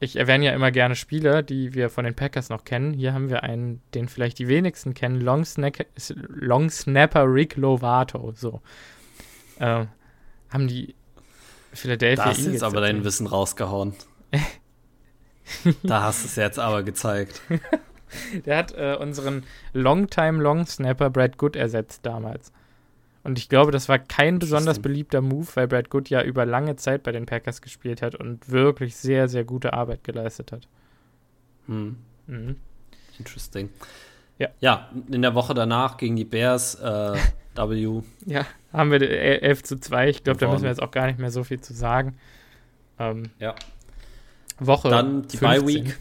Speaker 2: ich erwähne ja immer gerne Spieler, die wir von den Packers noch kennen. Hier haben wir einen, den vielleicht die wenigsten kennen, Long, Snack Long Snapper Rick Lovato. So. Ähm, haben die Philadelphia
Speaker 1: Da hast du jetzt aber dein. Wissen rausgehauen. da hast du es jetzt aber gezeigt.
Speaker 2: Der hat äh, unseren Longtime Long Snapper Brad Good ersetzt damals. Und ich glaube, das war kein besonders beliebter Move, weil Brad Good ja über lange Zeit bei den Packers gespielt hat und wirklich sehr, sehr gute Arbeit geleistet hat.
Speaker 1: Hm. Mhm. Interesting. Ja. ja, in der Woche danach gegen die Bears äh, W.
Speaker 2: Ja, haben wir 11 zu 2. Ich glaube, da müssen wir jetzt auch gar nicht mehr so viel zu sagen. Ähm,
Speaker 1: ja.
Speaker 2: Woche.
Speaker 1: Dann die 15. Bye Week.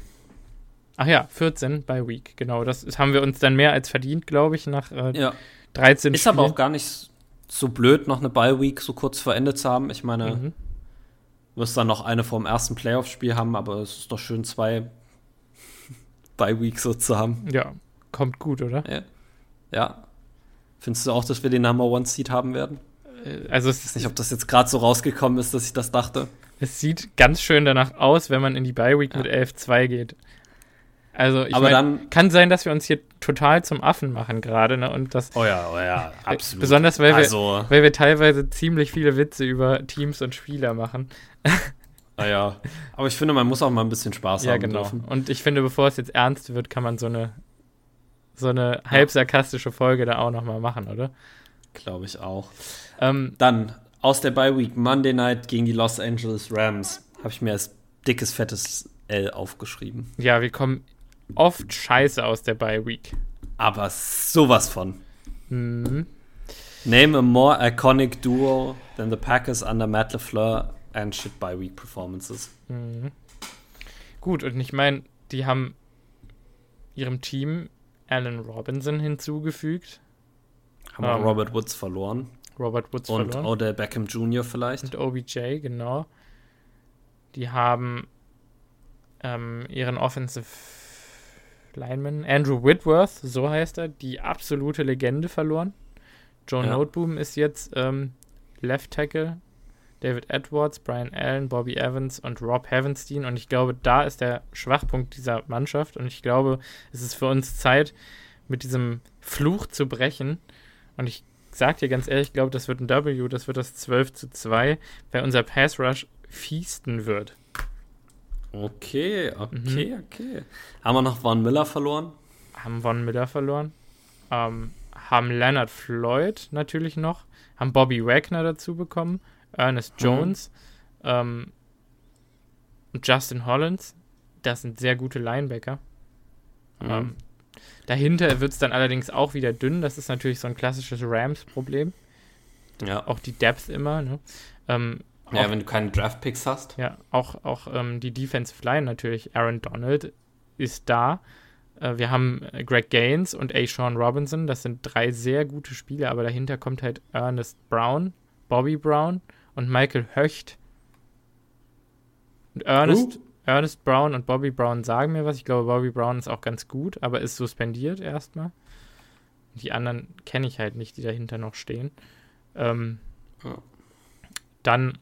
Speaker 2: Ach ja, 14 Bye Week, genau. Das haben wir uns dann mehr als verdient, glaube ich, nach äh,
Speaker 1: ja.
Speaker 2: 13
Speaker 1: Ist Spielen. aber auch gar nicht so blöd, noch eine Bye Week so kurz vor Ende zu haben. Ich meine, mhm. du wirst dann noch eine vom ersten Playoff-Spiel haben, aber es ist doch schön, zwei Bye Weeks so zu haben.
Speaker 2: Ja, kommt gut, oder?
Speaker 1: Ja. ja. Findest du auch, dass wir den Number One Seed haben werden?
Speaker 2: Äh, also
Speaker 1: ich weiß nicht, ob das jetzt gerade so rausgekommen ist, dass ich das dachte.
Speaker 2: Es sieht ganz schön danach aus, wenn man in die Bye Week ja. mit 11-2 geht. Also ich
Speaker 1: Aber mein, dann
Speaker 2: kann sein, dass wir uns hier total zum Affen machen gerade, ne? Und das.
Speaker 1: Oh ja, oh ja, absolut.
Speaker 2: Besonders weil also, wir, weil wir teilweise ziemlich viele Witze über Teams und Spieler machen.
Speaker 1: Naja, ah aber ich finde, man muss auch mal ein bisschen Spaß ja, haben genau. dürfen.
Speaker 2: Und ich finde, bevor es jetzt ernst wird, kann man so eine so eine ja. halb sarkastische Folge da auch noch mal machen, oder?
Speaker 1: Glaube ich auch. Ähm, Dann aus der Bye Week Monday Night gegen die Los Angeles Rams habe ich mir als dickes fettes L aufgeschrieben.
Speaker 2: Ja, wir kommen oft scheiße aus der Bye Week.
Speaker 1: Aber sowas von.
Speaker 2: Mhm.
Speaker 1: Name a more iconic duo than the Packers under Matt LeFleur and shit Bye Week Performances.
Speaker 2: Mhm. Gut, und ich meine, die haben ihrem Team Allen Robinson hinzugefügt.
Speaker 1: Haben ähm, Robert Woods verloren.
Speaker 2: Robert Woods
Speaker 1: und
Speaker 2: verloren.
Speaker 1: Und Odell Beckham Jr. vielleicht.
Speaker 2: Und OBJ, genau. Die haben ähm, ihren Offensive Lineman Andrew Whitworth, so heißt er, die absolute Legende verloren. Joe ja. Noteboom ist jetzt ähm, Left Tackle. David Edwards, Brian Allen, Bobby Evans und Rob Havenstein. Und ich glaube, da ist der Schwachpunkt dieser Mannschaft. Und ich glaube, es ist für uns Zeit, mit diesem Fluch zu brechen. Und ich sage dir ganz ehrlich, ich glaube, das wird ein W, das wird das 12 zu 2, weil unser Pass Rush fiesten wird.
Speaker 1: Okay, okay, mhm. okay. Haben wir noch Von Miller verloren?
Speaker 2: Haben Von Miller verloren. Ähm, haben Leonard Floyd natürlich noch. Haben Bobby Wagner dazu bekommen. Ernest mhm. Jones mhm. ähm, und Justin Hollins. Das sind sehr gute Linebacker. Mhm. Ähm, dahinter wird es dann allerdings auch wieder dünn. Das ist natürlich so ein klassisches Rams-Problem.
Speaker 1: Ja.
Speaker 2: Auch die Depth immer. Ne? Ähm,
Speaker 1: ja, auch, wenn du keine Draft-Picks hast.
Speaker 2: Ja, auch, auch ähm, die Defensive Line natürlich. Aaron Donald ist da. Äh, wir haben Greg Gaines und A. Sean Robinson. Das sind drei sehr gute Spieler, aber dahinter kommt halt Ernest Brown, Bobby Brown und Michael Höcht. Und Ernest, uh. Ernest Brown und Bobby Brown sagen mir was. Ich glaube, Bobby Brown ist auch ganz gut, aber ist suspendiert erstmal. Die anderen kenne ich halt nicht, die dahinter noch stehen. Ähm, oh. Dann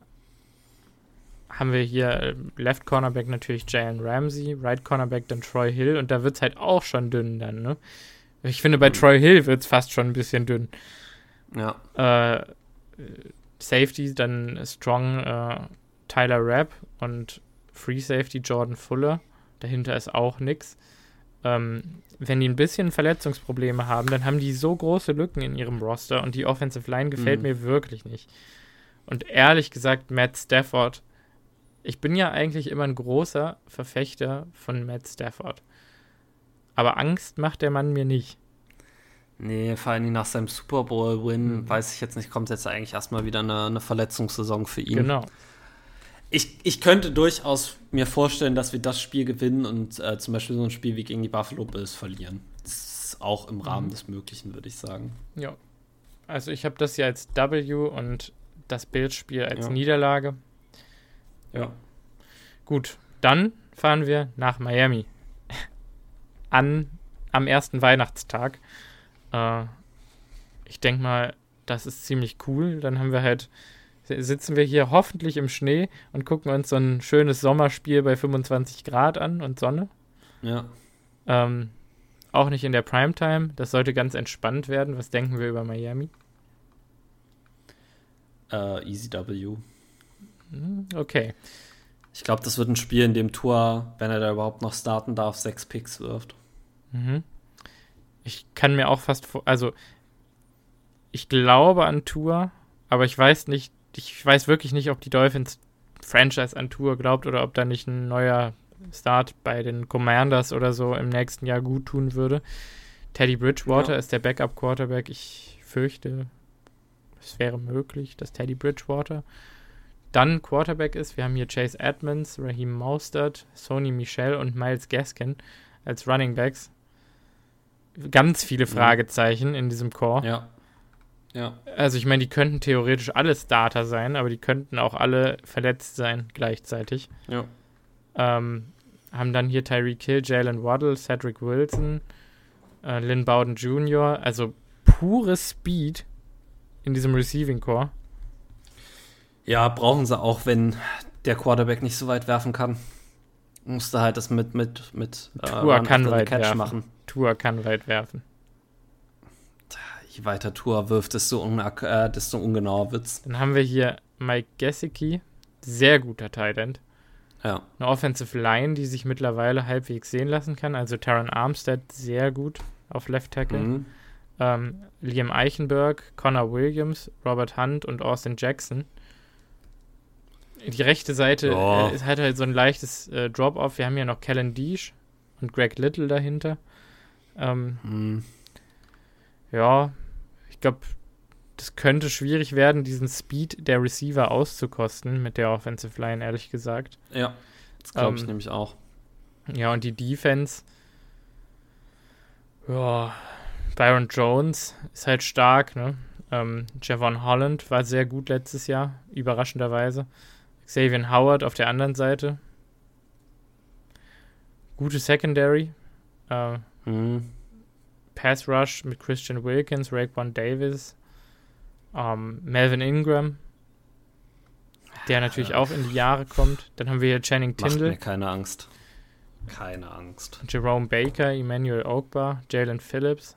Speaker 2: haben wir hier äh, Left Cornerback natürlich Jalen Ramsey, Right Cornerback dann Troy Hill und da wird es halt auch schon dünn dann, ne? Ich finde, bei mhm. Troy Hill wird es fast schon ein bisschen dünn.
Speaker 1: Ja.
Speaker 2: Äh, Safety dann Strong äh, Tyler Rapp und Free Safety Jordan Fuller. Dahinter ist auch nichts. Ähm, wenn die ein bisschen Verletzungsprobleme haben, dann haben die so große Lücken in ihrem Roster und die Offensive Line gefällt mhm. mir wirklich nicht. Und ehrlich gesagt, Matt Stafford, ich bin ja eigentlich immer ein großer Verfechter von Matt Stafford. Aber Angst macht der Mann mir nicht.
Speaker 1: Nee, vor allem nach seinem Super Bowl-Win, mhm. weiß ich jetzt nicht, kommt jetzt eigentlich erstmal wieder eine, eine Verletzungssaison für ihn.
Speaker 2: Genau.
Speaker 1: Ich, ich könnte durchaus mir vorstellen, dass wir das Spiel gewinnen und äh, zum Beispiel so ein Spiel wie gegen die Buffalo Bills verlieren. Das ist auch im Rahmen mhm. des Möglichen, würde ich sagen.
Speaker 2: Ja. Also ich habe das ja als W und das Bills-Spiel als ja. Niederlage.
Speaker 1: Ja.
Speaker 2: Gut, dann fahren wir nach Miami. An, am ersten Weihnachtstag. Äh, ich denke mal, das ist ziemlich cool. Dann haben wir halt, sitzen wir hier hoffentlich im Schnee und gucken uns so ein schönes Sommerspiel bei 25 Grad an und Sonne.
Speaker 1: Ja.
Speaker 2: Ähm, auch nicht in der Primetime. Das sollte ganz entspannt werden. Was denken wir über Miami?
Speaker 1: Uh, Easy W.
Speaker 2: okay.
Speaker 1: Ich glaube, das wird ein Spiel, in dem Tour, wenn er da überhaupt noch starten darf, sechs Picks wirft.
Speaker 2: Mhm ich kann mir auch fast, vor, also ich glaube an Tour, aber ich weiß nicht, ich weiß wirklich nicht, ob die Dolphins Franchise an Tour glaubt oder ob da nicht ein neuer Start bei den Commanders oder so im nächsten Jahr gut tun würde. Teddy Bridgewater ja. ist der Backup-Quarterback. Ich fürchte, es wäre möglich, dass Teddy Bridgewater dann Quarterback ist. Wir haben hier Chase Edmonds, Raheem Mostert, Sony Michel und Miles Gaskin als Running Backs. Ganz viele mhm. Fragezeichen in diesem Core.
Speaker 1: Ja. Ja.
Speaker 2: Also ich meine, die könnten theoretisch alle Starter sein, aber die könnten auch alle verletzt sein gleichzeitig.
Speaker 1: Ja.
Speaker 2: Ähm, haben dann hier Tyreek Hill, Jalen Waddle, Cedric Wilson, äh, Lynn Bowden Jr., also pure Speed in diesem Receiving Core.
Speaker 1: Ja, brauchen sie auch, wenn der Quarterback nicht so weit werfen kann. Musste halt das mit mit mit
Speaker 2: Tour äh, kann weit Catch werfen. machen. Tour kann weit werfen.
Speaker 1: Je weiter Tour wirft, desto, un äh, desto ungenauer wird's.
Speaker 2: Dann haben wir hier Mike Gesicki, sehr guter Tight End.
Speaker 1: Ja.
Speaker 2: Eine Offensive Line, die sich mittlerweile halbwegs sehen lassen kann. Also Taron Armstead sehr gut auf Left Tackle. Mhm. Ähm, Liam Eichenberg, Connor Williams, Robert Hunt und Austin Jackson. Die rechte Seite oh. äh, hat halt so ein leichtes äh, Drop-Off. Wir haben ja noch Kellen Deesh und Greg Little dahinter. Ähm, mhm. Ja, ich glaube, das könnte schwierig werden, diesen Speed der Receiver auszukosten mit der Offensive Line, ehrlich gesagt.
Speaker 1: Ja, das glaube ich ähm, nämlich auch.
Speaker 2: Ja, und die Defense, ja, Byron Jones ist halt stark, ne? Ähm, Javon Holland war sehr gut letztes Jahr, überraschenderweise. Xavier Howard auf der anderen Seite. Gute Secondary. Äh, mhm. Pass Rush mit Christian Wilkins, Raekwon Davis, ähm, Melvin Ingram, der natürlich ja. auch in die Jahre kommt. Dann haben wir hier Channing Tindall.
Speaker 1: Macht mir keine Angst. Keine Angst.
Speaker 2: Jerome Baker, Emmanuel Ogba, Jalen Phillips.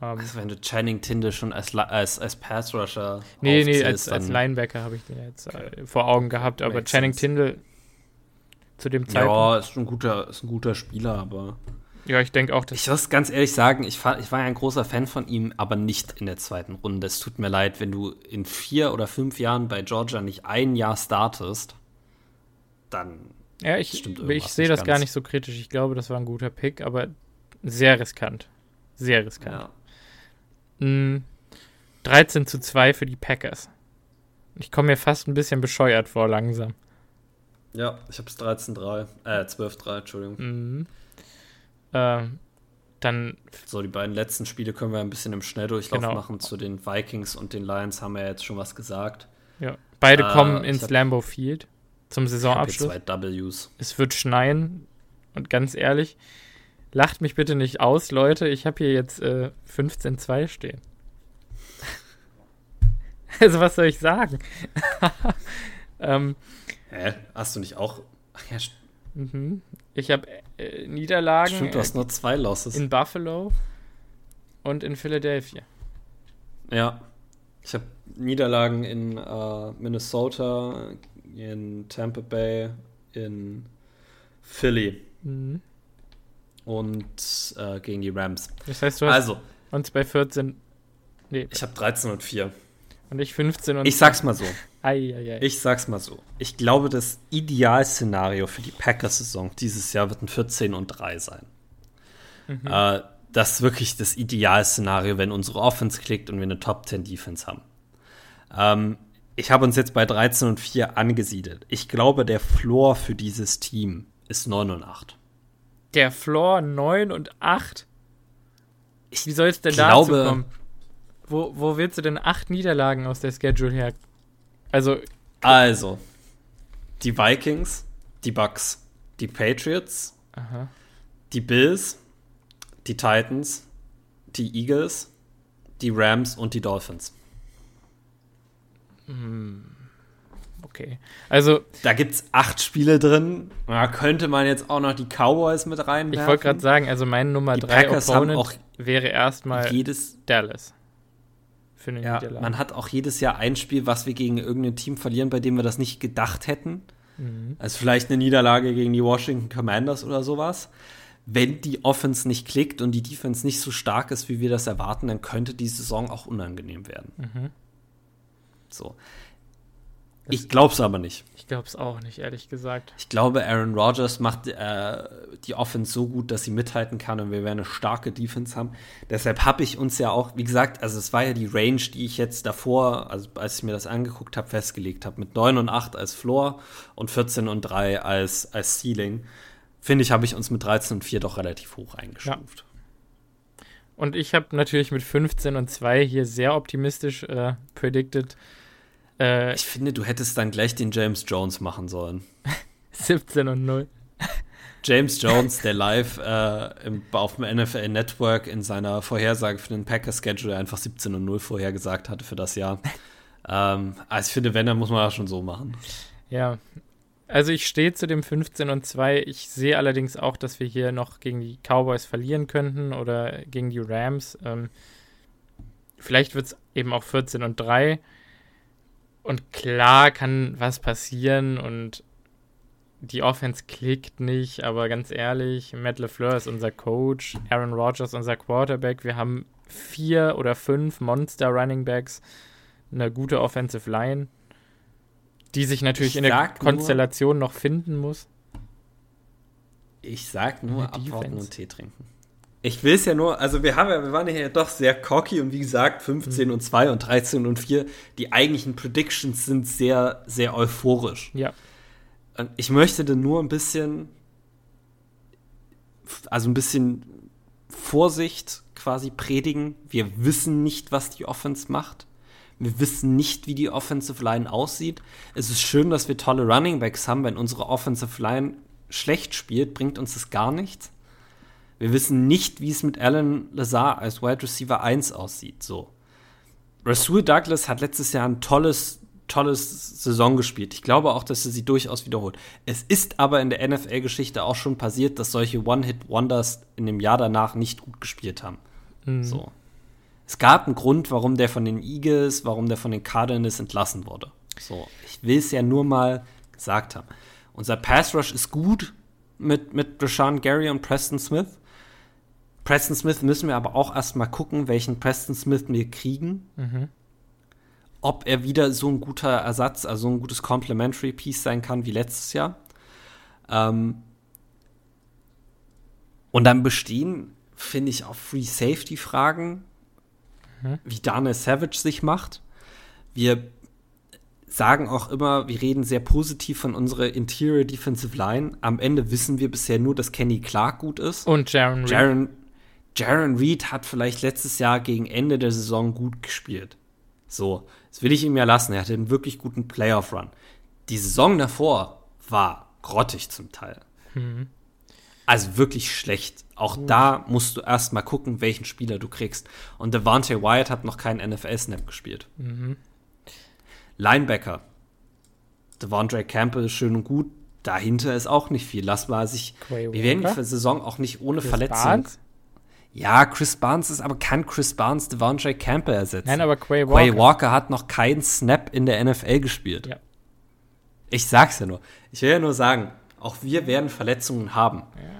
Speaker 1: Ähm, also wenn du Channing Tindall schon als, als, als Pass-Rusher
Speaker 2: Nee, nee, als, als Linebacker habe ich den jetzt okay. äh, vor Augen gehabt. Aber Makes Channing sense. Tindall zu dem Zeitpunkt...
Speaker 1: Ja, ist ein guter, ist ein guter Spieler, aber...
Speaker 2: Ja, ich denke auch, dass.
Speaker 1: Ich muss ganz ehrlich sagen, ich, war, ich war ja ein großer Fan von ihm, aber nicht in der zweiten Runde. Es tut mir leid, wenn du in vier oder fünf Jahren bei Georgia nicht ein Jahr startest, dann.
Speaker 2: Ja, ich, ich sehe das ganz. gar nicht so kritisch. Ich glaube, das war ein guter Pick, aber sehr riskant. Sehr riskant. Ja. Mhm. 13 zu 2 für die Packers. Ich komme mir fast ein bisschen bescheuert vor, langsam.
Speaker 1: Ja, ich habe es 13-3, äh, 12-3, Entschuldigung.
Speaker 2: Mhm. Ähm, dann.
Speaker 1: So, die beiden letzten Spiele können wir ein bisschen im Schnelldurchlauf genau. machen. Zu den Vikings und den Lions haben wir ja jetzt schon was gesagt.
Speaker 2: Ja. Beide äh, kommen ins hab, Lambeau Field zum Saisonabschluss.
Speaker 1: Zwei Ws.
Speaker 2: Es wird schneien. Und ganz ehrlich, lacht mich bitte nicht aus, Leute. Ich habe hier jetzt äh, 15-2 stehen. also, was soll ich sagen?
Speaker 1: ähm, Hä? Hast du nicht auch. Ach ja,
Speaker 2: mhm. Ich habe äh, Niederlagen.
Speaker 1: Stimmt, du hast nur zwei Losses.
Speaker 2: In Buffalo und in Philadelphia.
Speaker 1: Ja. Ich habe Niederlagen in äh, Minnesota, in Tampa Bay, in Philly. Mhm. Und äh, gegen die Rams.
Speaker 2: Das heißt, du hast also, uns bei 14.
Speaker 1: Nee. Ich habe 13 und 4.
Speaker 2: Und ich 15 und.
Speaker 1: Ich sag's mal so.
Speaker 2: Ei, ei, ei.
Speaker 1: Ich sag's mal so. Ich glaube, das Idealszenario für die Packers-Saison dieses Jahr wird ein 14 und 3 sein. Mhm. Äh, das ist wirklich das Idealszenario, wenn unsere Offense klickt und wir eine Top 10 Defense haben. Ähm, ich habe uns jetzt bei 13 und 4 angesiedelt. Ich glaube, der Floor für dieses Team ist 9 und 8.
Speaker 2: Der Floor 9 und 8? Wie soll es denn glaube, dazu kommen? Wo, wo willst du denn acht Niederlagen aus der Schedule her also.
Speaker 1: Also. Die Vikings, die Bucks, die Patriots, Aha. die Bills, die Titans, die Eagles, die Rams und die Dolphins.
Speaker 2: Hm. Okay. Also.
Speaker 1: Da gibt es acht Spiele drin. Da könnte man jetzt auch noch die Cowboys mit reinwerfen.
Speaker 2: Ich wollte gerade sagen, also mein Nummer die drei Packers Opponent wäre erstmal Dallas
Speaker 1: für eine ja. Man hat auch jedes Jahr ein Spiel, was wir gegen irgendein Team verlieren, bei dem wir das nicht gedacht hätten. Mhm. Also vielleicht eine Niederlage gegen die Washington Commanders oder sowas. wenn die Offense nicht klickt und die Defense nicht so stark ist, wie wir das erwarten, dann könnte die Saison auch unangenehm werden. Mhm. So. Ich glaube es aber nicht.
Speaker 2: Ich glaube es auch nicht, ehrlich gesagt.
Speaker 1: Ich glaube, Aaron Rodgers macht äh, die Offense so gut, dass sie mithalten kann und wir werden eine starke Defense haben. Deshalb habe ich uns ja auch, wie gesagt, also es war ja die Range, die ich jetzt davor, also als ich mir das angeguckt habe, festgelegt habe, mit 9 und 8 als Floor und 14 und 3 als, als Ceiling finde ich, habe ich uns mit 13 und 4 doch relativ hoch eingestuft.
Speaker 2: Ja. Und ich habe natürlich mit 15 und 2 hier sehr optimistisch äh, predicted.
Speaker 1: Äh, ich finde, du hättest dann gleich den James Jones machen sollen.
Speaker 2: 17 und 0.
Speaker 1: James Jones, der live äh, im, auf dem NFL Network in seiner Vorhersage für den Packers-Schedule einfach 17 und 0 vorhergesagt hatte für das Jahr. ähm, also ich finde, wenn, dann muss man das schon so machen.
Speaker 2: Ja, also ich stehe zu dem 15 und 2. Ich sehe allerdings auch, dass wir hier noch gegen die Cowboys verlieren könnten oder gegen die Rams. Ähm, vielleicht wird es eben auch 14 und 3. Und klar kann was passieren und die Offense klickt nicht, aber ganz ehrlich, Matt LeFleur ist unser Coach, Aaron Rodgers unser Quarterback. Wir haben vier oder fünf Monster Running Backs, eine gute Offensive Line die sich natürlich ich in der Konstellation nur, noch finden muss.
Speaker 1: Ich sag nur abwarten und Tee trinken. Ich will es ja nur, also wir haben ja, wir waren ja doch sehr cocky und wie gesagt, 15 mhm. und 2 und 13 und 4, die eigentlichen Predictions sind sehr, sehr euphorisch.
Speaker 2: Ja.
Speaker 1: Und ich möchte dann nur ein bisschen, also ein bisschen Vorsicht quasi predigen. Wir wissen nicht, was die Offense macht. Wir wissen nicht, wie die Offensive Line aussieht. Es ist schön, dass wir tolle Running Backs haben. Wenn unsere Offensive Line schlecht spielt, bringt uns das gar nichts. Wir wissen nicht, wie es mit Alan Lazar als Wide Receiver 1 aussieht. So. Rasul Douglas hat letztes Jahr ein tolles, tolles Saison gespielt. Ich glaube auch, dass er sie durchaus wiederholt. Es ist aber in der NFL-Geschichte auch schon passiert, dass solche One-Hit-Wonders in dem Jahr danach nicht gut gespielt haben. Mhm. So. Es gab einen Grund, warum der von den Eagles, warum der von den Cardinals entlassen wurde. So, ich will es ja nur mal gesagt haben. Unser Pass Rush ist gut mit, mit Rashawn Gary und Preston Smith. Preston Smith müssen wir aber auch erstmal gucken, welchen Preston Smith wir kriegen. Mhm. Ob er wieder so ein guter Ersatz, also ein gutes Complementary Piece sein kann wie letztes Jahr. Ähm und dann bestehen, finde ich, auch Free Safety Fragen mhm. wie Daniel Savage sich macht. Wir sagen auch immer, wir reden sehr positiv von unserer Interior Defensive Line. Am Ende wissen wir bisher nur, dass Kenny Clark gut ist.
Speaker 2: Und Jaron
Speaker 1: Reed. Jaron, Jaron Reed hat vielleicht letztes Jahr gegen Ende der Saison gut gespielt. So, das will ich ihm ja lassen. Er hatte einen wirklich guten Playoff-Run. Die Saison davor war grottig zum Teil. Mhm. Also wirklich schlecht. Auch Gut. da musst du erst mal gucken, welchen Spieler du kriegst. Und Devante Wyatt hat noch keinen NFL-Snap gespielt. Mhm. Linebacker. Devondre Campbell ist schön und gut. Dahinter ist auch nicht viel. Lass mal sich. Quay wir werden die Saison auch nicht ohne Chris Verletzung. Barnes? Ja, Chris Barnes ist aber kann Chris Barnes Devondre Campbell ersetzen.
Speaker 2: Nein, aber Quay Walker.
Speaker 1: Quay Walker hat noch keinen Snap in der NFL gespielt. Ja. Ich sag's ja nur. Ich will ja nur sagen, auch wir werden Verletzungen haben.
Speaker 2: Ja.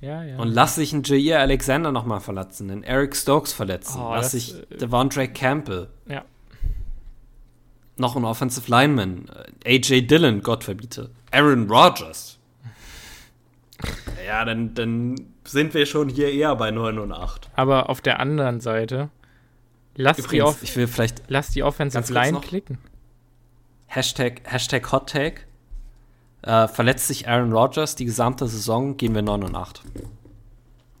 Speaker 2: Ja, ja.
Speaker 1: Und lass sich einen Jair Alexander nochmal verletzen, einen Eric Stokes verletzen, oh, lass sich äh, Devondre Campbell.
Speaker 2: Ja.
Speaker 1: Noch ein Offensive Lineman, äh, AJ Dillon, Gott verbiete. Aaron Rodgers. ja, dann, dann sind wir schon hier eher bei 9 und 8.
Speaker 2: Aber auf der anderen Seite, lass, Übrigens, die, Off
Speaker 1: ich will vielleicht
Speaker 2: lass die Offensive Line klicken.
Speaker 1: Hashtag, Hashtag Hot Take. Äh, verletzt sich Aaron Rodgers die gesamte Saison, gehen wir 9 und 8.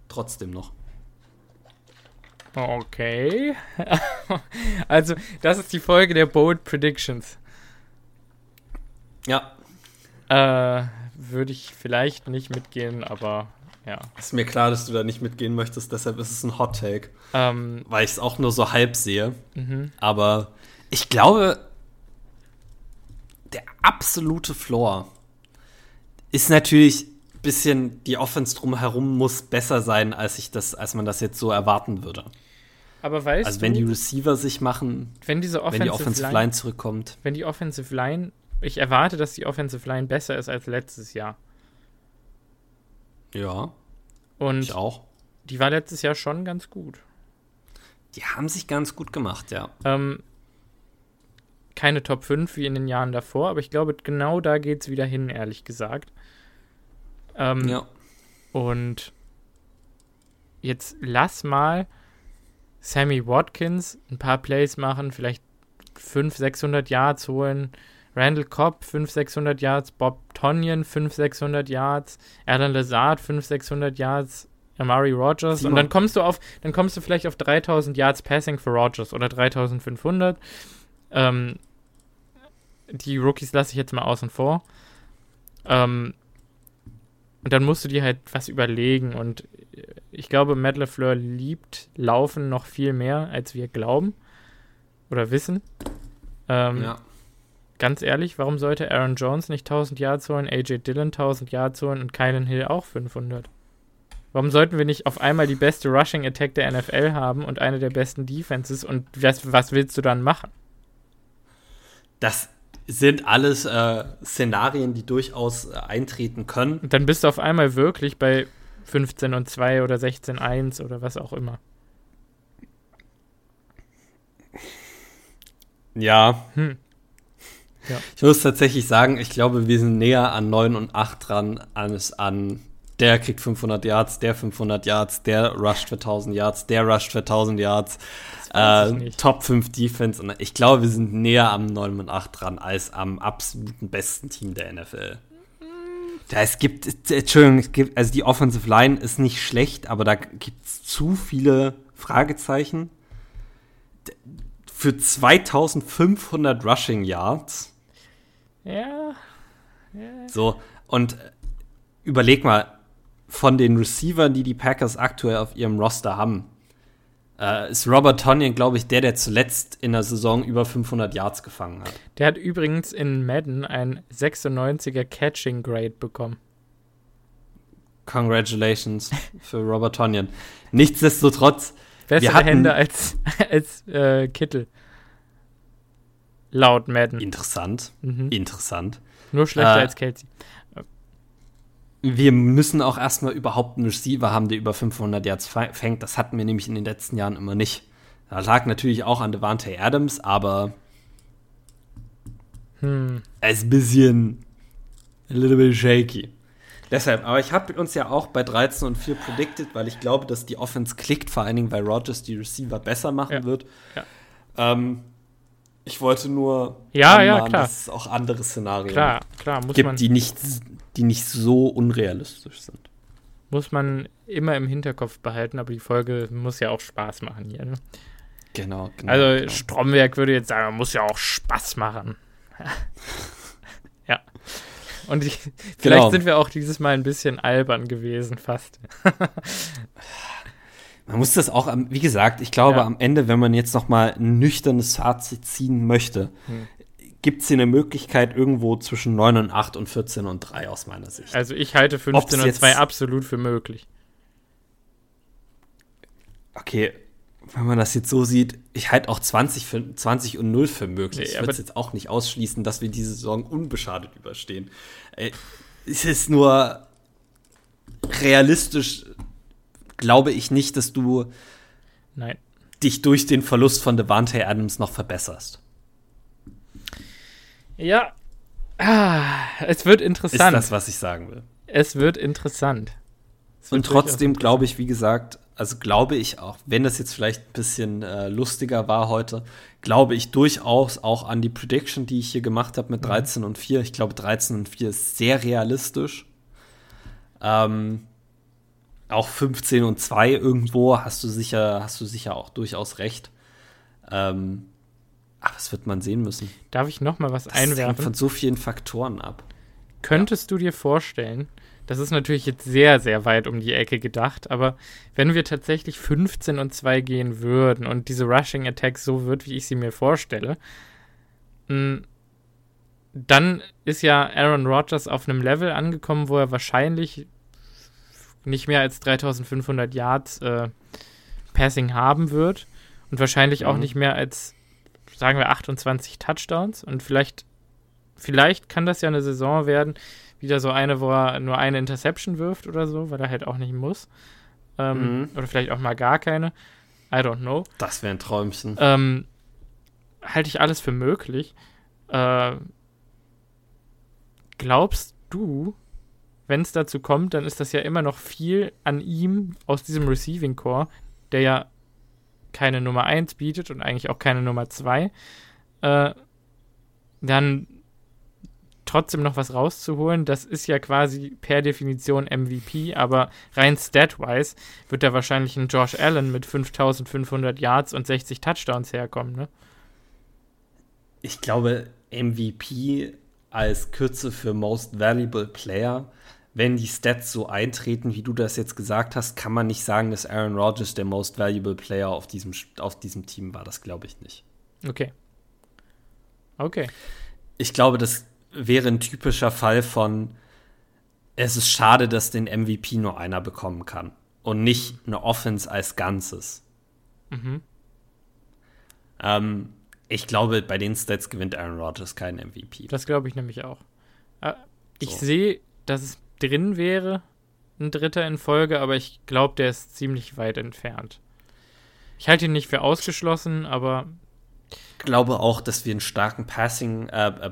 Speaker 1: Trotzdem noch.
Speaker 2: Okay. also, das ist die Folge der Bold Predictions.
Speaker 1: Ja.
Speaker 2: Äh, würde ich vielleicht nicht mitgehen, aber ja.
Speaker 1: Ist mir klar, dass du da nicht mitgehen möchtest, deshalb ist es ein Hot Take.
Speaker 2: Ähm,
Speaker 1: weil ich es auch nur so halb sehe. Mhm. Aber ich glaube, der absolute Floor ist natürlich ein bisschen, die Offense drumherum muss besser sein, als ich das, als man das jetzt so erwarten würde.
Speaker 2: Aber weißt
Speaker 1: also, wenn du, die Receiver sich machen,
Speaker 2: wenn, diese Offensive
Speaker 1: wenn die Offensive Line, Line zurückkommt.
Speaker 2: Wenn die Offensive Line, ich erwarte, dass die Offensive Line besser ist als letztes Jahr.
Speaker 1: Ja.
Speaker 2: Und
Speaker 1: Ich auch.
Speaker 2: die war letztes Jahr schon ganz gut.
Speaker 1: Die haben sich ganz gut gemacht, ja.
Speaker 2: Ähm, keine Top 5 wie in den Jahren davor, aber ich glaube, genau da geht es wieder hin, ehrlich gesagt. Ähm,
Speaker 1: Ja.
Speaker 2: Und jetzt lass mal Sammy Watkins ein paar Plays machen, vielleicht 500, 600 Yards holen. Randall Cobb 500, 600 Yards, Bob Tonyan 500, 600 Yards, Alan Lazard 500, 600 Yards, Amari Rogers und
Speaker 1: Simon.
Speaker 2: dann kommst du auf, dann kommst du vielleicht auf 3000 Yards Passing für Rogers oder 3500. Ähm, die Rookies lasse ich jetzt mal außen vor. Ähm, und dann musst du dir halt was überlegen. Und ich glaube, Matt LeFleur liebt Laufen noch viel mehr, als wir glauben oder wissen. Ähm,
Speaker 1: ja.
Speaker 2: Ganz ehrlich, warum sollte Aaron Jones nicht 1000 Yards holen, AJ Dillon 1000 Yards holen und Kylan Hill auch 500? Warum sollten wir nicht auf einmal die beste Rushing Attack der NFL haben und eine der besten Defenses und was, was willst du dann machen?
Speaker 1: Das sind alles äh, Szenarien, die durchaus äh, eintreten können.
Speaker 2: Und dann bist du auf einmal wirklich bei 15 und 2 oder 16 1 oder was auch immer.
Speaker 1: Ja.
Speaker 2: Hm. Ja.
Speaker 1: Ich muss tatsächlich sagen, ich glaube, wir sind näher an 9 und 8 dran als an der kriegt 500 Yards, der 500 Yards, der rusht für 1000 Yards, der rusht für 1000 Yards. Äh. Top 5 Defense. Und ich glaube, wir sind näher am 9 und 8 dran als am absoluten besten Team der NFL. Ja, es gibt, Entschuldigung, es gibt, also die Offensive Line ist nicht schlecht, aber da gibt es zu viele Fragezeichen. Für 2500 Rushing Yards
Speaker 2: Ja,
Speaker 1: so, und äh, überleg mal, von den Receivern, die die Packers aktuell auf ihrem Roster haben, äh, ist Robert Tonyan, glaube ich, der, der zuletzt in der Saison über 500 Yards gefangen hat.
Speaker 2: der hat übrigens in Madden ein 96er Catching Grade bekommen.
Speaker 1: Congratulations für Robert Tonyan. Nichtsdestotrotz,
Speaker 2: Bessere
Speaker 1: hatten-
Speaker 2: Hände als, als äh, Kittel. Laut Madden.
Speaker 1: interessant,
Speaker 2: Mhm.
Speaker 1: interessant.
Speaker 2: Nur schlechter
Speaker 1: Äh,
Speaker 2: als Kelsey.
Speaker 1: Wir müssen auch erstmal überhaupt einen Receiver haben, der über 500 Yards fängt. Das hatten wir nämlich in den letzten Jahren immer nicht. Da lag natürlich auch an Devante Adams, aber
Speaker 2: Hm.
Speaker 1: er ist ein bisschen a little bit shaky. Deshalb, aber ich habe uns ja auch bei 13 und 4 predicted, weil ich glaube, dass die Offense klickt, vor allen Dingen, weil Rogers die Receiver besser machen
Speaker 2: Ja.
Speaker 1: wird.
Speaker 2: Ja.
Speaker 1: Ähm, ich wollte nur
Speaker 2: Ja, ja, klar.
Speaker 1: dass es auch andere Szenarien
Speaker 2: Klar, klar, muss
Speaker 1: gibt,
Speaker 2: man,
Speaker 1: die nicht, die nicht so unrealistisch sind.
Speaker 2: muss man immer im Hinterkopf behalten, aber die Folge muss ja auch Spaß machen hier. Ne?
Speaker 1: Genau, genau.
Speaker 2: Also
Speaker 1: genau.
Speaker 2: Stromberg würde jetzt sagen, muss ja auch Spaß machen. ja. Und ich, vielleicht
Speaker 1: Genau.
Speaker 2: sind wir auch dieses Mal ein bisschen albern gewesen, fast.
Speaker 1: Man muss das auch, wie gesagt, ich glaube,
Speaker 2: Ja.
Speaker 1: am Ende, wenn man jetzt noch mal ein nüchternes Fazit ziehen möchte,
Speaker 2: Hm.
Speaker 1: gibt es hier eine Möglichkeit irgendwo zwischen 9 und 8 und 14 und 3 aus meiner Sicht.
Speaker 2: Also ich halte 15 und
Speaker 1: jetzt-
Speaker 2: 2 absolut für möglich.
Speaker 1: Okay, wenn man das jetzt so sieht, ich halte auch 20, für, 20 und 0 für möglich.
Speaker 2: Nee,
Speaker 1: ich würde jetzt auch nicht ausschließen, dass wir diese Saison unbeschadet überstehen. Äh, es ist nur realistisch, glaube ich nicht, dass du
Speaker 2: Nein.
Speaker 1: dich durch den Verlust von Devante Adams noch verbesserst.
Speaker 2: Ja. Ah, es wird
Speaker 1: Ist
Speaker 2: interessant.
Speaker 1: das, was ich sagen will.
Speaker 2: es wird interessant. Es wird
Speaker 1: Und trotzdem glaube ich, wie gesagt, also glaube ich auch, wenn das jetzt vielleicht ein bisschen äh, lustiger war heute, glaube ich durchaus auch an die Prediction, die ich hier gemacht habe mit
Speaker 2: Mhm.
Speaker 1: 13 und 4. Ich glaube, 13 und 4 ist sehr realistisch. Ähm, auch 15 und 2 irgendwo hast du sicher, hast du sicher auch durchaus recht. Ähm, aber das wird man sehen müssen.
Speaker 2: Darf ich noch mal was
Speaker 1: Das hängt
Speaker 2: einwerfen?
Speaker 1: von so vielen Faktoren ab.
Speaker 2: Könntest du dir vorstellen, das ist natürlich jetzt sehr, sehr weit um die Ecke gedacht, aber wenn wir tatsächlich 15 und 2 gehen würden und diese Rushing Attack so wird, wie ich sie mir vorstelle, mh, dann ist ja Aaron Rodgers auf einem Level angekommen, wo er wahrscheinlich nicht mehr als 3500 Yards äh, Passing haben wird und wahrscheinlich auch
Speaker 1: Mhm.
Speaker 2: nicht mehr als, sagen wir, 28 Touchdowns und vielleicht, vielleicht kann das ja eine Saison werden, wieder so eine, wo er nur eine Interception wirft oder so, weil er halt auch nicht muss. Ähm, mhm. Oder vielleicht auch mal gar keine. I don't know.
Speaker 1: Das wäre ein Träumchen.
Speaker 2: Ähm, halte ich alles für möglich. Äh, glaubst du, wenn es dazu kommt, dann ist das ja immer noch viel an ihm aus diesem Receiving Core, der ja keine Nummer 1 bietet und eigentlich auch keine Nummer 2, äh, dann trotzdem noch was rauszuholen. Das ist ja quasi per Definition MVP, aber rein stat-wise wird da wahrscheinlich ein Josh Allen mit 5500 Yards und 60 Touchdowns herkommen, ne?
Speaker 1: Ich glaube, MVP als Kürze für Most Valuable Player, wenn die Stats so eintreten, wie du das jetzt gesagt hast, kann man nicht sagen, dass Aaron Rodgers der Most Valuable Player auf diesem, auf diesem Team war. Das glaube ich nicht.
Speaker 2: Okay. Okay.
Speaker 1: Ich glaube, das wäre ein typischer Fall von, es ist schade, dass den MVP nur einer bekommen kann und nicht eine Offense als Ganzes. Mhm. Ähm, ich glaube, bei den Stats gewinnt Aaron Rodgers keinen MVP.
Speaker 2: Das glaube ich nämlich auch. Äh, ich so. sehe, dass es drin wäre, ein Dritter in Folge, aber ich glaube, der ist ziemlich weit entfernt. Ich halte ihn nicht für ausgeschlossen, aber.
Speaker 1: Ich glaube auch, dass wir einen starken Passing, äh, äh,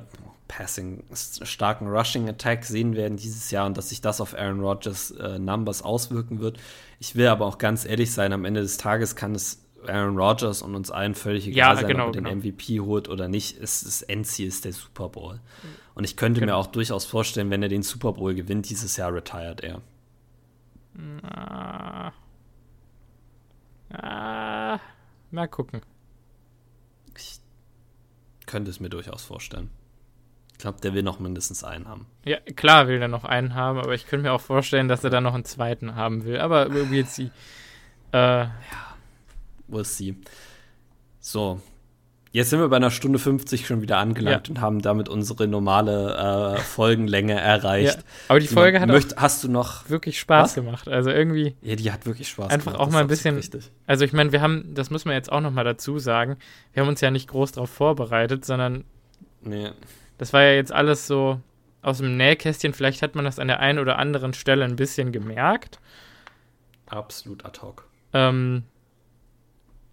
Speaker 1: Passing, starken Rushing Attack sehen werden dieses Jahr und dass sich das auf Aaron Rodgers äh, Numbers auswirken wird. Ich will aber auch ganz ehrlich sein, am Ende des Tages kann es Aaron Rodgers und uns allen völlig egal ja, sein, genau, ob er den genau. MVP holt oder nicht. Es, das Endziel ist der Super Bowl. Und ich könnte genau. mir auch durchaus vorstellen, wenn er den Super Bowl gewinnt, dieses Jahr retired er.
Speaker 2: Na, ah, mal gucken.
Speaker 1: Ich könnte es mir durchaus vorstellen glaube, der will noch mindestens einen haben.
Speaker 2: Ja, klar will er noch einen haben, aber ich könnte mir auch vorstellen, dass er dann noch einen zweiten haben will. Aber we'll see.
Speaker 1: Äh, ja, we'll see. So, Jetzt sind wir bei einer Stunde 50 schon wieder angelangt ja. und haben damit unsere normale äh, Folgenlänge erreicht. Ja,
Speaker 2: aber die Folge hat
Speaker 1: möcht, hast du noch
Speaker 2: wirklich Spaß was? gemacht. Also irgendwie.
Speaker 1: Ja, die hat wirklich Spaß
Speaker 2: einfach gemacht. Einfach auch mal ein bisschen. Also ich meine, wir haben, das muss man jetzt auch noch mal dazu sagen, wir haben uns ja nicht groß darauf vorbereitet, sondern
Speaker 1: nee.
Speaker 2: Das war ja jetzt alles so aus dem Nähkästchen. Vielleicht hat man das an der einen oder anderen Stelle ein bisschen gemerkt.
Speaker 1: Absolut ad hoc.
Speaker 2: Ähm,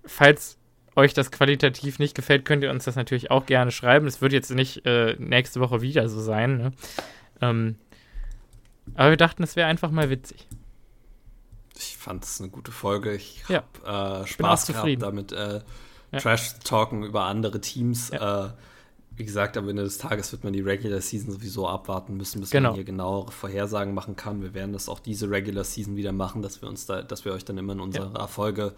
Speaker 2: falls euch das qualitativ nicht gefällt, könnt ihr uns das natürlich auch gerne schreiben. Es wird jetzt nicht äh, nächste Woche wieder so sein. Ne? Ähm, aber wir dachten, es wäre einfach mal witzig.
Speaker 1: Ich fand es eine gute Folge. Ich habe ja. äh, Spaß gehabt, damit äh, ja. Trash zu talken über andere Teams. Ja. Äh, wie gesagt, am Ende des Tages wird man die Regular Season sowieso abwarten müssen, bis genau. man hier genauere Vorhersagen machen kann. Wir werden das auch diese Regular Season wieder machen, dass wir uns da, dass wir euch dann immer in unserer ja. Folge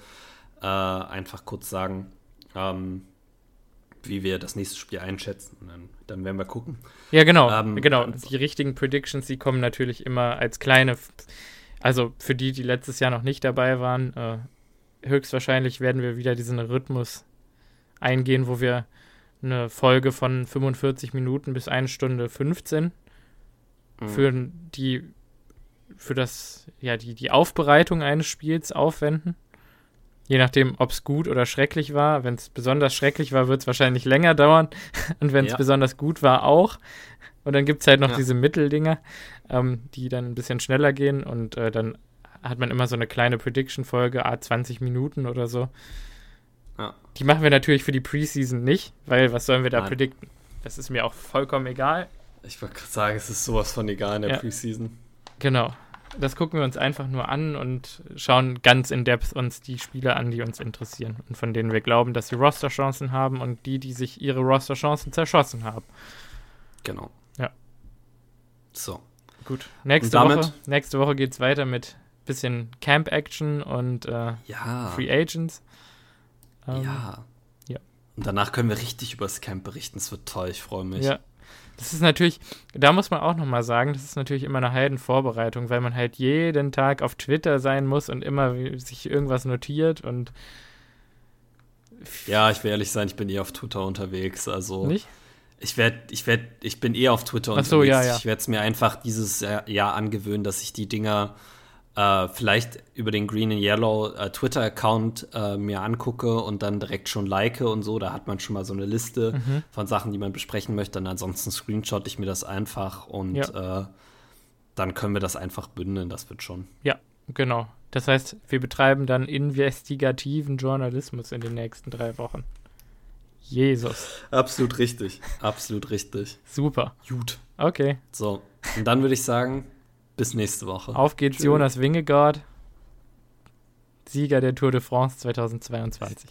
Speaker 1: äh, einfach kurz sagen, ähm, wie wir das nächste Spiel einschätzen. Dann, dann, werden wir gucken.
Speaker 2: Ja, genau. Ähm, genau. Die richtigen Predictions, die kommen natürlich immer als kleine, also für die, die letztes Jahr noch nicht dabei waren, äh, höchstwahrscheinlich werden wir wieder diesen Rhythmus eingehen, wo wir eine Folge von 45 Minuten bis 1 Stunde 15 mhm. für die für das ja die die Aufbereitung eines Spiels aufwenden. Je nachdem, ob es gut oder schrecklich war. Wenn es besonders schrecklich war, wird es wahrscheinlich länger dauern. Und wenn es ja. besonders gut war, auch. Und dann gibt es halt noch ja. diese Mitteldinger, ähm, die dann ein bisschen schneller gehen. Und äh, dann hat man immer so eine kleine Prediction-Folge, a 20 Minuten oder so. Ja. Die machen wir natürlich für die Preseason nicht, weil was sollen wir da Nein. predikten? Das ist mir auch vollkommen egal.
Speaker 1: Ich wollte gerade sagen, es ist sowas von egal in der. Preseason.
Speaker 2: Genau. Das gucken wir uns einfach nur an und schauen ganz in Depth uns die Spieler an, die uns interessieren und von denen wir glauben, dass sie Rosterchancen haben und die, die sich ihre Rosterchancen zerschossen haben.
Speaker 1: Genau.
Speaker 2: Ja.
Speaker 1: So.
Speaker 2: Gut. Nächste Woche, nächste Woche geht es weiter mit bisschen Camp Action und äh,
Speaker 1: ja.
Speaker 2: Free Agents.
Speaker 1: Ähm, ja. Ja. Und danach können wir richtig über das Camp berichten. Es wird toll, ich freue mich.
Speaker 2: Ja. Das ist natürlich, da muss man auch nochmal sagen, das ist natürlich immer eine Heidenvorbereitung, weil man halt jeden Tag auf Twitter sein muss und immer sich irgendwas notiert und.
Speaker 1: Ja, ich will ehrlich sein, ich bin eh auf Twitter unterwegs, also.
Speaker 2: Nicht?
Speaker 1: Ich werde, ich werde, ich bin eh auf Twitter
Speaker 2: Ach so, unterwegs. Ja, ja.
Speaker 1: Ich werde es mir einfach dieses Jahr angewöhnen, dass ich die Dinger äh, vielleicht über den Green and Yellow äh, Twitter-Account äh, mir angucke und dann direkt schon like und so. Da hat man schon mal so eine Liste mhm. von Sachen, die man besprechen möchte. Und ansonsten screenshot ich mir das einfach und ja. Äh, dann können wir das einfach bündeln, das wird schon.
Speaker 2: Ja, genau. Das heißt, wir betreiben dann investigativen Journalismus in den nächsten drei Wochen. Jesus.
Speaker 1: Absolut richtig. Absolut richtig.
Speaker 2: Super.
Speaker 1: Gut.
Speaker 2: Okay.
Speaker 1: So, und dann würde ich sagen, bis nächste Woche.
Speaker 2: Auf geht's,
Speaker 1: Tschüss.
Speaker 2: Jonas Wingegaard, Sieger der Tour de France 2022.